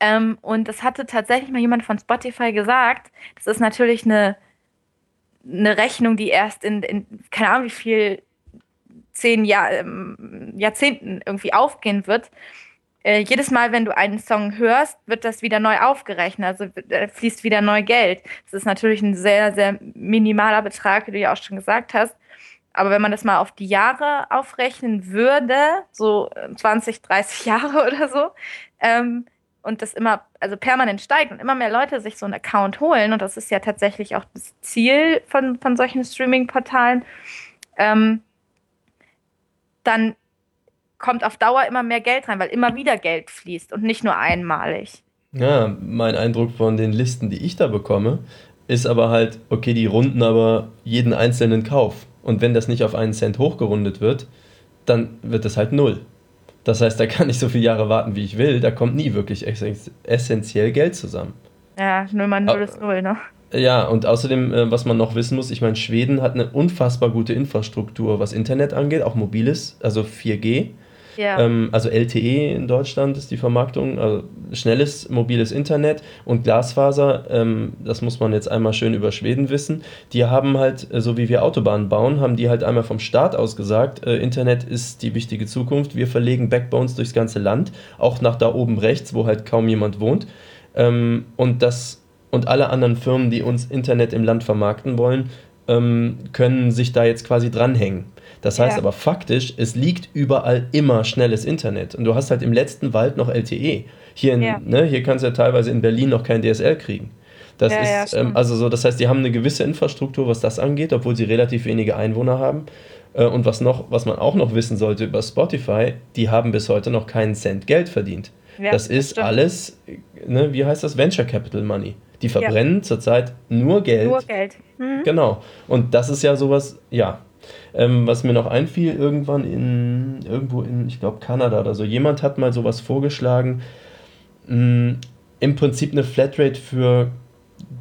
Ähm, und das hatte tatsächlich mal jemand von Spotify gesagt. Das ist natürlich eine, eine Rechnung, die erst in, in keine Ahnung, wie viel zehn Jahr, ähm, Jahrzehnten irgendwie aufgehen wird. Äh, jedes Mal, wenn du einen Song hörst, wird das wieder neu aufgerechnet, also äh, fließt wieder neu Geld. Das ist natürlich ein sehr, sehr minimaler Betrag, wie du ja auch schon gesagt hast. Aber wenn man das mal auf die Jahre aufrechnen würde, so 20, äh, 30 [laughs] Jahre oder so, ähm, und das immer, also permanent steigt und immer mehr Leute sich so einen Account holen, und das ist ja tatsächlich auch das Ziel von, von solchen Streaming-Portalen, ähm, dann kommt auf Dauer immer mehr Geld rein, weil immer wieder Geld fließt und nicht nur einmalig. Ja, mein Eindruck von den Listen, die ich da bekomme, ist aber halt, okay, die runden aber jeden einzelnen Kauf. Und wenn das nicht auf einen Cent hochgerundet wird, dann wird das halt null. Das heißt, da kann ich so viele Jahre warten, wie ich will, da kommt nie wirklich essentiell Geld zusammen. Ja, null mal null ist null, ne? Ja, und außerdem, äh, was man noch wissen muss, ich meine, Schweden hat eine unfassbar gute Infrastruktur, was Internet angeht, auch mobiles, also 4G. Ja. Ähm, also LTE in Deutschland ist die Vermarktung, also schnelles mobiles Internet und Glasfaser, ähm, das muss man jetzt einmal schön über Schweden wissen. Die haben halt, äh, so wie wir Autobahnen bauen, haben die halt einmal vom Staat aus gesagt, äh, Internet ist die wichtige Zukunft. Wir verlegen Backbones durchs ganze Land, auch nach da oben rechts, wo halt kaum jemand wohnt. Ähm, und das und alle anderen Firmen, die uns Internet im Land vermarkten wollen, ähm, können sich da jetzt quasi dranhängen. Das heißt ja. aber faktisch, es liegt überall immer schnelles Internet. Und du hast halt im letzten Wald noch LTE. Hier, in, ja. ne, hier kannst du ja teilweise in Berlin noch kein DSL kriegen. Das ja, ist, ja, ähm, also so, das heißt, die haben eine gewisse Infrastruktur, was das angeht, obwohl sie relativ wenige Einwohner haben. Äh, und was noch, was man auch noch wissen sollte über Spotify, die haben bis heute noch keinen Cent Geld verdient. Das ist stimmt. alles, ne, wie heißt das? Venture Capital Money. Die verbrennen zurzeit nur Geld. Nur Geld. Mhm. Genau. Und das ist ja sowas, ja, ähm, was mir noch einfiel, irgendwann in, irgendwo in, ich glaube, Kanada oder so, jemand hat mal sowas vorgeschlagen, mh, mm, im Prinzip eine Flatrate für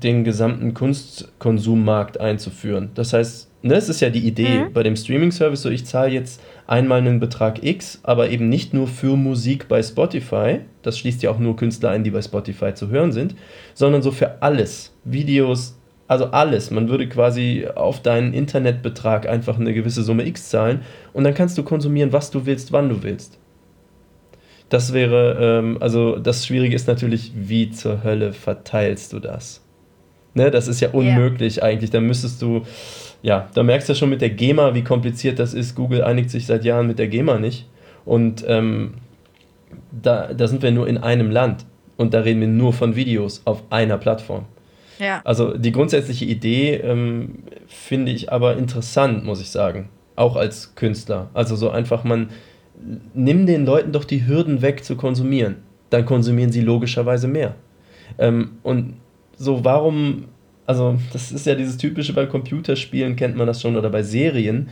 den gesamten Kunstkonsummarkt einzuführen. Das heißt, ne, es ist ja die Idee mhm. bei dem Streaming-Service, so ich zahle jetzt einmal einen Betrag X, aber eben nicht nur für Musik bei Spotify, das schließt ja auch nur Künstler ein, die bei Spotify zu hören sind, sondern so für alles, Videos, also alles. Man würde quasi auf deinen Internetbetrag einfach eine gewisse Summe X zahlen und dann kannst du konsumieren, was du willst, wann du willst. Das wäre, ähm, also das Schwierige ist natürlich, wie zur Hölle verteilst du das? Ne, das ist ja unmöglich yeah. eigentlich. Da müsstest du, ja, da merkst du ja schon mit der GEMA, wie kompliziert das ist. Google einigt sich seit Jahren mit der GEMA nicht. Und ähm, da, da sind wir nur in einem Land. Und da reden wir nur von Videos auf einer Plattform. Ja. Also die grundsätzliche Idee ähm, finde ich aber interessant, muss ich sagen. Auch als Künstler. Also so einfach, man nimm den Leuten doch die Hürden weg zu konsumieren. Dann konsumieren sie logischerweise mehr. Ähm, und so, warum, also das ist ja dieses typische bei Computerspielen, kennt man das schon, oder bei Serien.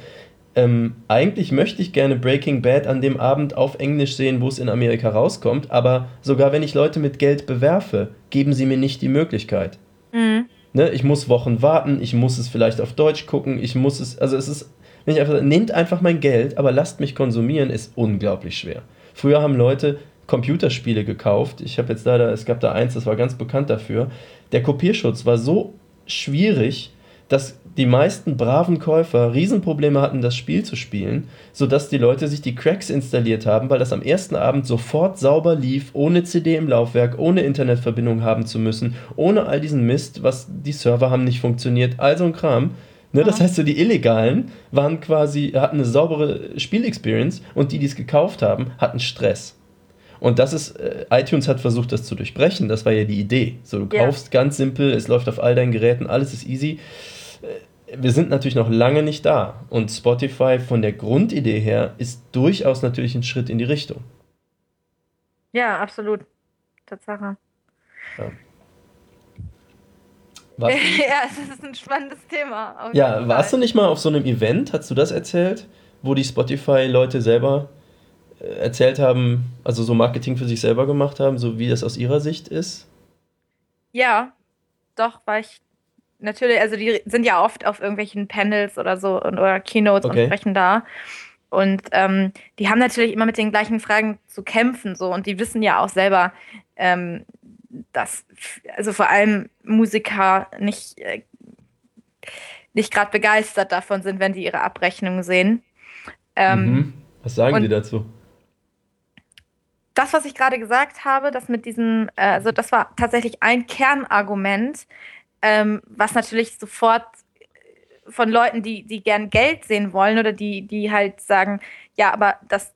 Ähm, eigentlich möchte ich gerne Breaking Bad an dem Abend auf Englisch sehen, wo es in Amerika rauskommt, aber sogar wenn ich Leute mit Geld bewerfe, geben sie mir nicht die Möglichkeit. Mhm. Ne, ich muss Wochen warten, ich muss es vielleicht auf Deutsch gucken, ich muss es, also es ist, wenn ich einfach, nehmt einfach mein Geld, aber lasst mich konsumieren, ist unglaublich schwer. Früher haben Leute Computerspiele gekauft. Ich habe jetzt leider, es gab da eins, das war ganz bekannt dafür. Der Kopierschutz war so schwierig, dass die meisten braven Käufer Riesenprobleme hatten, das Spiel zu spielen, sodass die Leute sich die Cracks installiert haben, weil das am ersten Abend sofort sauber lief, ohne CD im Laufwerk, ohne Internetverbindung haben zu müssen, ohne all diesen Mist, was die Server haben nicht funktioniert, all so ein Kram. Ne, das heißt, so die Illegalen waren quasi, hatten eine saubere Spielexperience und die, die es gekauft haben, hatten Stress. Und das ist, äh, iTunes hat versucht, das zu durchbrechen. Das war ja die Idee. So, du ja. kaufst ganz simpel, es läuft auf all deinen Geräten, alles ist easy wir sind natürlich noch lange nicht da. Und Spotify von der Grundidee her ist durchaus natürlich ein Schritt in die Richtung. Ja, absolut. Tatsache. Ja. [laughs] ja, es ist ein spannendes Thema. Ja, warst du nicht mal auf so einem Event, hast du das erzählt, wo die Spotify-Leute selber äh, erzählt haben, also so Marketing für sich selber gemacht haben, so wie das aus ihrer Sicht ist? Ja, doch, war ich natürlich, also die sind ja oft auf irgendwelchen Panels oder so und, oder Keynotes okay. und sprechen da. Und ähm, die haben natürlich immer mit den gleichen Fragen zu kämpfen, so und die wissen ja auch selber, ähm, dass also vor allem Musiker nicht, äh, nicht gerade begeistert davon sind, wenn die ihre Abrechnung sehen. Ähm, mhm. Was sagen die dazu? Das, was ich gerade gesagt habe, das mit diesem, äh, also das war tatsächlich ein Kernargument, ähm, was natürlich sofort von Leuten, die, die gern Geld sehen wollen oder die, die halt sagen, ja, aber das,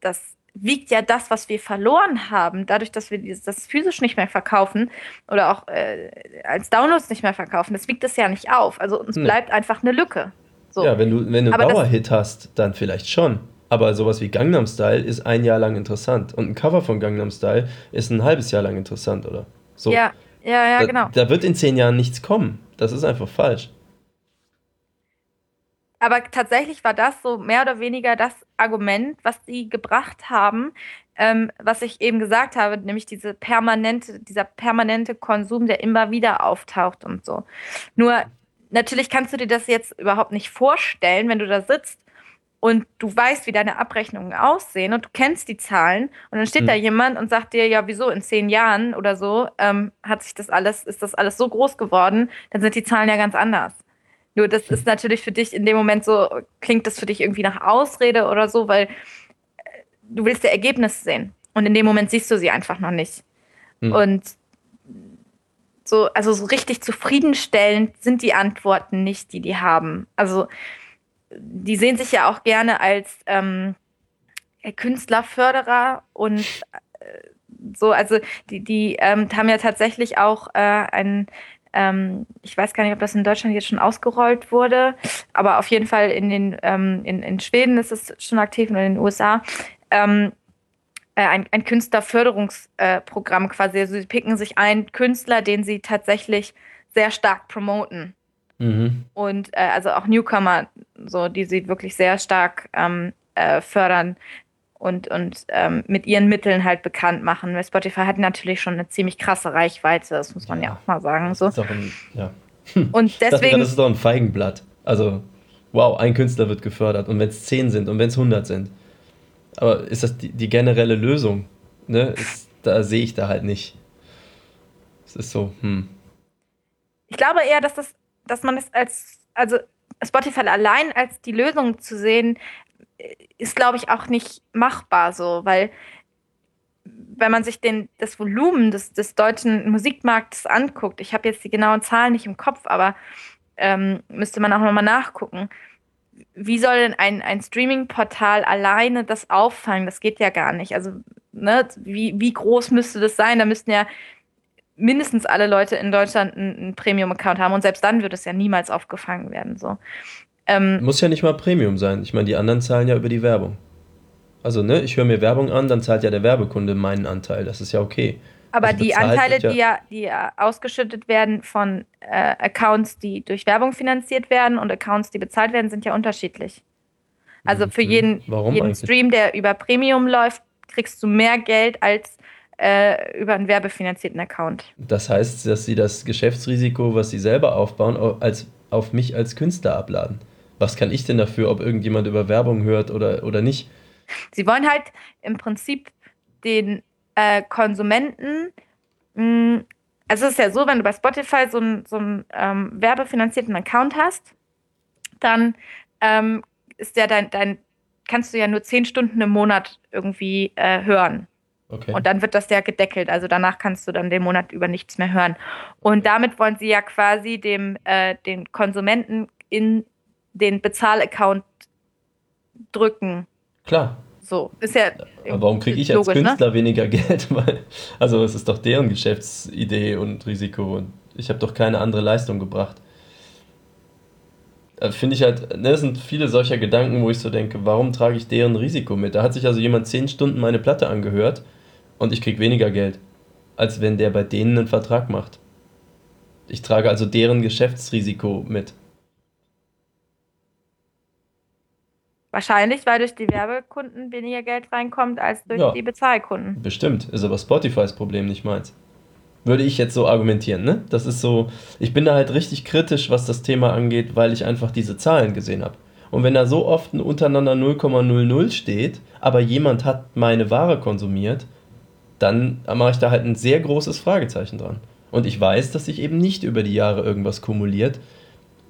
das wiegt ja das, was wir verloren haben, dadurch, dass wir das physisch nicht mehr verkaufen oder auch äh, als Downloads nicht mehr verkaufen, das wiegt es ja nicht auf. Also uns nee. bleibt einfach eine Lücke. So. Ja, wenn du, wenn du einen Dauerhit hast, dann vielleicht schon. Aber sowas wie Gangnam Style ist ein Jahr lang interessant. Und ein Cover von Gangnam Style ist ein halbes Jahr lang interessant, oder? So. Ja, ja, ja, da, genau. Da wird in zehn Jahren nichts kommen. Das ist einfach falsch. Aber tatsächlich war das so mehr oder weniger das Argument, was sie gebracht haben, ähm, was ich eben gesagt habe, nämlich diese permanente, dieser permanente Konsum, der immer wieder auftaucht und so. Nur natürlich kannst du dir das jetzt überhaupt nicht vorstellen, wenn du da sitzt und du weißt, wie deine Abrechnungen aussehen und du kennst die Zahlen und dann steht hm. da jemand und sagt dir, ja, wieso in zehn Jahren oder so ähm, hat sich das alles, ist das alles so groß geworden, dann sind die Zahlen ja ganz anders. Nur das ist natürlich für dich in dem Moment so, klingt das für dich irgendwie nach Ausrede oder so, weil äh, du willst ja Ergebnisse sehen und in dem Moment siehst du sie einfach noch nicht. Hm. Und so, also so richtig zufriedenstellend sind die Antworten nicht, die die haben. Also die sehen sich ja auch gerne als ähm, Künstlerförderer und äh, so, also die, die ähm, haben ja tatsächlich auch äh, ein, ähm, ich weiß gar nicht, ob das in Deutschland jetzt schon ausgerollt wurde, aber auf jeden Fall in den ähm, in, in Schweden ist es schon aktiv und in den USA. Ähm, äh, ein, ein Künstlerförderungsprogramm äh, quasi. Also sie picken sich einen Künstler, den sie tatsächlich sehr stark promoten. Mhm. Und äh, also auch Newcomer, so die sie wirklich sehr stark ähm, äh, fördern und, und ähm, mit ihren Mitteln halt bekannt machen. Weil Spotify hat natürlich schon eine ziemlich krasse Reichweite, das muss man ja, ja auch mal sagen. So. Ein, ja. [laughs] Und deswegen. Das ist doch ein Feigenblatt. Also, wow, ein Künstler wird gefördert. Und wenn es zehn sind und wenn es hundert sind. Aber ist das die, die generelle Lösung? Ne? Ist, da sehe ich da halt nicht. Es ist so, hm. Ich glaube eher, dass das, dass man es als, also Spotify allein als die Lösung zu sehen, ist, glaube ich, auch nicht machbar so, weil wenn man sich den, das Volumen des, des deutschen Musikmarktes anguckt, ich habe jetzt die genauen Zahlen nicht im Kopf, aber ähm, müsste man auch nochmal nachgucken. Wie soll denn ein, ein Streaming-Portal alleine das auffangen? Das geht ja gar nicht. Also, ne, wie, wie groß müsste das sein? Da müssten ja mindestens alle Leute in Deutschland einen, Premium-Account haben und selbst dann würde es ja niemals aufgefangen werden. So. Ähm, Muss ja nicht mal Premium sein. Ich meine, die anderen zahlen ja über die Werbung. Also, ne, ich höre mir Werbung an, dann zahlt ja der Werbekunde meinen Anteil. Das ist ja okay. Aber also die Anteile, ja die ja, die ja ausgeschüttet werden von äh, Accounts, die durch Werbung finanziert werden und Accounts, die bezahlt werden, sind ja unterschiedlich. Also für mhm. jeden, jeden Stream, der über Premium läuft, kriegst du mehr Geld als äh, über einen werbefinanzierten Account. Das heißt, dass sie das Geschäftsrisiko, was sie selber aufbauen, als, auf mich als Künstler abladen was kann ich denn dafür, ob irgendjemand über Werbung hört oder, oder nicht? Sie wollen halt im Prinzip den äh, Konsumenten, mh, mm, also es ist ja so, wenn du bei Spotify so einen so ähm, werbefinanzierten Account hast, dann ähm, ist ja dein, dein, kannst du ja nur zehn Stunden im Monat irgendwie äh, hören. Okay. Und dann wird das ja gedeckelt. Also danach kannst du dann den Monat über nichts mehr hören. Und damit wollen sie ja quasi dem äh, den Konsumenten in den Bezahlaccount drücken. Klar. So, ist ja. Aber warum kriege ich logisch, als ne? Künstler ne? weniger [laughs] Geld? Also, es ist doch deren Geschäftsidee und Risiko und ich habe doch keine andere Leistung gebracht. Äh, finde ich halt, ne, das sind viele solcher Gedanken, wo ich so denke, warum trage ich deren Risiko mit? Da hat sich also jemand zehn Stunden meine Platte angehört und ich kriege weniger Geld, als wenn der bei denen einen Vertrag macht. Ich trage also deren Geschäftsrisiko mit. Wahrscheinlich, weil durch die Werbekunden weniger Geld reinkommt als durch ja, die Bezahlkunden. Bestimmt, ist aber Spotifys Problem, nicht meins. Würde ich jetzt so argumentieren, ne? Das ist so, ich bin da halt richtig kritisch, was das Thema angeht, weil ich einfach diese Zahlen gesehen habe. Und wenn da so oft ein untereinander 0,00 steht, aber jemand hat meine Ware konsumiert, dann mache ich da halt ein sehr großes Fragezeichen dran. Und ich weiß, dass sich eben nicht über die Jahre irgendwas kumuliert,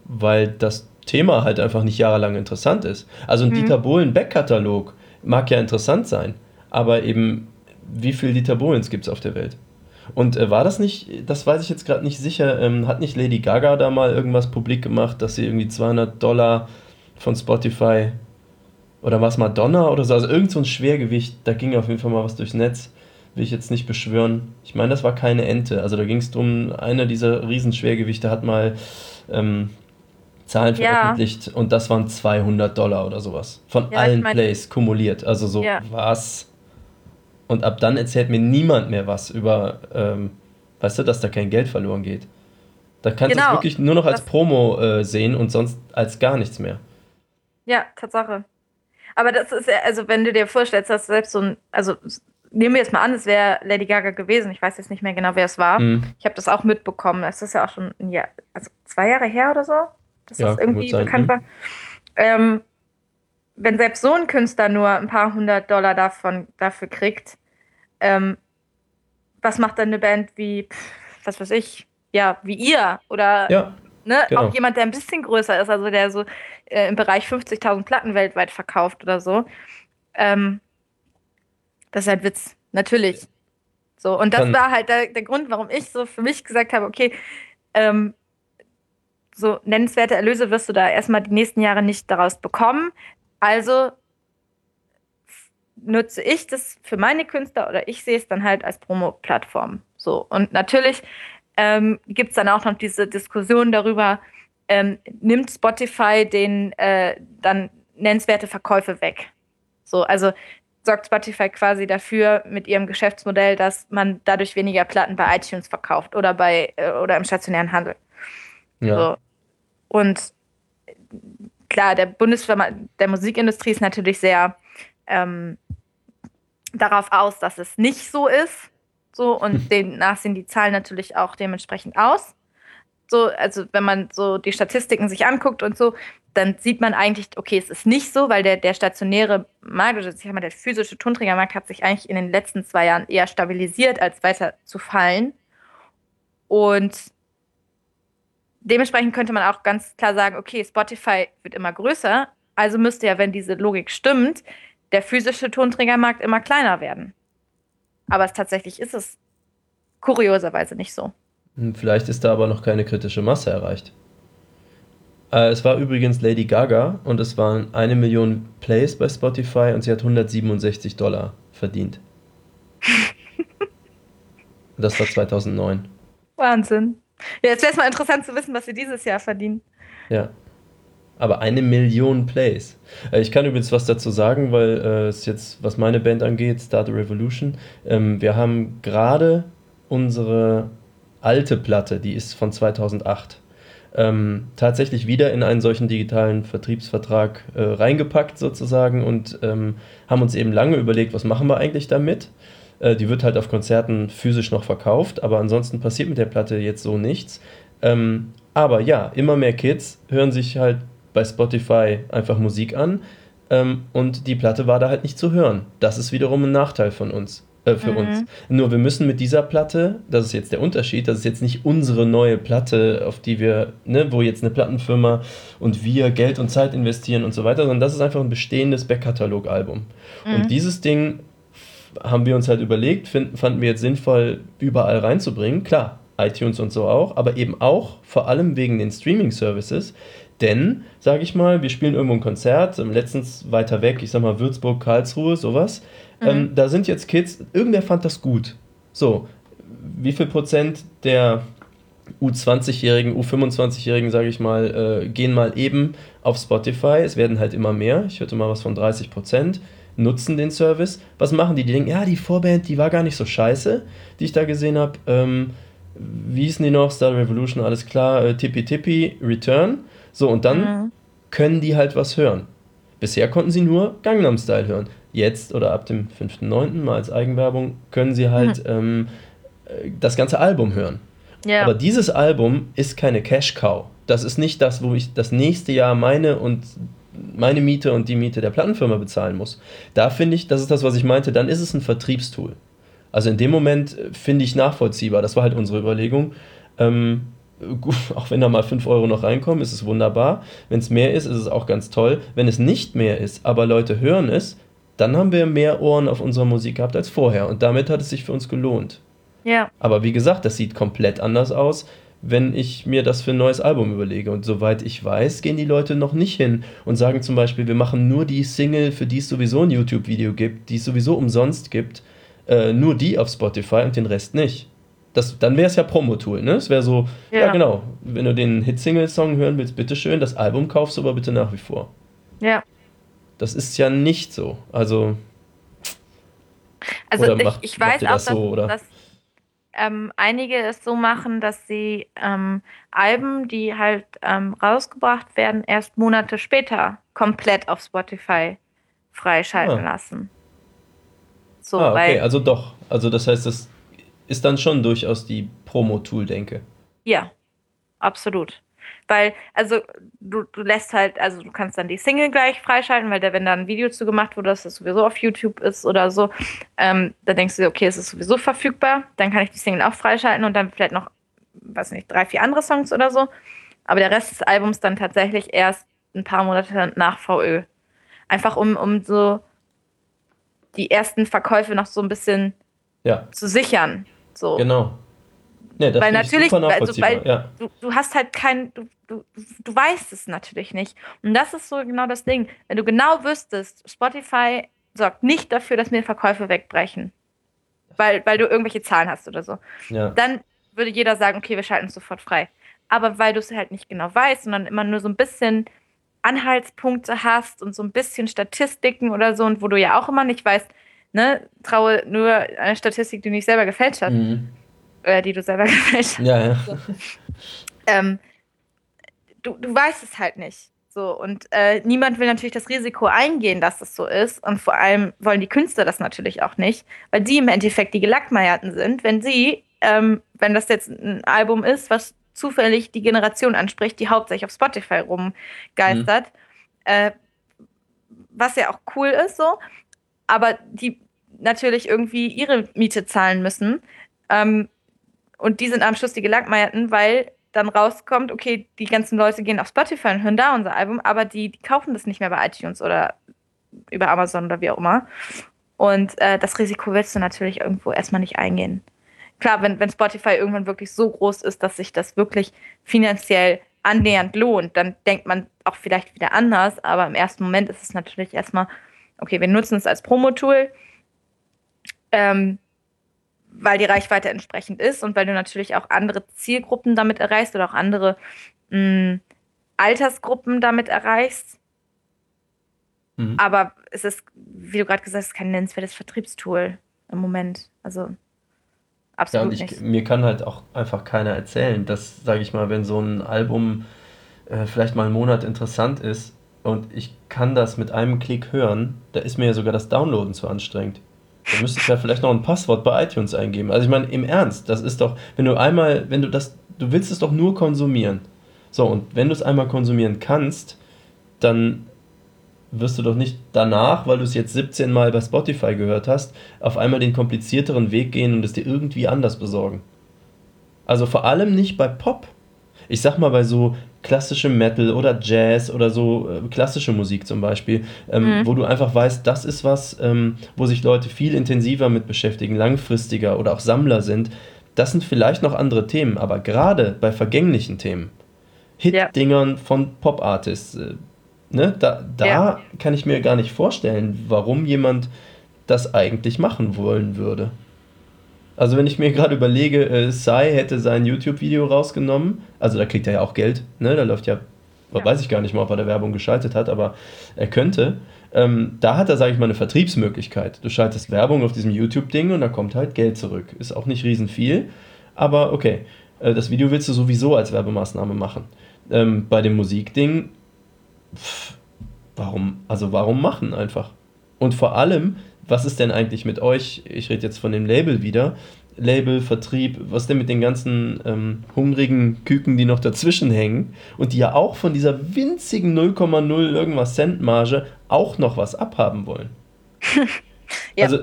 weil das Thema halt einfach nicht jahrelang interessant ist. Also ein mhm. Dieter Bohlen Backkatalog mag ja interessant sein, aber eben wie viele Dieter Bohlens gibt es auf der Welt? Und äh, war das nicht, das weiß ich jetzt gerade nicht sicher, ähm, hat nicht Lady Gaga da mal irgendwas publik gemacht, dass sie irgendwie 200 Dollar von Spotify oder war es Madonna oder so, also irgend so ein Schwergewicht, da ging auf jeden Fall mal was durchs Netz, will ich jetzt nicht beschwören. Ich meine, das war keine Ente, also da ging es darum, einer dieser Riesenschwergewichte hat mal ähm, Zahlen veröffentlicht ja. und das waren 200 Dollar oder sowas. Von ja, allen ich mein, Plays kumuliert. Also so, ja. was? Und ab dann erzählt mir niemand mehr was über, ähm, weißt du, dass da kein Geld verloren geht. Da kannst genau. du es wirklich nur noch als das Promo äh, sehen und sonst als gar nichts mehr. Ja, Tatsache. Aber das ist ja, also wenn du dir vorstellst, dass selbst so ein, also nehmen wir jetzt mal an, es wäre Lady Gaga gewesen. Ich weiß jetzt nicht mehr genau, wer es war. Mhm. Ich habe das auch mitbekommen. Es ist ja auch schon ein Jahr, also zwei Jahre her oder so dass ja, das irgendwie bekannt war. Ähm, wenn selbst so ein Künstler nur ein paar hundert Dollar davon, dafür kriegt, ähm, was macht dann eine Band wie, was weiß ich, ja, wie ihr oder ja, ne, genau. auch jemand, der ein bisschen größer ist, also der so äh, im Bereich 50.000 Platten weltweit verkauft oder so. Ähm, das ist halt Witz, natürlich. So, und das Kann, war halt der, der Grund, warum ich so für mich gesagt habe, okay, ähm, so nennenswerte Erlöse wirst du da erstmal die nächsten Jahre nicht daraus bekommen. Also nutze ich das für meine Künstler oder ich sehe es dann halt als Promo-Plattform. So. Und natürlich ähm, gibt es dann auch noch diese Diskussion darüber, ähm, nimmt Spotify den äh, dann nennenswerte Verkäufe weg. So, also sorgt Spotify quasi dafür mit ihrem Geschäftsmodell, dass man dadurch weniger Platten bei iTunes verkauft oder bei äh, oder im stationären Handel. Ja. So. Und klar, der Bundesfirma der Musikindustrie ist natürlich sehr ähm, darauf aus, dass es nicht so ist. So, und [laughs] demnach sehen die Zahlen natürlich auch dementsprechend aus. So, also wenn man so die Statistiken sich anguckt und so, dann sieht man eigentlich, okay, es ist nicht so, weil der, der stationäre Markt, also ich mal, der physische Tonträgermarkt hat sich eigentlich in den letzten zwei Jahren eher stabilisiert, als weiter zu fallen. Und dementsprechend könnte man auch ganz klar sagen, okay, Spotify wird immer größer, also müsste ja, wenn diese Logik stimmt, der physische Tonträgermarkt immer kleiner werden. Aber es, tatsächlich ist es kurioserweise nicht so. Hm, vielleicht ist da aber noch keine kritische Masse erreicht. Äh, es war übrigens Lady Gaga und es waren eine Million Plays bei Spotify und sie hat 167 Dollar verdient. [laughs] das war 2009. Wahnsinn. Ja, jetzt wäre es mal interessant zu wissen, was sie dieses Jahr verdienen. Ja. Aber eine Million Plays. Äh, ich kann übrigens was dazu sagen, weil äh, es jetzt, was meine Band angeht, Start a Revolution, ähm, wir haben gerade unsere alte Platte, die ist von 2008 ähm, tatsächlich wieder in einen solchen digitalen Vertriebsvertrag äh, reingepackt sozusagen und ähm, haben uns eben lange überlegt, was machen wir eigentlich damit. Äh, die wird halt auf Konzerten physisch noch verkauft, aber ansonsten passiert mit der Platte jetzt so nichts. Ähm, aber ja, immer mehr Kids hören sich halt bei Spotify einfach Musik an ähm, und die Platte war da halt nicht zu hören. Das ist wiederum ein Nachteil von uns äh, für mhm. uns. Nur wir müssen mit dieser Platte, das ist jetzt der Unterschied, das ist jetzt nicht unsere neue Platte, auf die wir, ne, wo jetzt eine Plattenfirma und wir Geld und Zeit investieren und so weiter, sondern das ist einfach ein bestehendes Backkatalog-Album. Mhm. Und dieses Ding haben wir uns halt überlegt, finden, fanden wir jetzt sinnvoll, überall reinzubringen. Klar, iTunes und so auch, aber eben auch vor allem wegen den Streaming-Services. Denn, sage ich mal, wir spielen irgendwo ein Konzert, letztens weiter weg, ich sag mal Würzburg, Karlsruhe, sowas. Mhm. Ähm, da sind jetzt Kids, irgendwer fand das gut. So, wie viel Prozent der U20-Jährigen, U25-Jährigen, sage ich mal, äh, gehen mal eben auf Spotify. Es werden halt immer mehr. Ich hörte mal was von 30 Prozent. Nutzen den Service. Was machen die? Die denken, ja, die Vorband, die war gar nicht so scheiße, die ich da gesehen habe. Ähm, wie hießen die noch? Star Revolution, alles klar. Äh, Tippy Tippy, Return. So, und dann mhm. können die halt was hören. Bisher konnten sie nur Gangnam Style hören jetzt oder ab dem 5.9. mal als Eigenwerbung können sie halt mhm. ähm, äh, das ganze Album hören. Ja. Aber dieses Album ist keine Cash Cow. Das ist nicht das, wo ich das nächste Jahr meine und meine Miete und die Miete der Plattenfirma bezahlen muss. Da finde ich, das ist das, was ich meinte, dann ist es ein Vertriebstool. Also in dem Moment äh, finde ich nachvollziehbar, das war halt unsere Überlegung. Ähm, [laughs] auch wenn da mal 5 Euro noch reinkommen, ist es wunderbar. Wenn es mehr ist, ist es auch ganz toll. Wenn es nicht mehr ist, aber Leute hören es, dann haben wir mehr Ohren auf unserer Musik gehabt als vorher. Und damit hat es sich für uns gelohnt. Ja. Aber wie gesagt, das sieht komplett anders aus, wenn ich mir das für ein neues Album überlege. Und soweit ich weiß, gehen die Leute noch nicht hin und sagen zum Beispiel, wir machen nur die Single, für die es sowieso ein YouTube-Video gibt, die es sowieso umsonst gibt, äh, nur die auf Spotify und den Rest nicht. Das, dann wäre es ja Promo-Tool, ne? Es wäre so, ja. ja. genau, wenn du den Hit-Single-Song hören willst, bitteschön, das Album kaufst du aber bitte nach wie vor. Ja. Das ist ja nicht so. Also. Also ich, macht, ich weiß auch, das so, dass, dass ähm, einige es so machen, dass sie ähm, Alben, die halt ähm, rausgebracht werden, erst Monate später komplett auf Spotify freischalten ah. lassen. So, ah, okay, also doch. Also das heißt, das ist dann schon durchaus die Promo-Tool-Denke. Ja, absolut. Weil, also, du, du lässt halt, also du kannst dann die Single gleich freischalten, weil da, wenn da ein Video zu gemacht wurde, dass das sowieso auf YouTube ist oder so, ähm, dann denkst du dir, okay, es ist sowieso verfügbar, dann kann ich die Single auch freischalten und dann vielleicht noch, weiß nicht, drei, vier andere Songs oder so. Aber der Rest des Albums dann tatsächlich erst ein paar Monate nach VÖ. Einfach um, um so die ersten Verkäufe noch so ein bisschen ja. zu sichern. So. Genau. Nee, weil natürlich, also, weil ja. du, du hast halt kein, du, du, du weißt es natürlich nicht. Und das ist so genau das Ding. Wenn du genau wüsstest, Spotify sorgt nicht dafür, dass mir Verkäufe wegbrechen. Weil, weil du irgendwelche Zahlen hast oder so. Ja. Dann würde jeder sagen, okay, wir schalten es sofort frei. Aber weil du es halt nicht genau weißt, sondern immer nur so ein bisschen Anhaltspunkte hast und so ein bisschen Statistiken oder so, und wo du ja auch immer nicht weißt, ne, traue nur eine Statistik, die du nicht selber gefälscht hast. Mhm. Äh, die du selber [laughs] gefälscht hast. Ja, ja. So. ähm, du, du weißt es halt nicht. So, und äh, niemand will natürlich das Risiko eingehen, dass es so ist. Und vor allem wollen die Künstler das natürlich auch nicht, weil die im Endeffekt die Gelackmeierten sind, wenn sie, ähm, wenn das jetzt ein Album ist, was zufällig die Generation anspricht, die hauptsächlich auf Spotify rumgeistert, mhm. äh, was ja auch cool ist so, aber die natürlich irgendwie ihre Miete zahlen müssen. Ähm, und die sind am Schluss die Gelackmeierten, weil dann rauskommt, okay, die ganzen Leute gehen auf Spotify und hören da unser Album, aber die, die kaufen das nicht mehr bei iTunes oder über Amazon oder wie auch immer. Und äh, das Risiko willst du natürlich irgendwo erstmal nicht eingehen. Klar, wenn, wenn Spotify irgendwann wirklich so groß ist, dass sich das wirklich finanziell annähernd lohnt, dann denkt man auch vielleicht wieder anders, aber im ersten Moment ist es natürlich erstmal, okay, wir nutzen es als Promo-Tool. Ähm, weil die Reichweite entsprechend ist und weil du natürlich auch andere Zielgruppen damit erreichst oder auch andere mh, mm, Altersgruppen damit erreichst. Mhm. Aber es ist, wie du gerade gesagt hast, kein nennenswertes Vertriebstool im Moment. Also absolut ja, und ich, nicht. Mir kann halt auch einfach keiner erzählen, dass, sage ich mal, wenn so ein Album äh, vielleicht mal einen Monat interessant ist und ich kann das mit einem Klick hören, da ist mir ja sogar das Downloaden zu anstrengend. Da müsstest du ja vielleicht noch ein Passwort bei iTunes eingeben. Also ich meine, im Ernst, das ist doch, wenn du einmal, wenn du das, du willst es doch nur konsumieren. So, und wenn du es einmal konsumieren kannst, dann wirst du doch nicht danach, weil du es jetzt 17 Mal bei Spotify gehört hast, auf einmal den komplizierteren Weg gehen und es dir irgendwie anders besorgen. Also vor allem nicht bei Pop. Ich sag mal bei so klassische Metal oder Jazz oder so äh, klassische Musik zum Beispiel, ähm, mhm. wo du einfach weißt, das ist was, ähm, wo sich Leute viel intensiver mit beschäftigen, langfristiger oder auch Sammler sind. Das sind vielleicht noch andere Themen, aber gerade bei vergänglichen Themen, Hit-Dingern ja. von Pop-Artists, äh, ne, da, da ja. kann ich mir gar nicht vorstellen, warum jemand das eigentlich machen wollen würde. Also wenn ich mir gerade überlege, äh, Sai hätte sein YouTube-Video rausgenommen, also da kriegt er ja auch Geld, ne? Da läuft ja, ja. weiß ich gar nicht mal, ob er da Werbung geschaltet hat, aber er könnte. Ähm, da hat er, sage ich mal, eine Vertriebsmöglichkeit. Du schaltest Werbung auf diesem YouTube-Ding und da kommt halt Geld zurück. Ist auch nicht riesen viel, aber okay. Äh, das Video willst du sowieso als Werbemaßnahme machen. Ähm, bei dem Musikding, pff, warum, also warum machen einfach? Und vor allem, was ist denn eigentlich mit euch? Ich rede jetzt von dem Label wieder. Label, Vertrieb, was denn mit den ganzen ähm, hungrigen Küken, die noch dazwischen hängen und die ja auch von dieser winzigen 0,0 irgendwas Cent Marge auch noch was abhaben wollen. [laughs] ja. Also,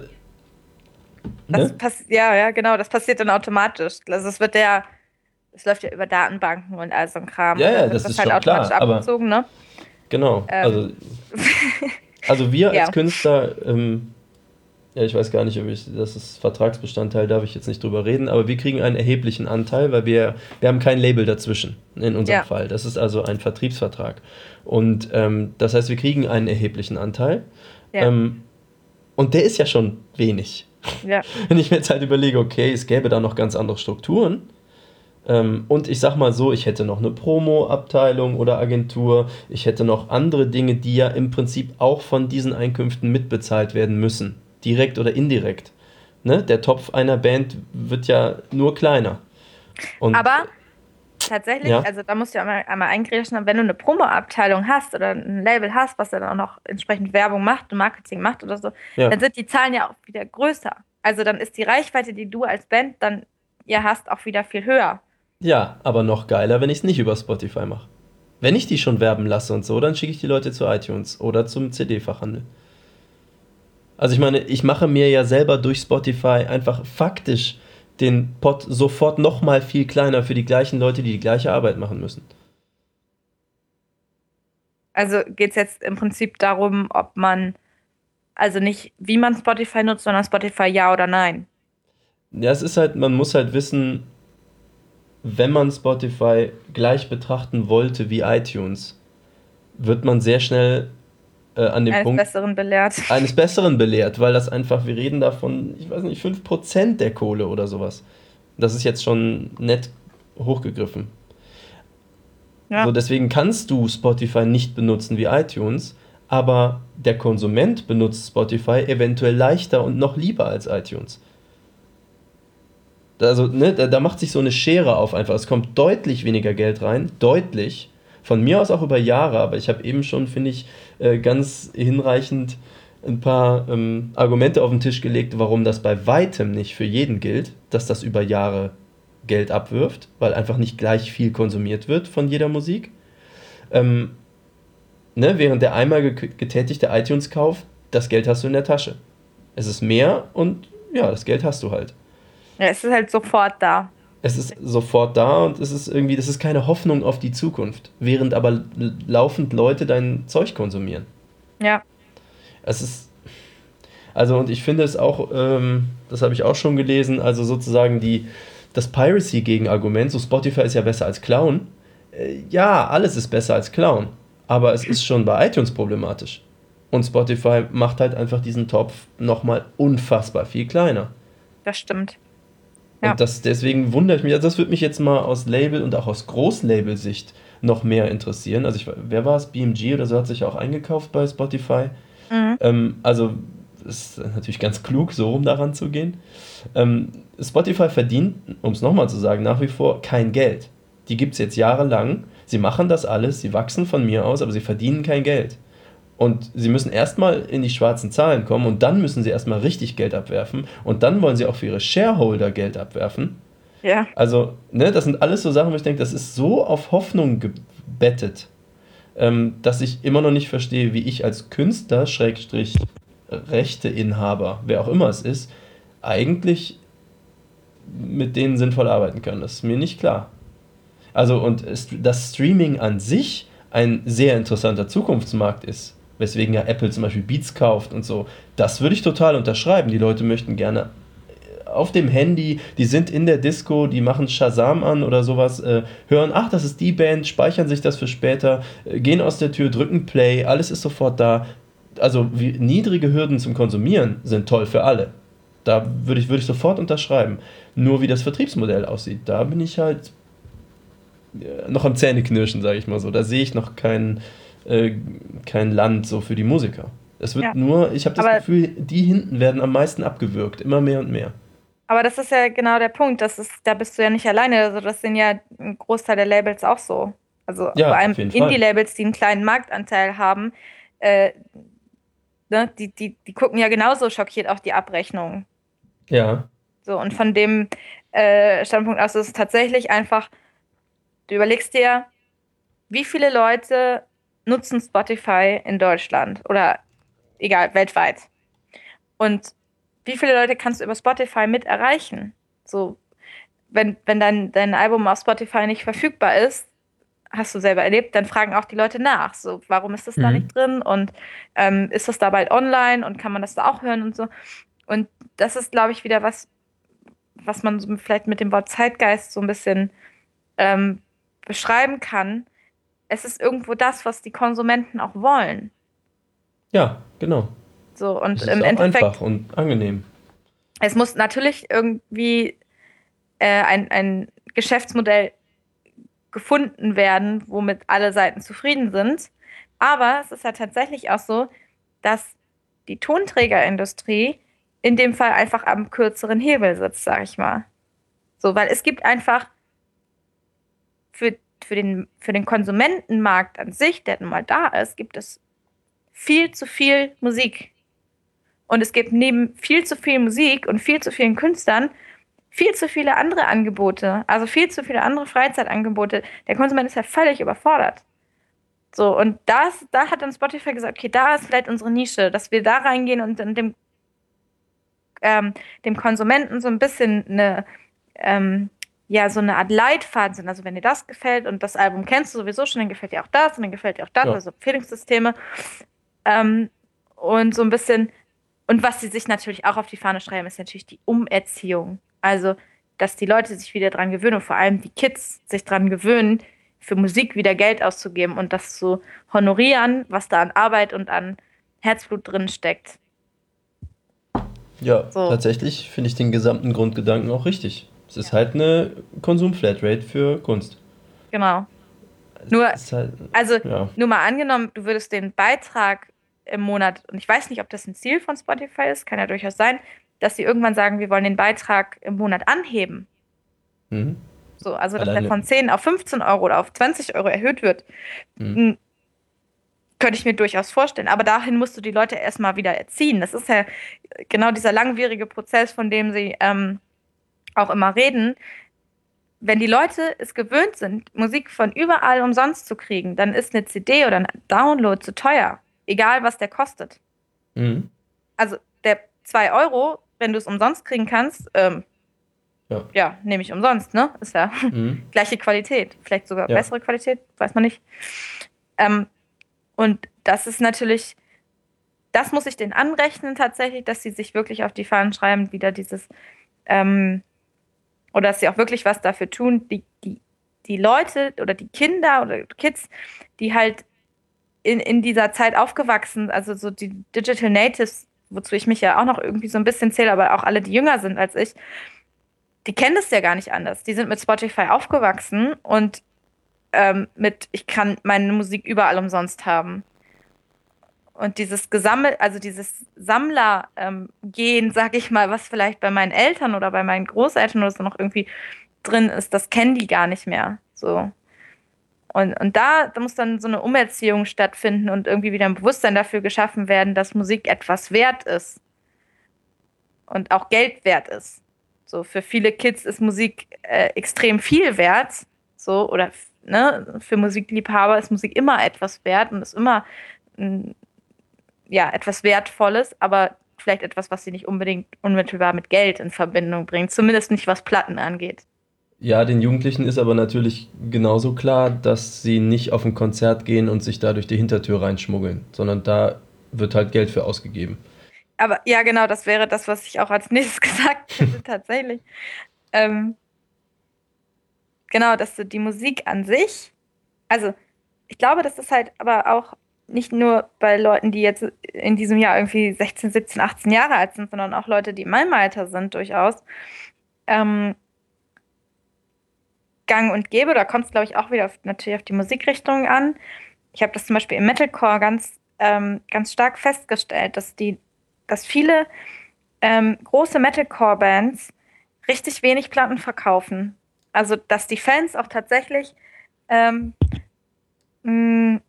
ne? ja, ja, genau, das passiert dann automatisch. Also es wird ja, es läuft ja über Datenbanken und all so ein Kram. Ja, ja, das, das ist halt automatisch klar, abgezogen, ne? Genau. Ähm. Also, also wir [laughs] ja. als Künstler ähm, ja, ich weiß gar nicht, ob ich, das ist Vertragsbestandteil, darf ich jetzt nicht drüber reden, aber wir kriegen einen erheblichen Anteil, weil wir, wir haben kein Label dazwischen in unserem ja. Fall. Das ist also ein Vertriebsvertrag. Und ähm, das heißt, wir kriegen einen erheblichen Anteil. Ja. Ähm, und der ist ja schon wenig. Ja. [laughs] Wenn ich mir jetzt halt überlege, okay, es gäbe da noch ganz andere Strukturen. Ähm, und ich sag mal so, ich hätte noch eine Promo-Abteilung oder Agentur. Ich hätte noch andere Dinge, die ja im Prinzip auch von diesen Einkünften mitbezahlt werden müssen direkt oder indirekt. Ne? Der Topf einer Band wird ja nur kleiner. Und Aber tatsächlich, ja. also da musst du ja einmal, einmal eingreifen, wenn du eine Promo-Abteilung hast oder ein Label hast, was dann auch noch entsprechend Werbung macht und Marketing macht oder so, ja. dann sind die Zahlen ja auch wieder größer. Also dann ist die Reichweite, die du als Band dann ja hast, auch wieder viel höher. Ja, aber noch geiler, wenn ich es nicht über Spotify mache. Wenn ich die schon werben lasse und so, dann schicke ich die Leute zu iTunes oder zum CD-Fachhandel. Also ich meine, ich mache mir ja selber durch Spotify einfach faktisch den Pot sofort nochmal viel kleiner für die gleichen Leute, die die gleiche Arbeit machen müssen. Also geht es jetzt im Prinzip darum, ob man, also nicht wie man Spotify nutzt, sondern Spotify ja oder nein. Ja, es ist halt, man muss halt wissen, wenn man Spotify gleich betrachten wollte wie iTunes, wird man sehr schnell äh, an dem eines Punkt. Besseren belehrt. Eines Besseren belehrt, weil das einfach, wir reden da von, ich weiß nicht, 5% der Kohle oder sowas. Das ist jetzt schon nett hochgegriffen. Ja. So, deswegen kannst du Spotify nicht benutzen wie iTunes, aber der Konsument benutzt Spotify eventuell leichter und noch lieber als iTunes. Also, ne, da, da macht sich so eine Schere auf einfach. Es kommt deutlich weniger Geld rein, deutlich. Von mir aus auch über Jahre, aber ich habe eben schon, finde ich, äh, ganz hinreichend ein paar ähm, Argumente auf den Tisch gelegt, warum das bei weitem nicht für jeden gilt, dass das über Jahre Geld abwirft, weil einfach nicht gleich viel konsumiert wird von jeder Musik. Ähm, ne, während der einmal ge getätigte iTunes-Kauf, das Geld hast du in der Tasche. Es ist mehr und ja, das Geld hast du halt. Ja, es ist halt sofort da. Es ist sofort da und es ist irgendwie, das ist keine Hoffnung auf die Zukunft, während aber laufend Leute dein Zeug konsumieren. Ja. Es ist, also und ich finde es auch, ähm, das habe ich auch schon gelesen, also sozusagen die, das Piracy-Gegenargument, so Spotify ist ja besser als Clown. Äh, ja, alles ist besser als Clown, aber es ist schon bei iTunes problematisch. Und Spotify macht halt einfach diesen Topf nochmal unfassbar viel kleiner. Das stimmt. Ja. Und das, deswegen wundere ich mich, also das würde mich jetzt mal aus Label und auch aus Großlabel-Sicht noch mehr interessieren. Also ich, wer war es? BMG oder so hat sich auch eingekauft bei Spotify. Mhm. Ähm, also ist natürlich ganz klug, so rum daran zu gehen. Ähm, Spotify verdient, um es nochmal zu sagen, nach wie vor kein Geld. Die gibt es jetzt jahrelang. Sie machen das alles, sie wachsen von mir aus, aber sie verdienen kein Geld. Und sie müssen erstmal in die schwarzen Zahlen kommen und dann müssen sie erstmal richtig Geld abwerfen und dann wollen sie auch für ihre Shareholder Geld abwerfen. Ja. Also, ne, das sind alles so Sachen, wo ich denke, das ist so auf Hoffnung gebettet, ähm, dass ich immer noch nicht verstehe, wie ich als Künstler, Schrägstrich, Rechteinhaber, wer auch immer es ist, eigentlich mit denen sinnvoll arbeiten kann. Das ist mir nicht klar. Also, und das Streaming an sich ein sehr interessanter Zukunftsmarkt ist, weswegen ja Apple zum Beispiel Beats kauft und so. Das würde ich total unterschreiben. Die Leute möchten gerne auf dem Handy, die sind in der Disco, die machen Shazam an oder sowas, äh, hören, ach, das ist die Band, speichern sich das für später, äh, gehen aus der Tür, drücken Play, alles ist sofort da. Also wie, niedrige Hürden zum Konsumieren sind toll für alle. Da würde ich, würd ich sofort unterschreiben. Nur wie das Vertriebsmodell aussieht, da bin ich halt äh, noch am Zähneknirschen, sage ich mal so. Da sehe ich noch kein, äh, kein Land so für die Musiker. Es wird Ja. nur, ich habe das Aber- Gefühl, die hinten werden am meisten abgewürgt, immer mehr und mehr. Aber das ist ja genau der Punkt. Das ist, da bist du ja nicht alleine. Also das sind ja ein Großteil der Labels auch so. Also Ja, vor allem. Indie-Labels, die einen kleinen Marktanteil haben, äh, ne, die, die, die gucken ja genauso schockiert auf die Abrechnung. Ja, So, und von dem äh, Standpunkt aus ist es tatsächlich einfach, du überlegst dir, wie viele Leute nutzen Spotify in Deutschland oder egal, weltweit. Und wie viele Leute kannst du über Spotify mit erreichen? So, wenn, wenn dein, dein Album auf Spotify nicht verfügbar ist, hast du selber erlebt, dann fragen auch die Leute nach. So, warum ist das da Mhm. nicht drin? Und ähm, ist das da bald online und kann man das da auch hören und so? Und das ist, glaube ich, wieder was, was man so vielleicht mit dem Wort Zeitgeist so ein bisschen ähm, beschreiben kann. Es ist irgendwo das, was die Konsumenten auch wollen. ja, genau. So, und Es ist im auch Endeffekt, einfach und angenehm. es muss natürlich irgendwie äh, ein, ein Geschäftsmodell gefunden werden, womit alle Seiten zufrieden sind. Aber es ist ja tatsächlich auch so, dass die Tonträgerindustrie in dem Fall einfach am kürzeren Hebel sitzt, sag ich mal. So, weil es gibt einfach für, für, den, für den Konsumentenmarkt an sich, der nun mal da ist, gibt es viel zu viel Musik. Und es gibt neben viel zu viel Musik und viel zu vielen Künstlern viel zu viele andere Angebote, also viel zu viele andere Freizeitangebote. Der Konsument ist ja völlig überfordert. So, und das, da hat dann Spotify gesagt, okay, da ist vielleicht unsere Nische, dass wir da reingehen und dann dem, ähm, dem Konsumenten so ein bisschen eine, ähm, ja, so eine Art Leitfaden sind. Also wenn dir das gefällt und das Album kennst du sowieso schon, dann gefällt dir auch das und dann gefällt dir auch das, Ja. also Empfehlungssysteme. Ähm, und so ein bisschen, und was sie sich natürlich auch auf die Fahne schreiben, ist natürlich die Umerziehung. Also, dass die Leute sich wieder dran gewöhnen und vor allem die Kids sich dran gewöhnen, für Musik wieder Geld auszugeben und das zu honorieren, was da an Arbeit und an Herzblut drin steckt. Ja, so. tatsächlich finde ich den gesamten Grundgedanken auch richtig. Es ist halt eine Konsum-Flatrate für Kunst. Genau. Nur, halt, also ja. nur mal angenommen, du würdest den Beitrag im Monat, und ich weiß nicht, ob das ein Ziel von Spotify ist, kann ja durchaus sein, dass sie irgendwann sagen, wir wollen den Beitrag im Monat anheben. Mhm. So, also dass Alleine. der von 10 auf 15 Euro oder auf 20 Euro erhöht wird. Mhm. Könnte ich mir durchaus vorstellen. Aber dahin musst du die Leute erstmal wieder erziehen. Das ist ja genau dieser langwierige Prozess, von dem sie ähm, auch immer reden. Wenn die Leute es gewöhnt sind, Musik von überall umsonst zu kriegen, dann ist eine CD oder ein Download zu teuer. Egal, was der kostet. Mhm. Also der 2 Euro, wenn du es umsonst kriegen kannst, ähm, ja. ja, nehme ich umsonst, ne? Ist ja [laughs] mhm. gleiche Qualität. Vielleicht sogar ja. bessere Qualität, weiß man nicht. Ähm, und das ist natürlich, das muss ich denen anrechnen tatsächlich, dass sie sich wirklich auf die Fahnen schreiben, wieder dieses, ähm, oder dass sie auch wirklich was dafür tun, die, die, die Leute oder die Kinder oder Kids, die halt in, in dieser Zeit aufgewachsen, also so die Digital Natives, wozu ich mich ja auch noch irgendwie so ein bisschen zähle, aber auch alle, die jünger sind als ich, die kennen das ja gar nicht anders. Die sind mit Spotify aufgewachsen und ähm, mit, ich kann meine Musik überall umsonst haben. Und dieses Gesammel, also dieses Sammlergehen, ähm, [laughs] sag ich mal, was vielleicht bei meinen Eltern oder bei meinen Großeltern oder so noch irgendwie drin ist, das kennen die gar nicht mehr. So. Und, und da, da muss dann so eine Umerziehung stattfinden und irgendwie wieder ein Bewusstsein dafür geschaffen werden, dass Musik etwas wert ist. Und auch Geld wert ist. So, für viele Kids ist Musik äh, extrem viel wert. So, oder ne, für Musikliebhaber ist Musik immer etwas wert und ist immer m, ja, etwas Wertvolles, aber vielleicht etwas, was sie nicht unbedingt unmittelbar mit Geld in Verbindung bringt. Zumindest nicht, was Platten angeht. Ja, den Jugendlichen ist aber natürlich genauso klar, dass sie nicht auf ein Konzert gehen und sich da durch die Hintertür reinschmuggeln, sondern da wird halt Geld für ausgegeben aber ja, genau, das wäre das, was ich auch als [laughs] nächstes gesagt hätte, [laughs] tatsächlich. Ähm, genau, dass du die Musik an sich, also ich glaube, das ist halt aber auch nicht nur bei Leuten, die jetzt in diesem Jahr irgendwie 16, 17, 18 Jahre alt sind, sondern auch Leute, die in meinem Alter sind, durchaus. Ähm, gang und gäbe, da kommt es, glaube ich, auch wieder auf, natürlich auf die Musikrichtung an. Ich habe das zum Beispiel im Metalcore ganz, ähm, ganz stark festgestellt, dass die dass viele ähm, große Metalcore-Bands richtig wenig Platten verkaufen. Also, dass die Fans auch tatsächlich ähm, mh,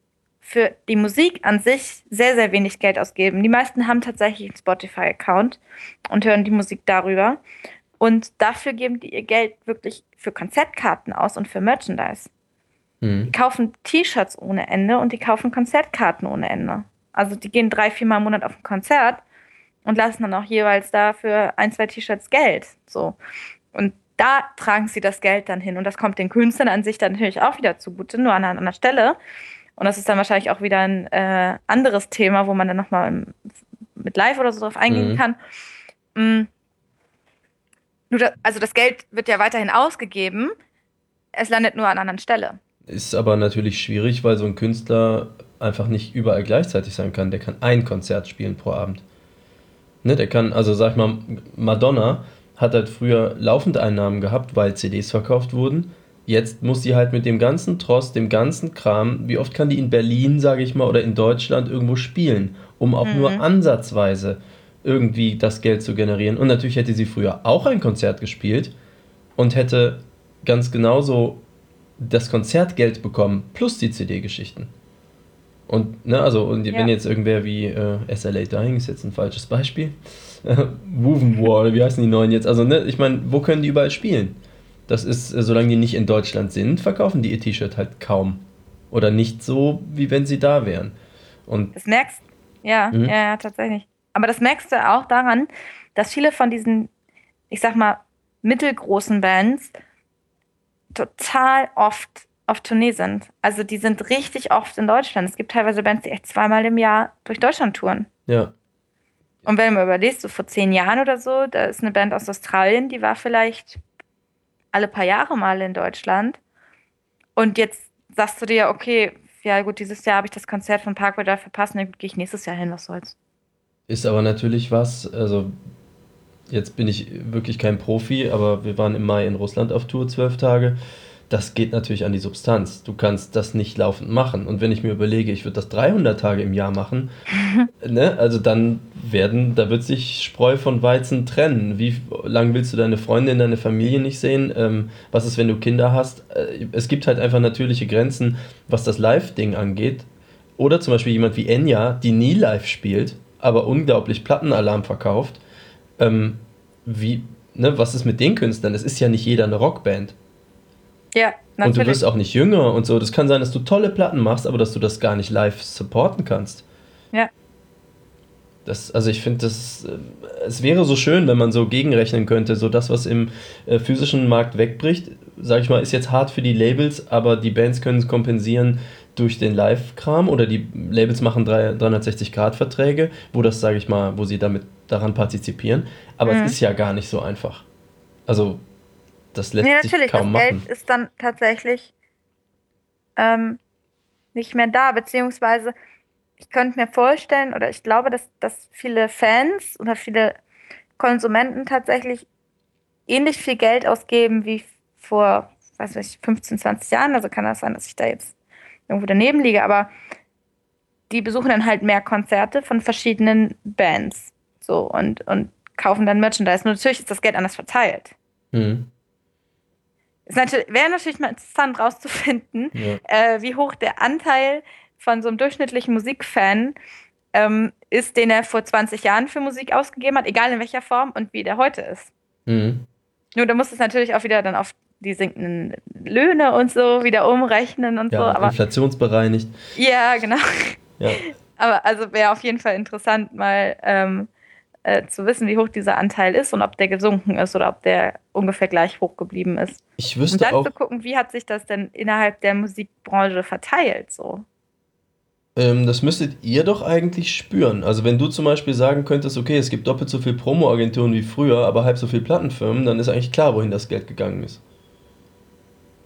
für die Musik an sich sehr, sehr wenig Geld ausgeben. Die meisten haben tatsächlich einen Spotify-Account und hören die Musik darüber. Und dafür geben die ihr Geld wirklich für Konzertkarten aus und für Merchandise. Mhm. Die kaufen T-Shirts ohne Ende und die kaufen Konzertkarten ohne Ende. Also die gehen drei, vier Mal im Monat auf ein Konzert und lassen dann auch jeweils dafür ein, zwei T-Shirts Geld. So. Und da tragen sie das Geld dann hin. Und das kommt den Künstlern an sich dann natürlich auch wieder zugute, nur an einer anderen Stelle. Und das ist dann wahrscheinlich auch wieder ein äh, anderes Thema, wo man dann nochmal mit Live oder so drauf eingehen mhm. kann. Mhm. also das Geld wird ja weiterhin ausgegeben, es landet nur an einer anderen Stelle. Ist aber natürlich schwierig, weil so ein Künstler einfach nicht überall gleichzeitig sein kann. Der kann ein Konzert spielen pro Abend. Ne, der kann, also sag ich mal, Madonna hat halt früher laufende Einnahmen gehabt, weil CDs verkauft wurden. Jetzt muss sie halt mit dem ganzen Trost, dem ganzen Kram, wie oft kann die in Berlin, sage ich mal, oder in Deutschland irgendwo spielen, um auch mhm. nur ansatzweise irgendwie das Geld zu generieren. Und natürlich hätte sie früher auch ein Konzert gespielt und hätte ganz genauso das Konzertgeld bekommen plus die CD-Geschichten. Und, ne, also, und ja. wenn jetzt irgendwer wie äh, SLA Dying ist jetzt ein falsches Beispiel, [laughs] Woven War, wie heißen die neuen jetzt? Also, ne, ich meine, wo können die überall spielen? Das ist, äh, solange die nicht in Deutschland sind, verkaufen die ihr T-Shirt halt kaum. Oder nicht so, wie wenn sie da wären. Und das merkst ja, mhm. ja, ja, tatsächlich. Aber das merkst du auch daran, dass viele von diesen, ich sag mal, mittelgroßen Bands total oft auf Tournee sind. Also die sind richtig oft in Deutschland. Es gibt teilweise Bands, die echt zweimal im Jahr durch Deutschland touren. Ja. Und wenn du mal überlegst, so vor zehn Jahren oder so, da ist eine Band aus Australien, die war vielleicht alle paar Jahre mal in Deutschland. Und jetzt sagst du dir, okay, ja gut, dieses Jahr habe ich das Konzert von Parkway Drive verpasst, dann gehe ich nächstes Jahr hin, was soll's. Ist aber natürlich was, also jetzt bin ich wirklich kein Profi, aber wir waren im Mai in Russland auf Tour, zwölf Tage. Das geht natürlich an die Substanz. Du kannst das nicht laufend machen. Und wenn ich mir überlege, ich würde das 300 Tage im Jahr machen, [laughs] ne, also dann werden, da wird sich Spreu von Weizen trennen. Wie lange willst du deine Freunde in deine Familie nicht sehen? Ähm, was ist, wenn du Kinder hast? Äh, es gibt halt einfach natürliche Grenzen, was das Live-Ding angeht. Oder zum Beispiel jemand wie Enya, die nie live spielt, aber unglaublich Plattenalarm verkauft ähm, wie, ne, was ist mit den Künstlern? Es ist ja nicht jeder eine Rockband. Ja, natürlich. Und du wirst auch nicht jünger und so. Das kann sein, dass du tolle Platten machst, aber dass du das gar nicht live supporten kannst. Ja. Das, also ich finde, das, äh, es wäre so schön, wenn man so gegenrechnen könnte. So das, was im äh, physischen Markt wegbricht, sage ich mal, ist jetzt hart für die Labels, aber die Bands können es kompensieren durch den Live-Kram oder die Labels machen 360-Grad-Verträge, wo das, sage ich mal, wo sie damit daran partizipieren. Aber mhm. es ist ja gar nicht so einfach. Also, das lässt nee, sich kaum das machen. Geld ist dann tatsächlich ähm, nicht mehr da, beziehungsweise ich könnte mir vorstellen, oder ich glaube, dass, dass viele Fans oder viele Konsumenten tatsächlich ähnlich viel Geld ausgeben wie vor, weiß ich, 15, 20 Jahren. Also kann das sein, dass ich da jetzt irgendwo daneben liege, aber die besuchen dann halt mehr Konzerte von verschiedenen Bands. So und, und kaufen dann Merchandise. Nur natürlich ist das Geld anders verteilt. Mhm. Natürlich, wäre natürlich mal interessant rauszufinden, ja. äh, wie hoch der Anteil von so einem durchschnittlichen Musikfan ähm, ist, den er vor 20 Jahren für Musik ausgegeben hat, egal in welcher Form und wie der heute ist. Mhm. Nur da muss es natürlich auch wieder dann auf die sinkenden Löhne und so wieder umrechnen und ja, so. Aber, inflationsbereinigt. Ja, genau. Ja. [laughs] Aber also wäre auf jeden Fall interessant, mal ähm, äh, zu wissen, wie hoch dieser Anteil ist und ob der gesunken ist oder ob der ungefähr gleich hoch geblieben ist. Ich wüsste und dann auch, zu gucken, wie hat sich das denn innerhalb der Musikbranche verteilt so. Ähm, das müsstet ihr doch eigentlich spüren. Also wenn du zum Beispiel sagen könntest, okay, es gibt doppelt so viel Promo-Agenturen wie früher, aber halb so viel Plattenfirmen, dann ist eigentlich klar, wohin das Geld gegangen ist.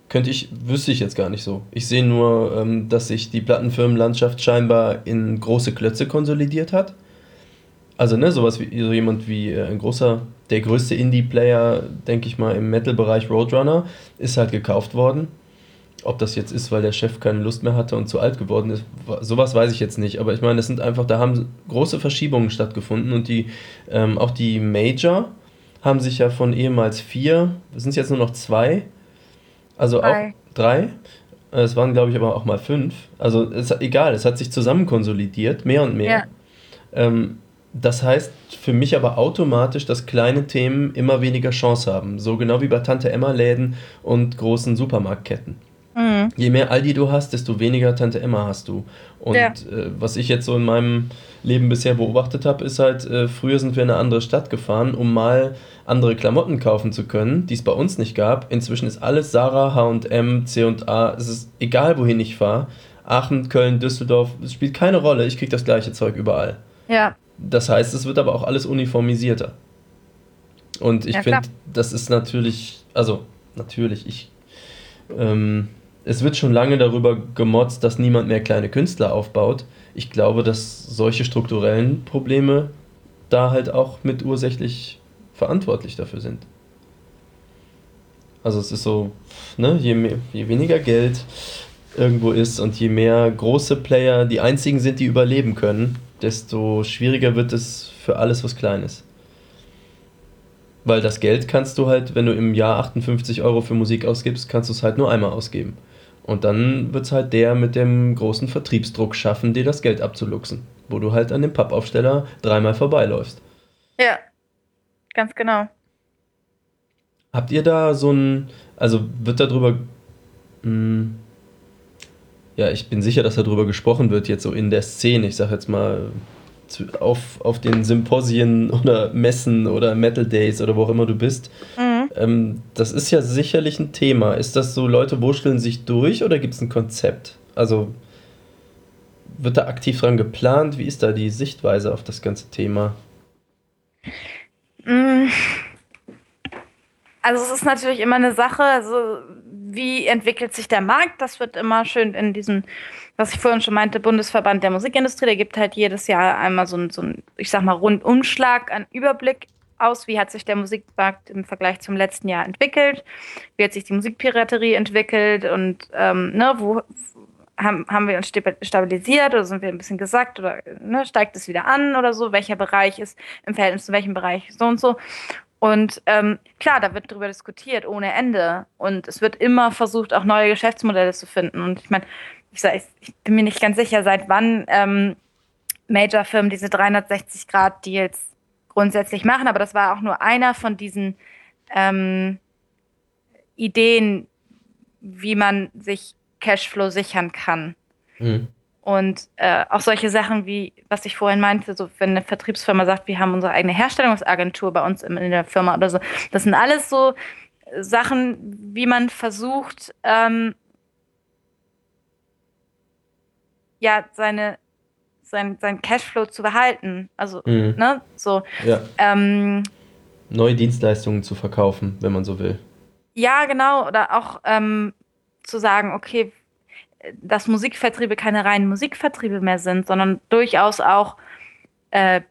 Könnte ich, wüsste ich jetzt gar nicht so. Ich sehe nur, ähm, dass sich die Plattenfirmenlandschaft scheinbar in große Klötze konsolidiert hat. Also, ne, sowas wie so jemand wie äh, ein großer, der größte Indie-Player, denke ich mal, im Metal-Bereich Roadrunner, ist halt gekauft worden. Ob das jetzt ist, weil der Chef keine Lust mehr hatte und zu alt geworden ist, sowas weiß ich jetzt nicht. Aber ich meine, es sind einfach, da haben große Verschiebungen stattgefunden und die, ähm, auch die Major haben sich ja von ehemals vier, sind es jetzt nur noch zwei, also drei. auch drei. Es waren, glaube ich, aber auch mal fünf. Also es, egal, es hat sich zusammen konsolidiert, mehr und mehr. Ja. Ähm, das heißt für mich aber automatisch, dass kleine Themen immer weniger Chance haben. So genau wie bei Tante Emma Läden und großen Supermarktketten. Mhm. Je mehr Aldi du hast, desto weniger Tante Emma hast du. Und ja. äh, was ich jetzt so in meinem Leben bisher beobachtet habe, ist halt, äh, früher sind wir in eine andere Stadt gefahren, um mal andere Klamotten kaufen zu können, die es bei uns nicht gab. Inzwischen ist alles Sarah, H&M, C&A, es ist egal, wohin ich fahre. Aachen, Köln, Düsseldorf, es spielt keine Rolle, ich kriege das gleiche Zeug überall. Ja. Das heißt, es wird aber auch alles uniformisierter. Und ich ja, finde, das ist natürlich, also natürlich, ich ähm, es wird schon lange darüber gemotzt, dass niemand mehr kleine Künstler aufbaut. Ich glaube, dass solche strukturellen Probleme da halt auch mit ursächlich verantwortlich dafür sind. Also es ist so, ne, je, mehr, je weniger Geld irgendwo ist und je mehr große Player die einzigen sind, die überleben können, desto schwieriger wird es für alles, was klein ist. Weil das Geld kannst du halt, wenn du im Jahr 58 Euro für Musik ausgibst, kannst du es halt nur einmal ausgeben. Und dann wird es halt der mit dem großen Vertriebsdruck schaffen, dir das Geld abzuluxen. Wo du halt an dem Pappaufsteller dreimal vorbeiläufst. Ja, ganz genau. Habt ihr da so ein, also wird darüber, mh, hm, ja, ich bin sicher, dass darüber gesprochen wird, jetzt so in der Szene, ich sag jetzt mal, auf, auf den Symposien [laughs] oder Messen oder Metal Days oder wo auch immer du bist. Mhm ähm, das ist ja sicherlich ein Thema. Ist das so, Leute wurschteln sich durch oder gibt es ein Konzept? Also wird da aktiv dran geplant? Wie ist da die Sichtweise auf das ganze Thema? Mm. also es ist natürlich immer eine Sache, also wie entwickelt sich der Markt? Das wird immer schön in diesem, was ich vorhin schon meinte, Bundesverband der Musikindustrie. Der gibt halt jedes Jahr einmal so ein, so ich sag mal, Rundumschlag an Überblick aus, wie hat sich der Musikmarkt im Vergleich zum letzten Jahr entwickelt, wie hat sich die Musikpiraterie entwickelt und ähm, ne, wo haben, haben wir uns stabilisiert oder sind wir ein bisschen gesackt oder ne, steigt es wieder an oder so, welcher Bereich ist im Verhältnis zu welchem Bereich so und so. Und ähm, klar, da wird darüber diskutiert ohne Ende. Und es wird immer versucht, auch neue Geschäftsmodelle zu finden. Und ich meine, ich, ich, bin mir nicht ganz sicher, seit wann ähm, Major-Firmen diese 360-Grad-Deals grundsätzlich machen, aber das war auch nur einer von diesen ähm, Ideen, wie man sich Cashflow sichern kann. Mhm. Und äh, auch solche Sachen wie, was ich vorhin meinte, so wenn eine Vertriebsfirma sagt, wir haben unsere eigene Herstellungsagentur bei uns in, der Firma oder so, das sind alles so Sachen, wie man versucht, ähm, ja, seine, sein, sein Cashflow zu behalten. Also, mhm. ne, so. Ja. Ähm, Neue Dienstleistungen zu verkaufen, wenn man so will. Ja, genau. Oder auch ähm, zu sagen, okay, dass Musikvertriebe keine reinen Musikvertriebe mehr sind, sondern durchaus auch äh,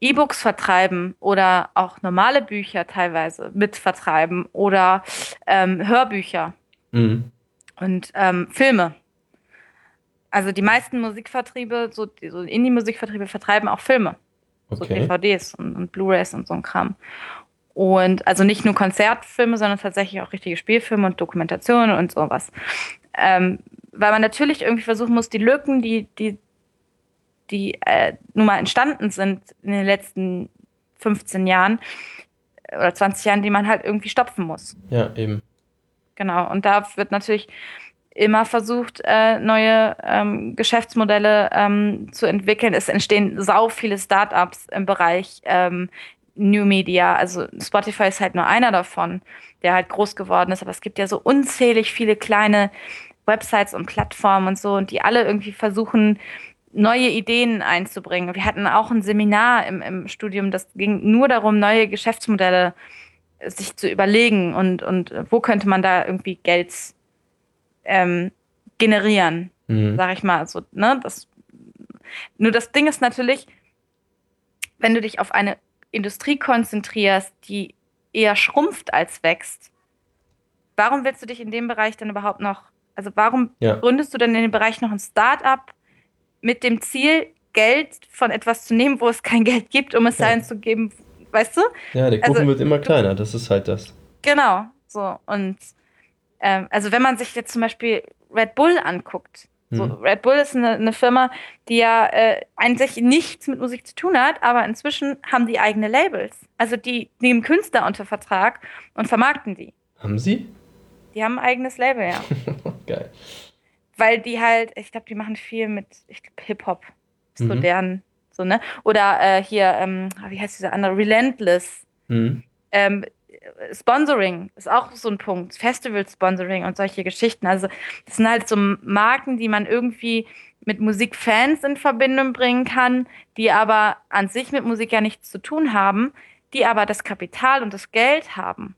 E-Books vertreiben oder auch normale Bücher teilweise mitvertreiben oder ähm, Hörbücher mhm. und ähm, Filme. Also die meisten Musikvertriebe, so, so Indie-Musikvertriebe vertreiben auch Filme. Okay. So DVDs und, und Blu-rays und so ein Kram. Und also nicht nur Konzertfilme, sondern tatsächlich auch richtige Spielfilme und Dokumentationen und sowas. Ähm, weil man natürlich irgendwie versuchen muss, die Lücken, die, die, die äh, nun mal entstanden sind in den letzten 15 Jahren oder 20 Jahren, die man halt irgendwie stopfen muss. Ja, eben. Genau. Und da wird natürlich immer versucht, äh, neue ähm, Geschäftsmodelle ähm, zu entwickeln. Es entstehen sau viele Startups im Bereich ähm, New Media. Also Spotify ist halt nur einer davon, der halt groß geworden ist. Aber es gibt ja so unzählig viele kleine Websites und Plattformen und so und die alle irgendwie versuchen, neue Ideen einzubringen. Wir hatten auch ein Seminar im, im Studium, das ging nur darum, neue Geschäftsmodelle sich zu überlegen und, und wo könnte man da irgendwie Geld ähm, generieren, mhm. sag ich mal. So, ne? das, nur das Ding ist natürlich, wenn du dich auf eine Industrie konzentrierst, die eher schrumpft als wächst, warum willst du dich in dem Bereich dann überhaupt noch also warum ja. gründest du denn in dem Bereich noch ein Start-up mit dem Ziel, Geld von etwas zu nehmen, wo es kein [laughs] Geld gibt, um es ja. dahin zu geben, weißt du? Ja, der Kuchen also, wird immer kleiner, das ist halt das. Genau, so. Und ähm, also wenn man sich jetzt zum Beispiel Red Bull anguckt, so, hm. Red Bull ist eine, eine Firma, die ja äh, eigentlich nichts mit Musik zu tun hat, aber inzwischen haben die eigene Labels. Also die nehmen Künstler unter Vertrag und vermarkten die. Haben sie? Die haben ein eigenes Label, ja. [laughs] Geil. Weil die halt, ich glaube, die machen viel mit Hip-Hop. So mhm. deren, so, ne? Oder äh, hier, ähm, wie heißt dieser andere? Relentless. Mhm. Ähm, Sponsoring ist auch so ein Punkt. Festival-Sponsoring und solche Geschichten. Also, das sind halt so Marken, die man irgendwie mit Musikfans in Verbindung bringen kann, die aber an sich mit Musik ja nichts zu tun haben, die aber das Kapital und das Geld haben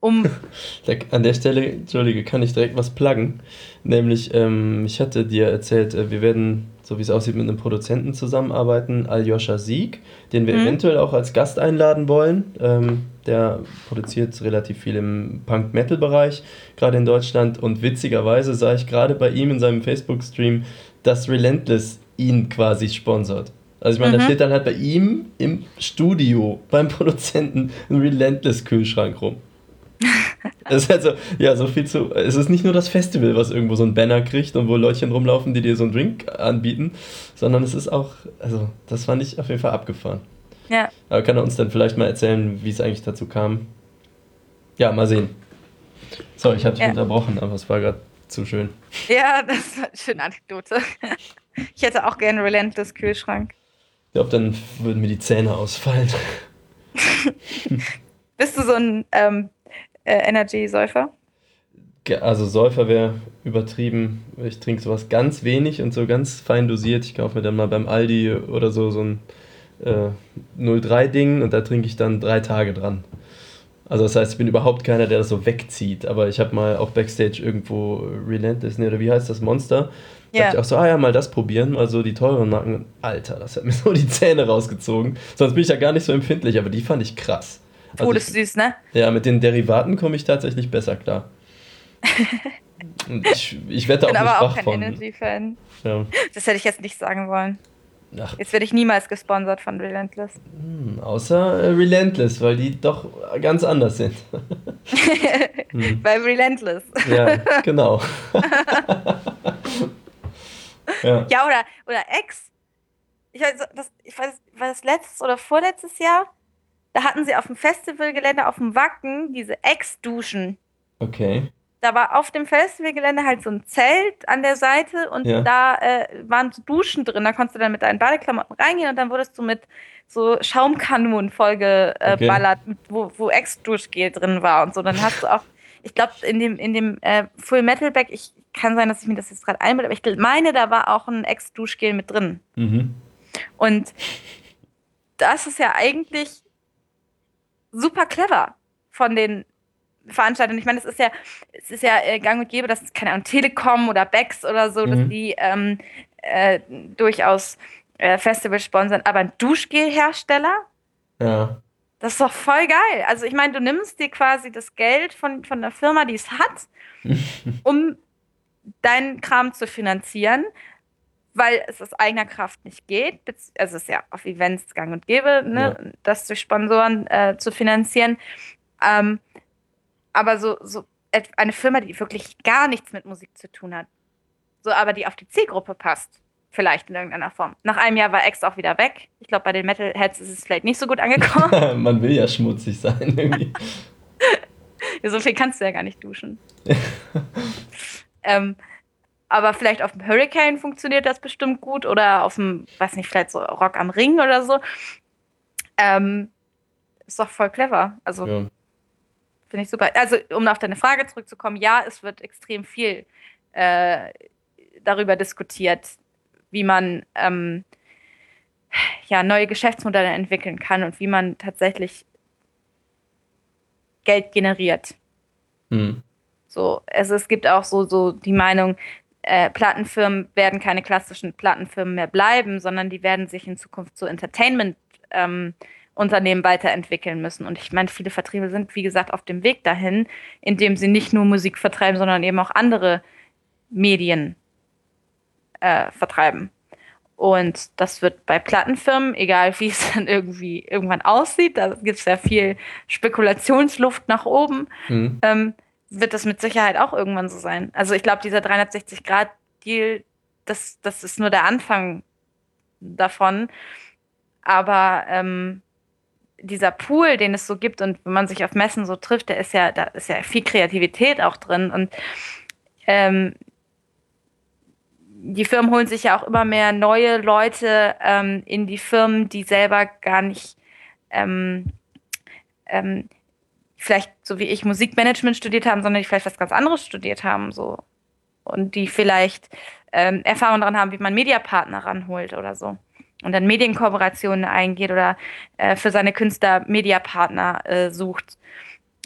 um. [laughs] An der Stelle, Entschuldige, kann ich direkt was pluggen. Nämlich, ähm, ich hatte dir erzählt, äh, wir werden, so wie es aussieht, mit einem Produzenten zusammenarbeiten, Aljoscha Sieg, den wir mhm. eventuell auch als Gast einladen wollen. Ähm, der produziert relativ viel im Punk-Metal-Bereich, gerade in Deutschland. Und witzigerweise sah ich gerade bei ihm in seinem Facebook-Stream, dass Relentless ihn quasi sponsert. Also ich meine, mhm. da steht dann halt bei ihm im Studio beim [laughs] Produzenten ein Relentless-Kühlschrank rum es ist halt so, ja, so viel zu. Es ist nicht nur das Festival, was irgendwo so ein Banner kriegt und wo Leutchen rumlaufen, die dir so einen Drink anbieten, sondern es ist auch, also, das fand ich auf jeden Fall abgefahren. Ja. Aber kann er uns dann vielleicht mal erzählen, wie es eigentlich dazu kam? Ja, mal sehen. Sorry, ich habe dich ja. unterbrochen, aber es war gerade zu schön. Ja, das war eine schöne Anekdote. Ich hätte auch gerne Relentless Kühlschrank. Ich glaube, dann würden mir die Zähne ausfallen. [laughs] Bist du so ein ähm, äh, Energy-Säufer? Also Säufer wäre übertrieben. Ich trinke sowas ganz wenig und so ganz fein dosiert. Ich kaufe mir dann mal beim Aldi oder so so ein äh, 03-Ding und da trinke ich dann drei Tage dran. Also das heißt, ich bin überhaupt keiner, der das so wegzieht. Aber ich habe mal auch Backstage irgendwo Relentless, ne, oder wie heißt das, Monster? Da Ja. dachte ich auch so, ah ja, mal das probieren, mal so die teuren Marken. Alter, das hat mir [laughs] so die Zähne rausgezogen. Sonst bin ich ja gar nicht so empfindlich, aber die fand ich krass. Also ich, Todessüß, ne? ja, mit den Derivaten komme ich tatsächlich besser klar. [laughs] Ich, ich wette Ich auch bin nicht aber auch kein. Energy-Fan. Ja. Das hätte ich jetzt nicht sagen wollen. Ach, Jetzt werde ich niemals gesponsert von Relentless. hm, außer äh, Relentless, weil die doch ganz anders sind. [laughs] Hm. Bei Relentless. Ja, genau. [laughs] ja. Ja, oder, oder Ex. Ich weiß, das, ich weiß, war das letztes oder vorletztes Jahr? Da hatten sie auf dem Festivalgelände auf dem Wacken diese Ex-Duschen. Okay. Da war auf dem Festivalgelände halt so ein Zelt an der Seite und Ja. da äh, waren so Duschen drin. Da konntest du dann mit deinen Badeklamotten reingehen und dann wurdest du mit so Schaumkanonen vollgeballert, Okay. wo, wo Ex-Duschgel drin war und so. Dann hast du auch, ich glaube, in dem, in dem äh, Full Metal Bag, ich kann sein, dass ich mir das jetzt gerade einbilde, aber ich meine, da war auch ein Ex-Duschgel mit drin. Mhm. Und das ist ja eigentlich super clever von den Veranstaltern. Ich meine, es ist ja, es ist ja äh, gang und gäbe, dass es keine Ahnung, Telekom oder Bex oder so, dass Mhm. die ähm, äh, durchaus äh, Festivals sponsern. Aber ein Duschgelhersteller, Ja. das ist doch voll geil. Also ich meine, du nimmst dir quasi das Geld von, von der Firma, die es hat, [laughs] um deinen Kram zu finanzieren, weil es aus eigener Kraft nicht geht. Also es ist ja auf Events gang und gäbe, ne, das durch Sponsoren äh, zu finanzieren. Ähm, aber so, so eine Firma, die wirklich gar nichts mit Musik zu tun hat, so aber die auf die Zielgruppe passt. Vielleicht in irgendeiner Form. Nach einem Jahr war X auch wieder weg. Ich glaube, bei den Metalheads ist es vielleicht nicht so gut angekommen. [laughs] Man will ja schmutzig sein [laughs] irgendwie. so viel kannst du ja gar nicht duschen. [laughs] ähm, aber vielleicht auf dem Hurricane funktioniert das bestimmt gut oder auf dem, weiß nicht, vielleicht so Rock am Ring oder so. Ähm, ist doch voll clever. Also Ja. finde ich super. Also um auf deine Frage zurückzukommen, ja, es wird extrem viel äh, darüber diskutiert, wie man ähm, ja, neue Geschäftsmodelle entwickeln kann und wie man tatsächlich Geld generiert. Hm. So, also es gibt auch so, so die Meinung, äh, Plattenfirmen werden keine klassischen Plattenfirmen mehr bleiben, sondern die werden sich in Zukunft zu Entertainment-Unternehmen weiterentwickeln müssen. Und ich meine, viele Vertriebe sind, wie gesagt, auf dem Weg dahin, indem sie nicht nur Musik vertreiben, sondern eben auch andere Medien äh, vertreiben. Und das wird bei Plattenfirmen, egal wie es [laughs] dann irgendwie irgendwann aussieht, da gibt es ja viel Spekulationsluft nach oben, Hm. ähm, wird das mit Sicherheit auch irgendwann so sein. Also ich glaube, dieser 360-Grad-Deal, das, das ist nur der Anfang davon. Aber ähm, dieser Pool, den es so gibt und wenn man sich auf Messen so trifft, der ist ja, da ist ja viel Kreativität auch drin. Und ähm, die Firmen holen sich ja auch immer mehr neue Leute ähm, in die Firmen, die selber gar nicht ähm, ähm, vielleicht so wie ich Musikmanagement studiert haben, sondern die vielleicht was ganz anderes studiert haben, so. Und die vielleicht ähm, Erfahrung daran haben, wie man Mediapartner ranholt oder so. Und dann Medienkooperationen eingeht oder äh, für seine Künstler Mediapartner äh, sucht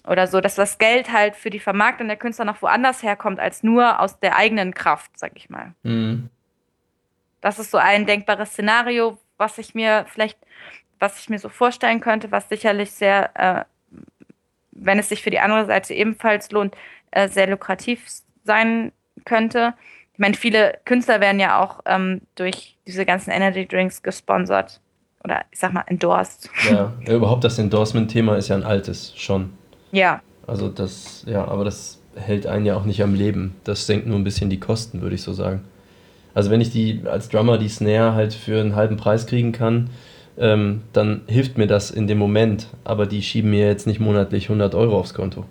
oder so, dass das Geld halt für die Vermarktung der Künstler noch woanders herkommt, als nur aus der eigenen Kraft, sag ich mal. Hm. Das ist so ein denkbares Szenario, was ich mir vielleicht, was ich mir so vorstellen könnte, was sicherlich sehr, äh, wenn es sich für die andere Seite ebenfalls lohnt, äh, sehr lukrativ sein könnte. Ich meine, viele Künstler werden ja auch ähm, durch diese ganzen Energy Drinks gesponsert oder ich sag mal endorsed. Ja. ja, überhaupt das Endorsement-Thema ist ja ein altes schon. Ja, Also das, ja, aber das hält einen ja auch nicht am Leben. Das senkt nur ein bisschen die Kosten, würde ich so sagen. Also wenn ich die als Drummer die Snare halt für einen halben Preis kriegen kann, ähm, dann hilft mir das in dem Moment. Aber die schieben mir jetzt nicht monatlich 100 Euro aufs Konto.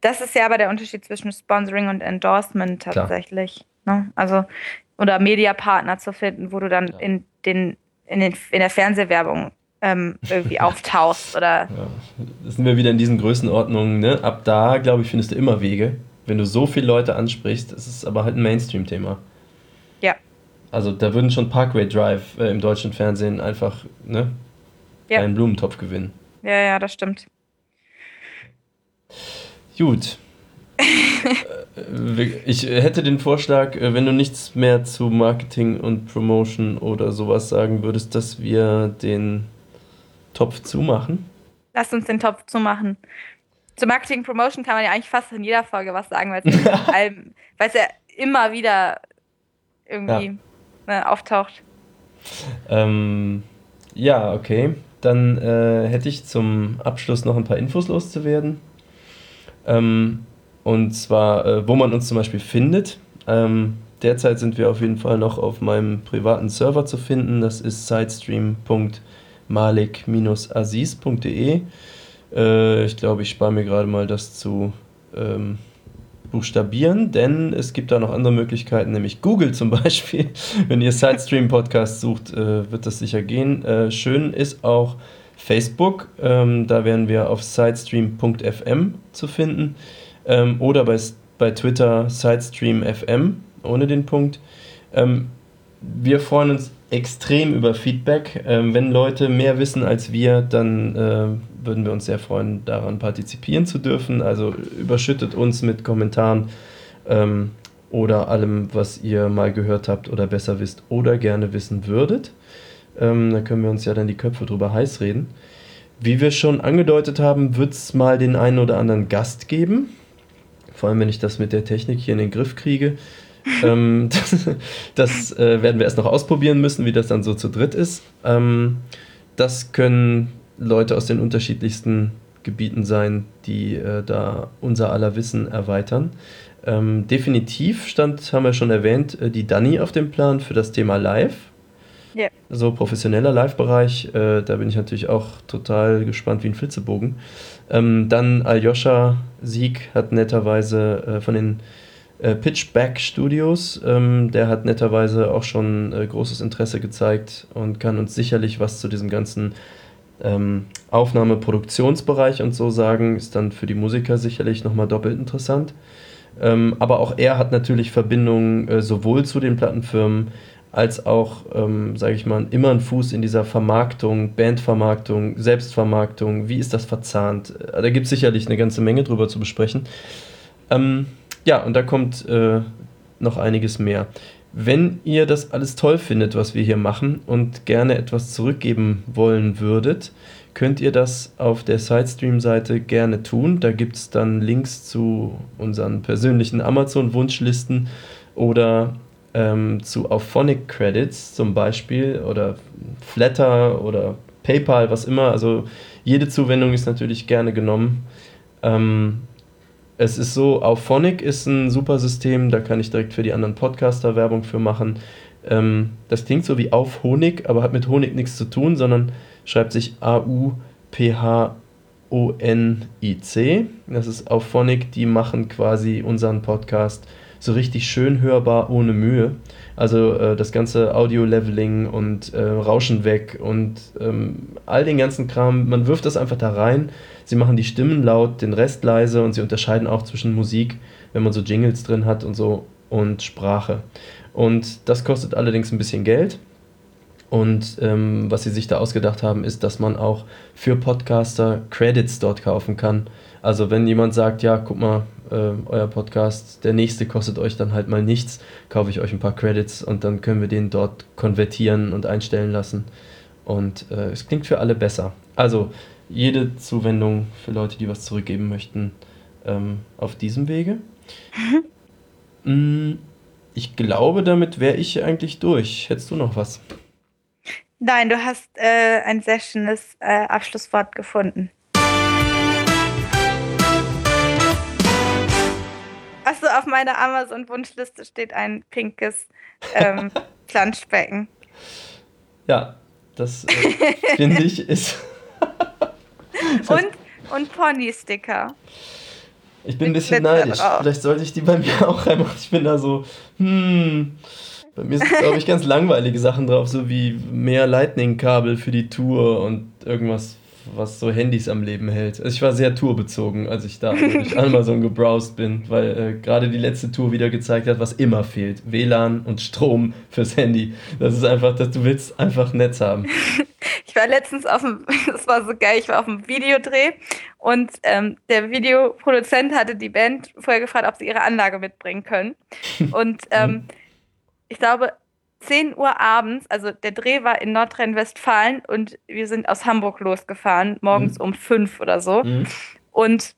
das ist ja aber der Unterschied zwischen Sponsoring und Endorsement tatsächlich. Ne? Also, oder Mediapartner zu finden, wo du dann Ja. in, den, in, den, in der Fernsehwerbung ähm, irgendwie [laughs] auftauchst oder Ja, das sind wir wieder in diesen Größenordnungen. Ne? Ab da, glaube ich, findest du immer Wege. Wenn du so viele Leute ansprichst, ist es aber halt ein Mainstream-Thema. Also da würden schon Parkway Drive äh, im deutschen Fernsehen einfach ne, Ja. einen Blumentopf gewinnen. Ja, ja, das stimmt. Gut. [laughs] Äh, ich hätte den Vorschlag, äh, wenn du nichts mehr zu Marketing und Promotion oder sowas sagen würdest, dass wir den Topf zumachen. Lass uns den Topf zumachen. Zu Marketing Promotion kann man ja eigentlich fast in jeder Folge was sagen, weil es [laughs] ja immer wieder irgendwie ja. Ne, auftaucht. Ähm, ja, okay. Dann äh, hätte ich zum Abschluss noch ein paar Infos loszuwerden. Ähm, und zwar, äh, wo man uns zum Beispiel findet. Ähm, derzeit sind wir auf jeden Fall noch auf meinem privaten Server zu finden. Das ist sidestream.malik-aziz.de. Äh, ich glaube, ich spare mir gerade mal das zu ähm, buchstabieren, denn es gibt da noch andere Möglichkeiten, nämlich Google zum Beispiel. [laughs] Wenn ihr Sidestream Podcast sucht, äh, wird das sicher gehen. Äh, schön ist auch Facebook. Ähm, da wären wir auf sidestream.fm zu finden. Ähm, oder bei, bei Twitter sidestream.fm ohne den Punkt. Ähm, wir freuen uns extrem über Feedback. Ähm, wenn Leute mehr wissen als wir, dann äh, würden wir uns sehr freuen, daran partizipieren zu dürfen. Also überschüttet uns mit Kommentaren ähm, oder allem, was ihr mal gehört habt oder besser wisst oder gerne wissen würdet. Ähm, da können wir uns ja dann die Köpfe drüber heiß reden. Wie wir schon angedeutet haben, wird es mal den einen oder anderen Gast geben. Vor allem, wenn ich das mit der Technik hier in den Griff kriege. [laughs] ähm, das, das äh, werden wir erst noch ausprobieren müssen, wie das dann so zu dritt ist. Ähm, das können Leute aus den unterschiedlichsten Gebieten sein, die äh, da unser aller Wissen erweitern. Ähm, definitiv stand, haben wir schon erwähnt, äh, die Dani auf dem Plan für das Thema Live. Yeah. So professioneller Live-Bereich, äh, da bin ich natürlich auch total gespannt wie ein Flitzebogen. Ähm, dann Aljoscha Sieg hat netterweise äh, von den äh, Pitchback Studios, ähm, der hat netterweise auch schon äh, großes Interesse gezeigt und kann uns sicherlich was zu diesem ganzen ähm, Aufnahme, und so sagen, ist dann für die Musiker sicherlich nochmal doppelt interessant. Ähm, aber auch er hat natürlich Verbindungen äh, sowohl zu den Plattenfirmen als auch, ähm, sage ich mal, immer einen Fuß in dieser Vermarktung, Bandvermarktung, Selbstvermarktung. Wie ist das verzahnt? Äh, da gibt es sicherlich eine ganze Menge drüber zu besprechen. Ähm, ja, und da kommt äh, noch einiges mehr. Wenn ihr das alles toll findet, was wir hier machen und gerne etwas zurückgeben wollen würdet, könnt ihr das auf der Sidestream-Seite gerne tun. Da gibt es dann Links zu unseren persönlichen Amazon-Wunschlisten oder ähm, zu Auphonic Credits zum Beispiel oder Flatter oder PayPal, was immer. Also jede Zuwendung ist natürlich gerne genommen. Ähm, es ist so, Auphonic ist ein super System, da kann ich direkt für die anderen Podcaster Werbung für machen. Ähm, das klingt so wie auf Honig, aber hat mit Honig nichts zu tun, sondern schreibt sich A-U-P-H-O-N-I-C. Das ist Auphonic, die machen quasi unseren Podcast so richtig schön hörbar ohne Mühe. Also äh, das ganze Audio-Leveling und äh, Rauschen weg und ähm, all den ganzen Kram, man wirft das einfach da rein. Sie machen die Stimmen laut, den Rest leise und sie unterscheiden auch zwischen Musik, wenn man so Jingles drin hat und so, und Sprache. Und das kostet allerdings ein bisschen Geld. Und ähm, was sie sich da ausgedacht haben, ist, dass man auch für Podcaster Credits dort kaufen kann. Also wenn jemand sagt, ja, guck mal, äh, euer Podcast, der nächste kostet euch dann halt mal nichts, kaufe ich euch ein paar Credits und dann können wir den dort konvertieren und einstellen lassen. Und äh, es klingt für alle besser. Also jede Zuwendung für Leute, die was zurückgeben möchten, ähm, auf diesem Wege. [laughs] mm, ich glaube, damit wäre ich eigentlich durch. Hättest du noch was? Nein, du hast äh, ein sehr schönes äh, Abschlusswort gefunden. Achso, auf meiner Amazon-Wunschliste steht ein pinkes ähm, [laughs] Planschbecken. Ja, das äh, finde ich ist. [laughs] und und Pony-Sticker. Ich bin ein bisschen neidisch. Vielleicht sollte ich die bei mir [laughs] auch reinmachen. Ich bin da so, hm. Bei mir sind, glaube ich, ganz langweilige Sachen drauf, so wie mehr Lightning-Kabel für die Tour und irgendwas was so Handys am Leben hält. Also ich war sehr tourbezogen, als ich da durch [laughs] Amazon gebrowst bin, weil äh, gerade die letzte Tour wieder gezeigt hat, was immer fehlt. WLAN und Strom fürs Handy. Das ist einfach, dass du willst einfach Netz haben. [laughs] Ich war letztens auf dem, [laughs] das war so geil, ich war auf dem Videodreh und ähm, der Videoproduzent hatte die Band vorher gefragt, ob sie ihre Anlage mitbringen können. [laughs] Und ähm, ich glaube, 10 Uhr abends, also der Dreh war in Nordrhein-Westfalen und wir sind aus Hamburg losgefahren, morgens mhm. um 5 oder so. Mhm. Und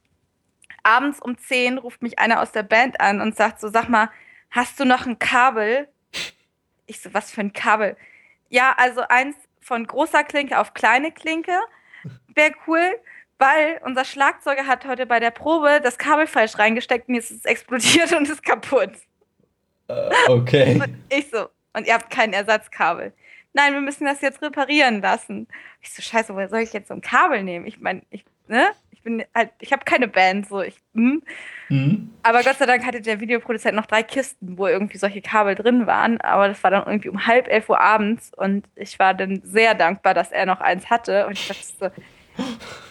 abends um 10 ruft mich einer aus der Band an und sagt so, sag mal, hast du noch ein Kabel? Ich so, was für ein Kabel? Ja, also eins von großer Klinke auf kleine Klinke wäre cool, weil unser Schlagzeuger hat heute bei der Probe das Kabel falsch reingesteckt und jetzt ist es explodiert und ist kaputt. Uh, okay. Und ich so, und ihr habt kein Ersatzkabel. Nein, wir müssen das jetzt reparieren lassen. Ich so, scheiße, woher soll ich jetzt so ein Kabel nehmen? Ich meine, ich, ne? Ich bin halt, ich habe keine Band, so ich. Hm. Mhm. Aber Gott sei Dank hatte der Videoproduzent noch drei Kisten, wo irgendwie solche Kabel drin waren. Aber das war dann irgendwie um halb elf Uhr abends und ich war dann sehr dankbar, dass er noch eins hatte. Und ich dachte so,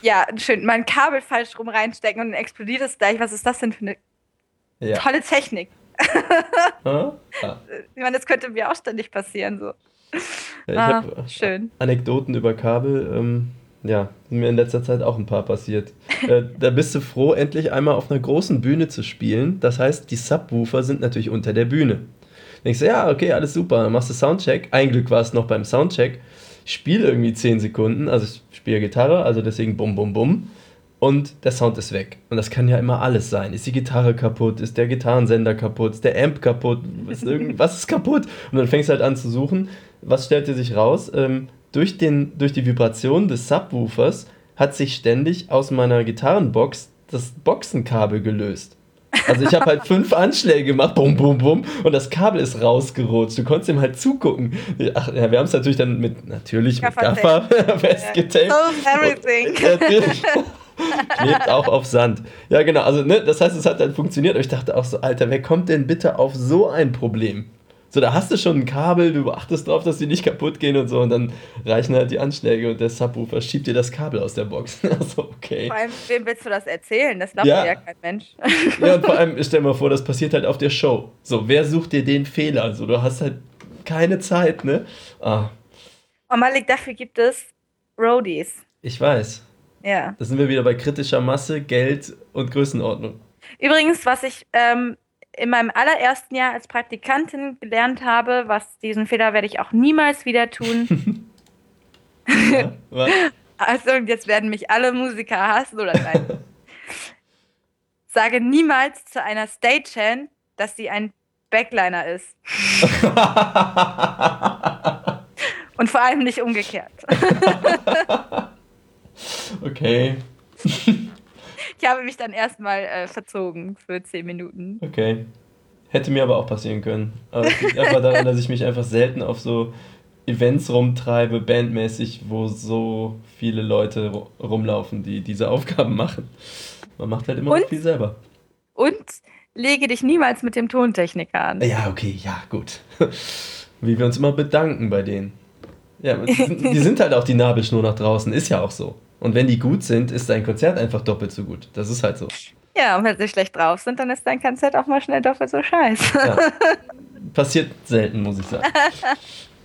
ja, schön, mein Kabel falsch rum reinstecken und dann explodiert es gleich. Was ist das denn für eine ja. tolle Technik? [laughs] ah. Ich meine, das könnte mir auch ständig passieren. So. Ja, ich ah, habe schön. Anekdoten über Kabel. Ähm, ja, mir in letzter Zeit auch ein paar passiert. [laughs] äh, da bist du froh, endlich einmal auf einer großen Bühne zu spielen. Das heißt, die Subwoofer sind natürlich unter der Bühne. Denkst du, ja, okay, alles super. Dann machst du Soundcheck. Ein Glück war es noch beim Soundcheck. Ich spiele irgendwie 10 Sekunden, also ich spiele Gitarre, also deswegen bum, bum, bum und der Sound ist weg. Und das kann ja immer alles sein. Ist die Gitarre kaputt? Ist der Gitarrensender kaputt? Ist der Amp kaputt? Ist irgendwas [laughs] ist kaputt? Und dann fängst du halt an zu suchen. Was stellte sich raus? Ähm, durch, den, durch die Vibration des Subwoofers hat sich ständig aus meiner Gitarrenbox das Boxenkabel gelöst. Also ich habe halt fünf [laughs] Anschläge gemacht, bum, bum, bum, und das Kabel ist rausgerutscht. Du konntest ihm halt zugucken. Ach, ja, wir haben es natürlich dann mit, natürlich mit Gaffer [laughs] festgetaped. So everything. Und, natürlich. [laughs] Klebt auch auf Sand. Ja, genau. Also, ne, das heißt, es hat dann funktioniert. Aber ich dachte auch so, Alter, wer kommt denn bitte auf so ein Problem? So, da hast du schon ein Kabel, du achtest drauf, dass die nicht kaputt gehen und so, und dann reichen halt die Anschläge und der Subwoofer schiebt dir das Kabel aus der Box. [laughs] also, okay. Vor allem, wem willst du das erzählen? Das glaubt ja. ja kein Mensch. ja, und vor [laughs] allem, stell dir mal vor, das passiert halt auf der Show. So, wer sucht dir den Fehler? So, du hast halt keine Zeit, ne? Ah. Und Malik, dafür gibt es Roadies. Ich weiß. Ja. Da sind wir wieder bei kritischer Masse, Geld und Größenordnung. Übrigens, was ich ähm, in meinem allerersten Jahr als Praktikantin gelernt habe, was diesen Fehler werde ich auch niemals wieder tun. [laughs] ja, [laughs] also, jetzt werden mich alle Musiker hassen oder nein. [laughs] Sage niemals zu einer Stagehand, dass sie ein Backliner ist. Und vor allem nicht umgekehrt. Okay. [laughs] ich habe mich dann erstmal äh, verzogen für 10 Minuten. Okay. Hätte mir aber auch passieren können. Aber es liegt einfach daran, dass ich mich einfach selten auf so Events rumtreibe, bandmäßig, wo so viele Leute rumlaufen, die diese Aufgaben machen. Man macht halt immer und, viel selber. Und lege dich niemals mit dem Tontechniker an. Ja, okay, ja, gut. [laughs] Wie wir uns immer bedanken bei denen. Ja, die sind halt auch die Nabelschnur nach draußen, ist ja auch so. Und wenn die gut sind, ist dein Konzert einfach doppelt so gut. Das ist halt so. Ja, und wenn sie schlecht drauf sind, dann ist dein Konzert auch mal schnell doppelt so scheiße. Ja. [laughs] Passiert selten, muss ich sagen.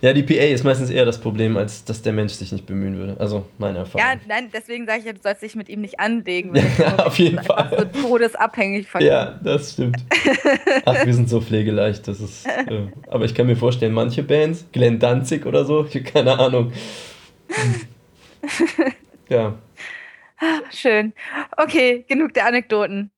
Ja, die PA ist meistens eher das Problem, als dass der Mensch sich nicht bemühen würde. Also meine Erfahrung. Ja, nein, deswegen sage ich ja, du sollst dich mit ihm nicht anlegen. ja, [laughs] auf jeden Fall. So todesabhängig von Ja, das stimmt. [laughs] Ach, wir sind so pflegeleicht. Das ist, äh, aber ich kann mir vorstellen, manche Bands, Glenn Danzig oder so, keine Ahnung. Ja. Schön. Okay, genug der Anekdoten.